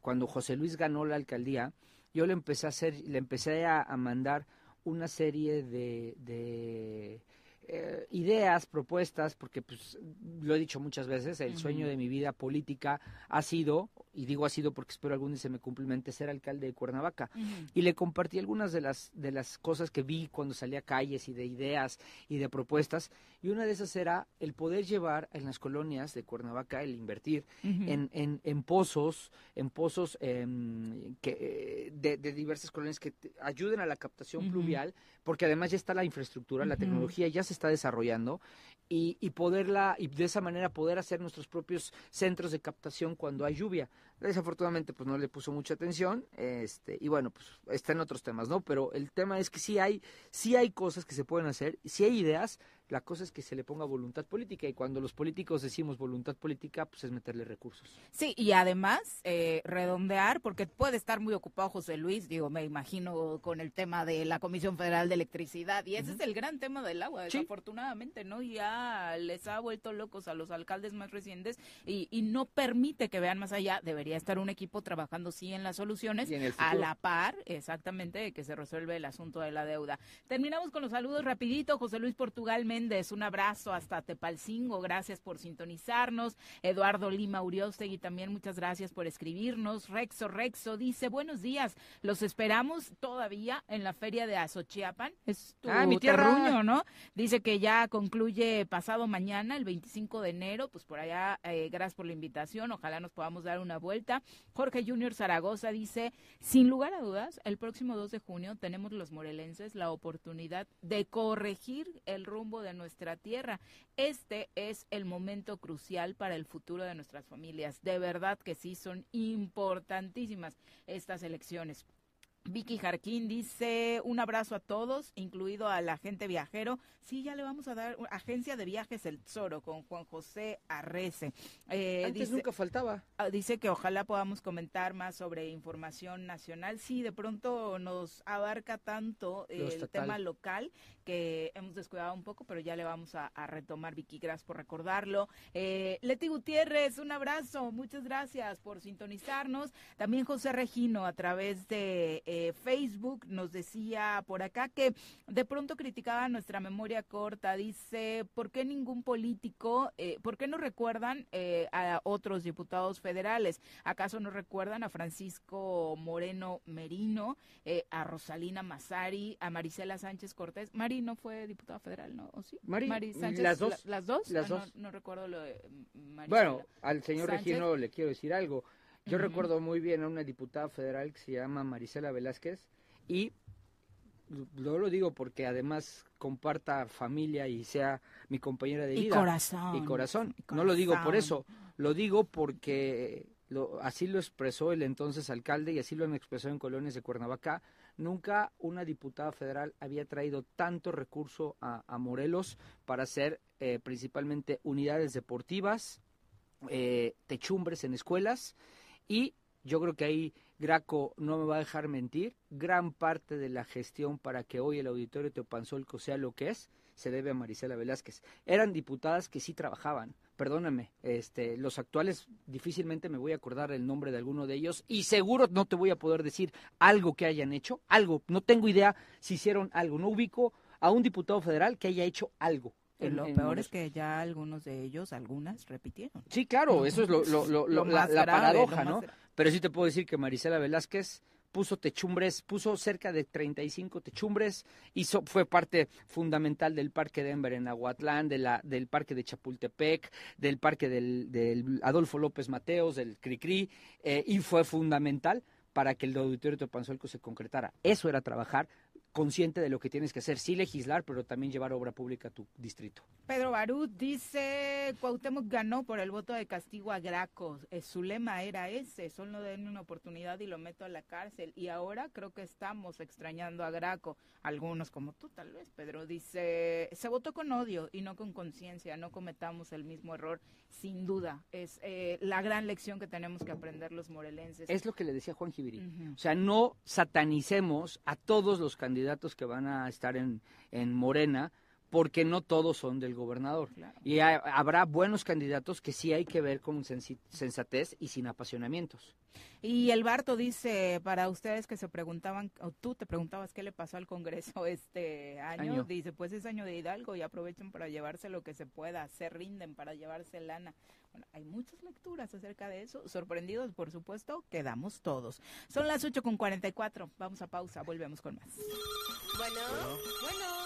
cuando José Luis ganó la alcaldía, yo le empecé a hacer, le empecé a, mandar una serie de, de eh, ideas, propuestas, porque pues lo he dicho muchas veces, el sueño de mi vida política ha sido, y digo ha sido porque espero algún día se me cumplimente, ser alcalde de Cuernavaca. Y le compartí algunas de las, de las cosas que vi cuando salía a calles y de ideas y de propuestas, y una de esas era el poder llevar en las colonias de Cuernavaca, el invertir en, en, en, pozos, en pozos em, que, de, diversas colonias que ayuden a la captación pluvial, porque además ya está la infraestructura, la tecnología ya se está desarrollando y, y, poderla y de esa manera poder hacer nuestros propios centros de captación cuando hay lluvia. Desafortunadamente pues no le puso mucha atención, este y bueno, pues está en otros temas, ¿no? Pero el tema es que sí hay sí hay cosas que se pueden hacer, sí hay ideas, la cosa es que se le ponga voluntad política y cuando los políticos decimos voluntad política, pues es meterle recursos. Sí, y además eh, redondear, porque puede estar muy ocupado José Luis, digo, me imagino con el tema de la Comisión Federal de Electricidad, y ese es el gran tema del agua, desafortunadamente, ¿no? Ya les ha vuelto locos a los alcaldes más recientes y, y no permite que vean más allá, debería estar un equipo trabajando sí en las soluciones en a la par, exactamente, de que se resuelve el asunto de la deuda. Terminamos con los saludos rapidito. José Luis Portugal Méndez, un abrazo hasta Tepalcingo, gracias por sintonizarnos. Eduardo Lima Uriostegui también muchas gracias por escribirnos. Rexo Rexo dice, buenos días, los esperamos todavía en la feria de Azochiapan. Es tu Ah, mi tierra. terruño, ¿no? Dice que ya concluye pasado mañana, el 25 de enero, pues por allá, eh, gracias por la invitación, ojalá nos podamos dar una vuelta. Jorge Junior Zaragoza dice, sin lugar a dudas, el próximo 2 de junio tenemos los morelenses la oportunidad de corregir el rumbo de nuestra tierra. Este es el momento crucial para el futuro de nuestras familias. De verdad que sí, son importantísimas estas elecciones. Vicky Jarquín dice un abrazo a todos, incluido al agente viajero. Sí, ya le vamos a dar agencia de viajes El Tesoro con Juan José Arrece. Eh, Antes nunca faltaba. Ah, Dice que ojalá podamos comentar más sobre información nacional. Sí, de pronto nos abarca tanto eh, el tema local que hemos descuidado un poco, pero ya le vamos a, retomar, Vicky. Gracias por recordarlo. Eh, Leti Gutiérrez, un abrazo. Muchas gracias por sintonizarnos. También José Regino a través de eh, Facebook nos decía por acá que de pronto criticaba nuestra memoria corta. Dice, ¿por qué ningún político, eh, por qué no recuerdan a otros diputados federales? ¿Acaso no recuerdan a Francisco Moreno Merino, a Rosalina Mazari, a Marisela Sánchez Cortés? Mari no fue diputada federal, ¿no? ¿O sí? Mari, Sánchez, las dos. la- ¿Las dos? Las Ah, no- dos. No, recuerdo lo de mm, Marisela. Bueno, al señor Sánchez. Regino le quiero decir algo. Yo recuerdo muy bien a una diputada federal que se llama Marisela Velázquez y yo lo digo porque además comparta familia y sea mi compañera de Y vida. corazón. Y corazón. Y No lo digo por corazón. eso, lo digo porque lo, así lo expresó el entonces alcalde y así lo han expresado en colonias de Cuernavaca. Nunca una diputada federal había traído tanto recurso a, Morelos para hacer eh, principalmente unidades deportivas, eh, techumbres en escuelas y yo creo que ahí Graco no me va a dejar mentir, gran parte de la gestión para que hoy el auditorio Teopanzolco sea lo que es, se debe a Marisela Velázquez. Eran diputadas que sí trabajaban, perdóname, este, los actuales difícilmente me voy a acordar el nombre de alguno de ellos y seguro no te voy a poder decir algo que hayan hecho, algo, no tengo idea si hicieron algo, no ubico a un diputado federal que haya hecho algo. En- lo en peor es que ya algunos de ellos, algunas, repitieron. Sí, claro, eso es lo, lo- lo- la, la paradoja, ¿no? Pero sí te puedo decir que Marisela Velázquez puso techumbres, puso cerca de 35 techumbres, hizo, fue parte fundamental del Parque Denver en Aguatlán, de la, del Parque de Chapultepec, del Parque del, Adolfo López Mateos, del Cricri, eh, y fue fundamental para que el auditorio de Panzuelco se concretara. Eso era trabajar consciente de lo que tienes que hacer, sí legislar, pero también llevar obra pública a tu distrito. Pedro Barut dice, Cuauhtémoc ganó por el voto de castigo a Graco. Eh, su lema era ese, solo den una oportunidad y lo meto a la cárcel. Y ahora creo que estamos extrañando a Graco. Algunos como tú tal vez, Pedro, dice, se votó con odio y no con conciencia. No cometamos el mismo error, sin duda. Es eh, la gran lección que tenemos que aprender los morelenses. Es lo que le decía Juan. Ujú. O sea, no satanicemos a todos los candidatos que van a estar en, en Morena, porque no todos son del gobernador. Claro. Y ha- habrá buenos candidatos que sí hay que ver con sensi- sensatez y sin apasionamientos. Y el Barto dice, para ustedes que se preguntaban, o tú te preguntabas qué le pasó al Congreso este año, Año. dice, pues es año de Hidalgo y aprovechen para llevarse lo que se pueda, se rinden para llevarse lana. Bueno, hay muchas lecturas acerca de eso, sorprendidos, por supuesto, quedamos todos. Son las 8 con 44, vamos a pausa, volvemos con más. Bueno, bueno, Bueno.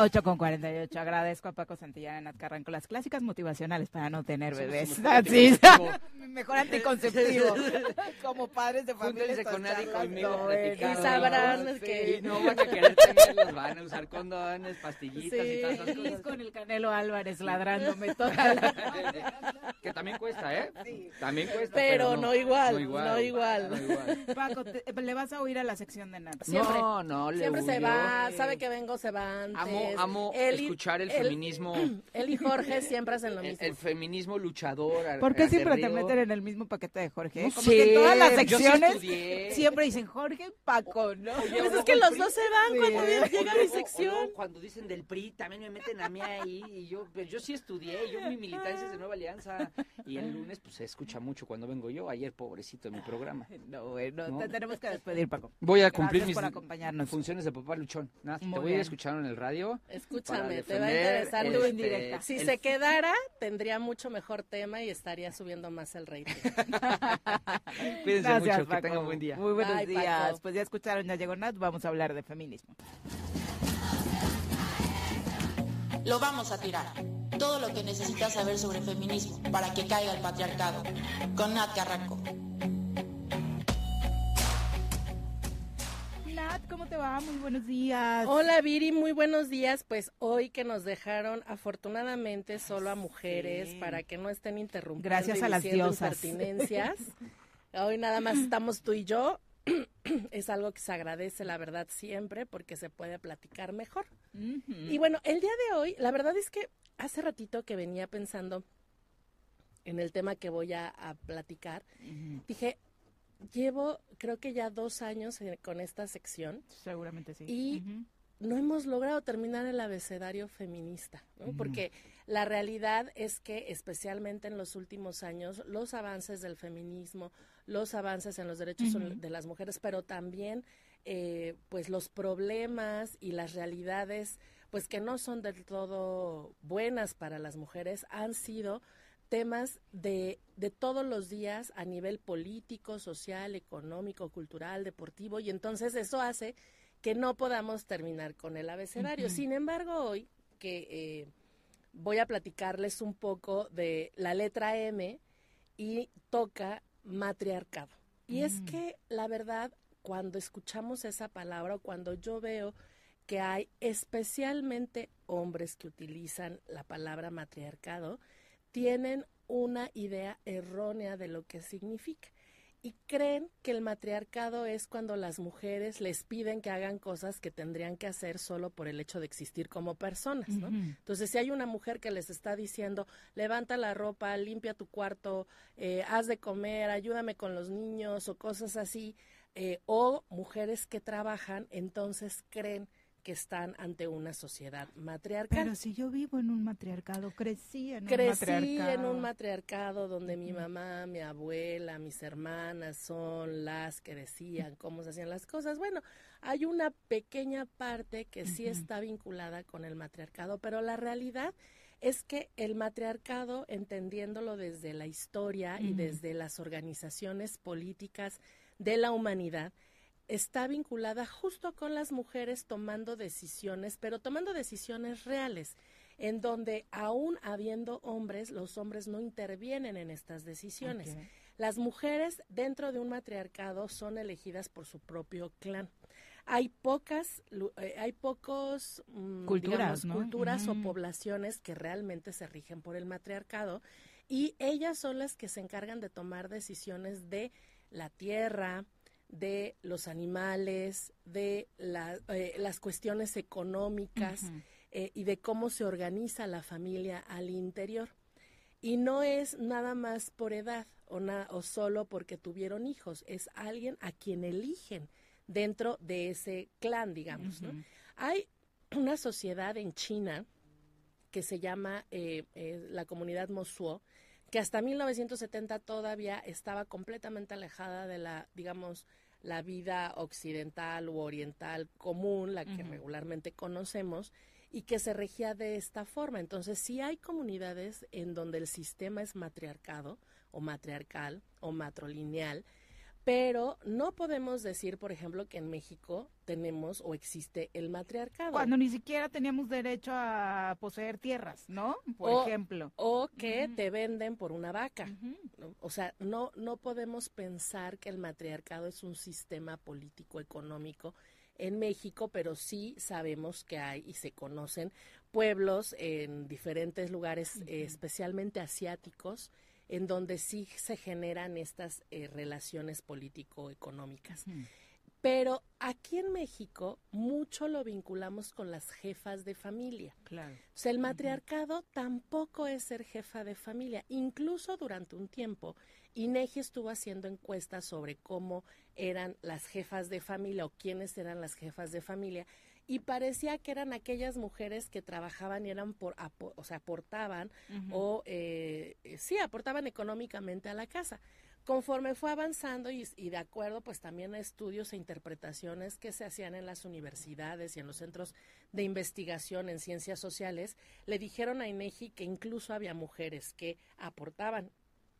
8 con 48. Agradezco a Paco Santillán en Atcarran con las clásicas motivacionales para no tener bebés. Así motivo. Mejor anticonceptivo. Como padres de familia. Con nadie conmigo. no, y ¿no? sabrán Sí, que- no van a querer tenerlos, van a usar condones, pastillitas y todas esas cosas. con el Canelo Álvarez ladrándome toda la... Que también cuesta, ¿eh? También cuesta. Pero no igual, no igual. no igual. no igual. Paco, te- le vas a oír a la sección de Nat. Siempre. No, no, le Siempre se va, sabe que vengo, se va antes. Amo, amo Él y- escuchar el él- feminismo. Él y Jorge siempre hacen lo mismo. el feminismo luchador. a- ¿Por qué siempre te meten en el mismo paquete de Jorge? No Como sé, que en todas las sí secciones siempre dicen Jorge, Paco, ¿no? Pues es que los dos se van Sí. cuando llega mi o sección. cuando dicen del PRI, también me meten a mí ahí. Y yo, pues yo sí estudié, yo mi militancia es de Nueva Alianza. Y el lunes, pues se escucha mucho cuando vengo yo. Ayer, pobrecito, en mi programa. No, bueno, ¿No? te tenemos que despedir, Paco. Voy a Gracias cumplir mis por acompañarnos. funciones de papá luchón. Nada, te voy a bien. escuchar en el radio. Escúchame, te va a interesar tu este, indirecta. Si el- se quedara, tendría mucho mejor tema y estaría subiendo más el rating. Cuídense Gracias, mucho, que Paco. tengan buen día. Muy buenos Bye, Paco. días. Pues ya escucharon, ya llegó Nat, vamos a hablar de feminismo. Lo vamos a tirar. Todo lo que necesitas saber sobre feminismo para que caiga el patriarcado. Con Nat Carranco. Te va? Muy buenos días. Hola Viri, muy buenos días. Pues hoy que nos dejaron afortunadamente solo a mujeres Sí. para que no estén interrumpiendo Gracias y a las diosas. impertinencias. Hoy nada más estamos tú y yo. es algo que se agradece, la verdad, siempre porque se puede platicar mejor. Y bueno, el día de hoy, la verdad es que hace ratito que venía pensando en el tema que voy a, a platicar, dije, llevo creo que ya dos años eh, con esta sección Seguramente sí. y no hemos logrado terminar el abecedario feminista, ¿no? porque la realidad es que especialmente en los últimos años los avances del feminismo, los avances en los derechos de las mujeres, pero también eh, pues los problemas y las realidades pues que no son del todo buenas para las mujeres han sido temas de, de todos los días a nivel político, social, económico, cultural, deportivo, y entonces eso hace que no podamos terminar con el abecedario. Sin embargo, hoy que eh, voy a platicarles un poco de la letra M y toca matriarcado. Y es Mm. que la verdad, cuando escuchamos esa palabra o cuando yo veo que hay especialmente hombres que utilizan la palabra matriarcado, tienen una idea errónea de lo que significa y creen que el matriarcado es cuando las mujeres les piden que hagan cosas que tendrían que hacer solo por el hecho de existir como personas. Entonces, si hay una mujer que les está diciendo, levanta la ropa, limpia tu cuarto, eh, haz de comer, ayúdame con los niños o cosas así, eh, o mujeres que trabajan, entonces creen que están ante una sociedad matriarcal. Pero si yo vivo en un matriarcado, crecí en un Crecí matriarcado. en un matriarcado donde mi mamá, mi abuela, mis hermanas son las que decían cómo se hacían las cosas. Bueno, hay una pequeña parte que sí está vinculada con el matriarcado, pero la realidad es que el matriarcado, entendiéndolo desde la historia y Ujú. desde las organizaciones políticas de la humanidad, está vinculada justo con las mujeres tomando decisiones, pero tomando decisiones reales, en donde aún habiendo hombres, los hombres no intervienen en estas decisiones. Las mujeres dentro de un matriarcado son elegidas por su propio clan. Hay pocas, eh, hay pocos mm, Culturas, digamos, ¿no? culturas o poblaciones que realmente se rigen por el matriarcado y ellas son las que se encargan de tomar decisiones de la tierra, de los animales, de la- eh, las cuestiones económicas eh, y de cómo se organiza la familia al interior. Y no es nada más por edad o, na- o solo porque tuvieron hijos, es alguien a quien eligen dentro de ese clan, digamos. ¿no? Hay una sociedad en China que se llama eh, eh, la comunidad Mosuo, que hasta 1970 todavía estaba completamente alejada de la, digamos, la vida occidental u oriental común, la que regularmente conocemos, y que se regía de esta forma. Entonces, sí hay comunidades en donde el sistema es matriarcado o matriarcal o matrilineal, pero no podemos decir, por ejemplo, que en México tenemos o existe el matriarcado. Cuando ni siquiera teníamos derecho a poseer tierras, ¿no? Por ejemplo. O que te venden por una vaca. O sea, no, no podemos pensar que el matriarcado es un sistema político económico en México, pero sí sabemos que hay y se conocen pueblos en diferentes lugares, eh, especialmente asiáticos, en donde sí se generan estas eh, relaciones político-económicas. Pero aquí en México mucho lo vinculamos con las jefas de familia. Claro. O sea, el matriarcado tampoco es ser jefa de familia. Incluso durante un tiempo, INEGI estuvo haciendo encuestas sobre cómo eran las jefas de familia o quiénes eran las jefas de familia y parecía que eran aquellas mujeres que trabajaban y eran por, o sea, aportaban o eh, sí, aportaban económicamente a la casa. Conforme fue avanzando y, de acuerdo pues también a estudios e interpretaciones que se hacían en las universidades y en los centros de investigación en ciencias sociales, le dijeron a INEGI que incluso había mujeres que aportaban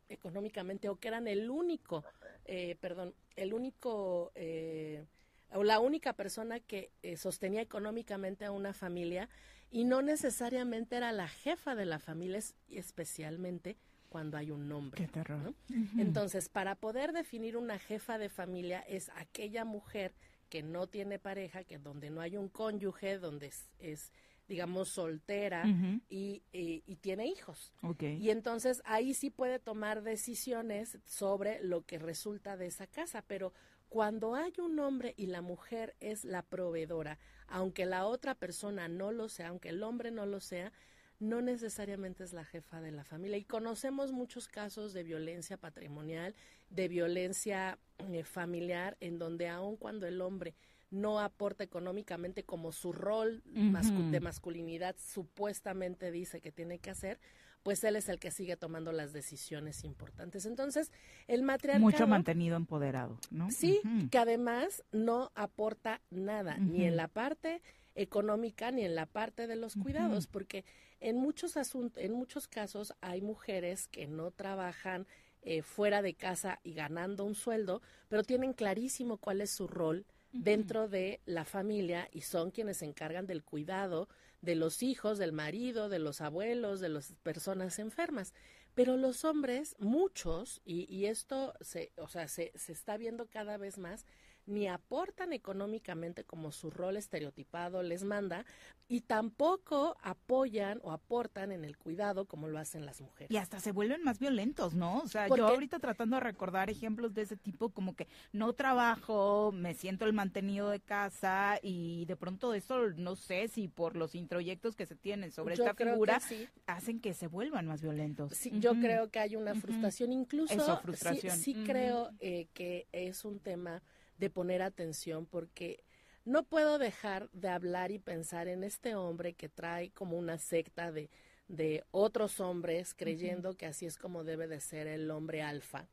económicamente o que eran el único, eh, perdón, el único eh, o la única persona que eh, sostenía económicamente a una familia y no necesariamente era la jefa de la familia, especialmente cuando hay un nombre. Qué terror. Entonces, para poder definir una jefa de familia es aquella mujer que no tiene pareja, que donde no hay un cónyuge, donde es, digamos, soltera y, y, tiene hijos. Y entonces ahí sí puede tomar decisiones sobre lo que resulta de esa casa, pero cuando hay un hombre y la mujer es la proveedora, aunque la otra persona no lo sea, aunque el hombre no lo sea, no necesariamente es la jefa de la familia. Y conocemos muchos casos de violencia patrimonial, de violencia eh, familiar, en donde aun cuando el hombre no aporta económicamente como su rol de masculinidad supuestamente dice que tiene que hacer, pues él es el que sigue tomando las decisiones importantes. Entonces, el matriarcado... Mucho mantenido empoderado, ¿no? Sí, que además no aporta nada, ni en la parte económica ni en la parte de los cuidados, porque en muchos asuntos, en muchos casos hay mujeres que no trabajan eh, fuera de casa y ganando un sueldo, pero tienen clarísimo cuál es su rol dentro de la familia y son quienes se encargan del cuidado de los hijos, del marido, de los abuelos, de las personas enfermas. Pero los hombres, muchos, y, y esto se, o sea, se, se está viendo cada vez más, ni aportan económicamente como su rol estereotipado les manda y tampoco apoyan o aportan en el cuidado como lo hacen las mujeres. Y hasta se vuelven más violentos, ¿no? O sea, yo ahorita tratando de recordar ejemplos de ese tipo como que no trabajo, me siento el mantenido de casa y de pronto eso no sé si por los introyectos que se tienen sobre esta figura hacen que se vuelvan más violentos. Sí, yo creo que hay una frustración incluso Eso, frustración. sí, creo eh, que es un tema de poner atención porque no puedo dejar de hablar y pensar en este hombre que trae como una secta de, de otros hombres creyendo que así es como debe de ser el hombre alfa.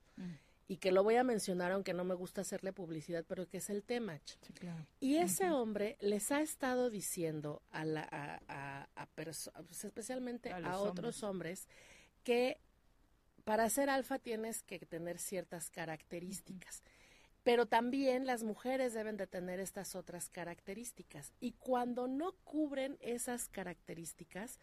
Y que lo voy a mencionar aunque no me gusta hacerle publicidad, pero que es el Temach. Y ese hombre les ha estado diciendo a la, a, a, pues, especialmente a, otros hombres. que para ser alfa tienes que tener ciertas características pero también las mujeres deben de tener estas otras características. Y cuando no cubren esas características,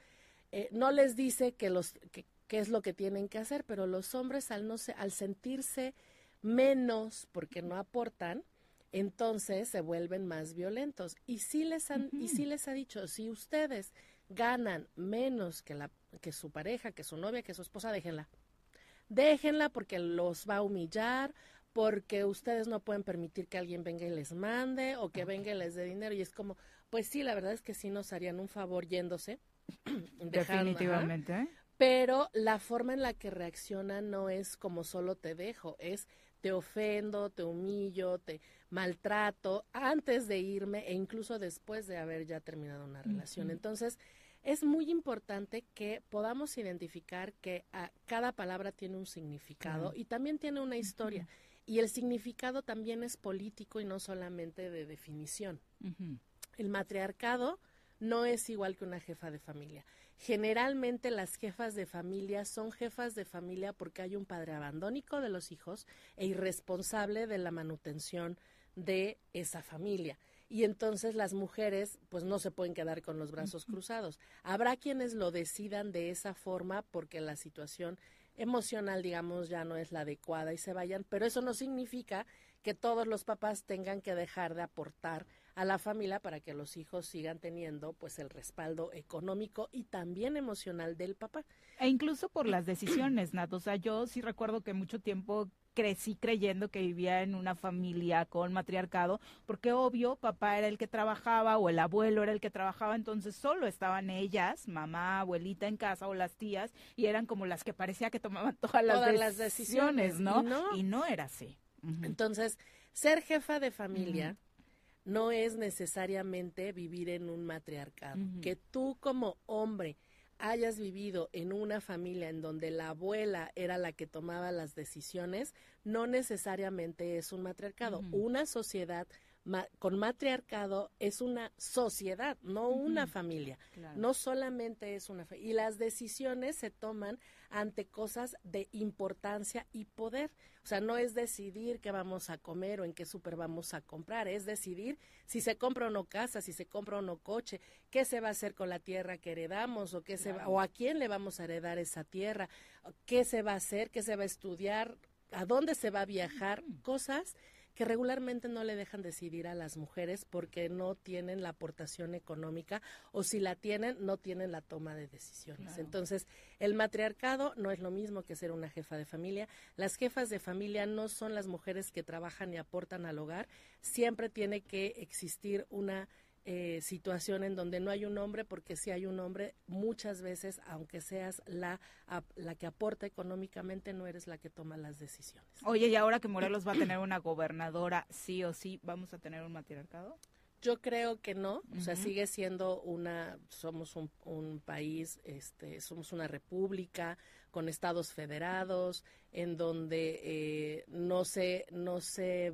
eh, no les dice que los que, es lo que tienen que hacer, pero los hombres al no al sentirse menos porque no aportan, entonces se vuelven más violentos. Y sí les han, y sí les ha dicho, si ustedes ganan menos que la que su pareja, que su novia, que su esposa, déjenla. Déjenla porque los va a humillar porque ustedes no pueden permitir que alguien venga y les mande o que venga y les dé dinero. Y es como, pues sí, la verdad es que sí nos harían un favor yéndose. Definitivamente. pero la forma en la que reaccionan no es como solo te dejo, es te ofendo, te humillo, te maltrato antes de irme e incluso después de haber ya terminado una relación. Entonces, es muy importante que podamos identificar que a, cada palabra tiene un significado y también tiene una historia. Y el significado también es político y no solamente de definición. El matriarcado no es igual que una jefa de familia. Generalmente las jefas de familia son jefas de familia porque hay un padre abandónico de los hijos e irresponsable de la manutención de esa familia. Y entonces las mujeres pues no se pueden quedar con los brazos cruzados. Habrá quienes lo decidan de esa forma porque la situación emocional, digamos, ya no es la adecuada y se vayan, pero eso no significa que todos los papás tengan que dejar de aportar a la familia para que los hijos sigan teniendo pues el respaldo económico y también emocional del papá. E incluso por las decisiones, Nat. O sea, yo sí recuerdo que mucho tiempo crecí creyendo que vivía en una familia con matriarcado, porque obvio, papá era el que trabajaba o el abuelo era el que trabajaba, entonces solo estaban ellas, mamá, abuelita en casa o las tías, y eran como las que parecía que tomaban todas las, decisiones, ¿no? Y ¿no? era así. Entonces, ser jefa de familia no es necesariamente vivir en un matriarcado. Que tú como hombre hayas vivido en una familia en donde la abuela era la que tomaba las decisiones, no necesariamente es un matriarcado. Una sociedad con matriarcado es una sociedad, no una familia. No solamente es una familia. Y las decisiones se toman ante cosas de importancia y poder. O sea, no es decidir qué vamos a comer o en qué súper vamos a comprar, es decidir si se compra o no casa, si se compra o no coche, qué se va a hacer con la tierra que heredamos o qué se o a quién le vamos a heredar esa tierra, qué se va a hacer, qué se va a estudiar, a dónde se va a viajar, cosas que regularmente no le dejan decidir a las mujeres porque no tienen la aportación económica o si la tienen, no tienen la toma de decisiones. Entonces, el matriarcado no es lo mismo que ser una jefa de familia. Las jefas de familia no son las mujeres que trabajan y aportan al hogar. Siempre tiene que existir una eh, situación en donde no hay un hombre, porque si hay un hombre, muchas veces, aunque seas la, la que aporta económicamente, no eres la que toma las decisiones. Oye, y ahora que Morelos va a tener una gobernadora, sí o sí, ¿vamos a tener un matriarcado? Yo creo que no, o sea, sigue siendo una, somos un, un, país, este, somos una república con estados federados, en donde eh, no se, no se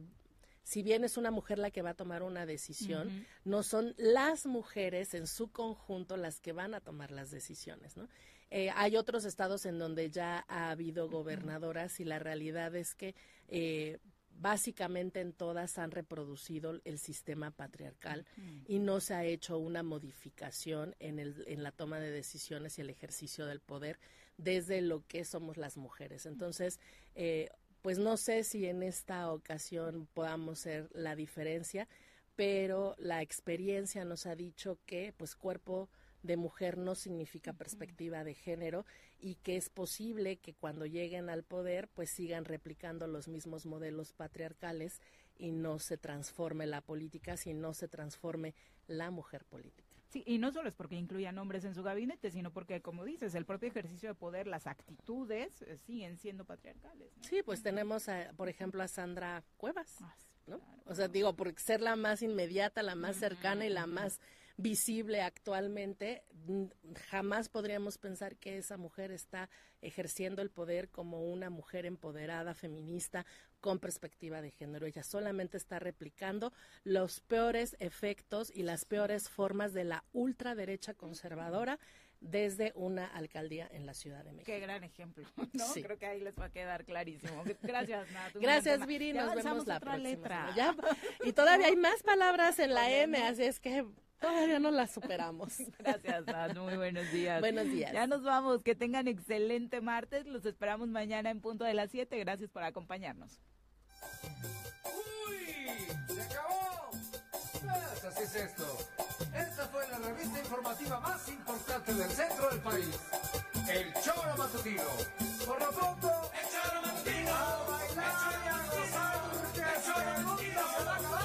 si bien es una mujer la que va a tomar una decisión, no son las mujeres en su conjunto las que van a tomar las decisiones, ¿no? Eh, hay otros estados en donde ya ha habido gobernadoras y la realidad es que eh, básicamente en todas han reproducido el sistema patriarcal y no se ha hecho una modificación en, el, en la toma de decisiones y el ejercicio del poder desde lo que somos las mujeres. Entonces, eh, pues no sé si en esta ocasión podamos ser la diferencia, pero la experiencia nos ha dicho que pues cuerpo de mujer no significa perspectiva de género y que es posible que cuando lleguen al poder pues sigan replicando los mismos modelos patriarcales y no se transforme la política, sino se transforme la mujer política. Sí, y no solo es porque incluyan hombres en su gabinete, sino porque, como dices, el propio ejercicio de poder, las actitudes eh, siguen siendo patriarcales. Sí, pues tenemos, por ejemplo, a Sandra Cuevas, ah, ¿no? O sea, digo, por ser la más inmediata, la más cercana y la más visible actualmente, jamás podríamos pensar que esa mujer está ejerciendo el poder como una mujer empoderada, feminista, con perspectiva de género. Ella solamente está replicando los peores efectos y las peores formas de la ultraderecha conservadora desde una alcaldía en la Ciudad de México. Qué gran ejemplo, ¿no? Creo que ahí les va a quedar clarísimo. Gracias, Nat. Gracias, Viri. Nos vemos la letra. y todavía hay más palabras en la M, así es que Todavía no la superamos. Gracias, Dan. Muy buenos días. Buenos días. Ya nos vamos. Que tengan excelente martes. Los esperamos mañana en punto de las 7. Gracias por acompañarnos. ¡Uy! ¡Se acabó! Pues así es esto. Esta fue la revista informativa más importante del centro del país. El Choro Matutino. Por lo pronto, ¡El Choro Matutino! ¡A bailar y ¡El Choro Matutino! ¡Se va a acabar!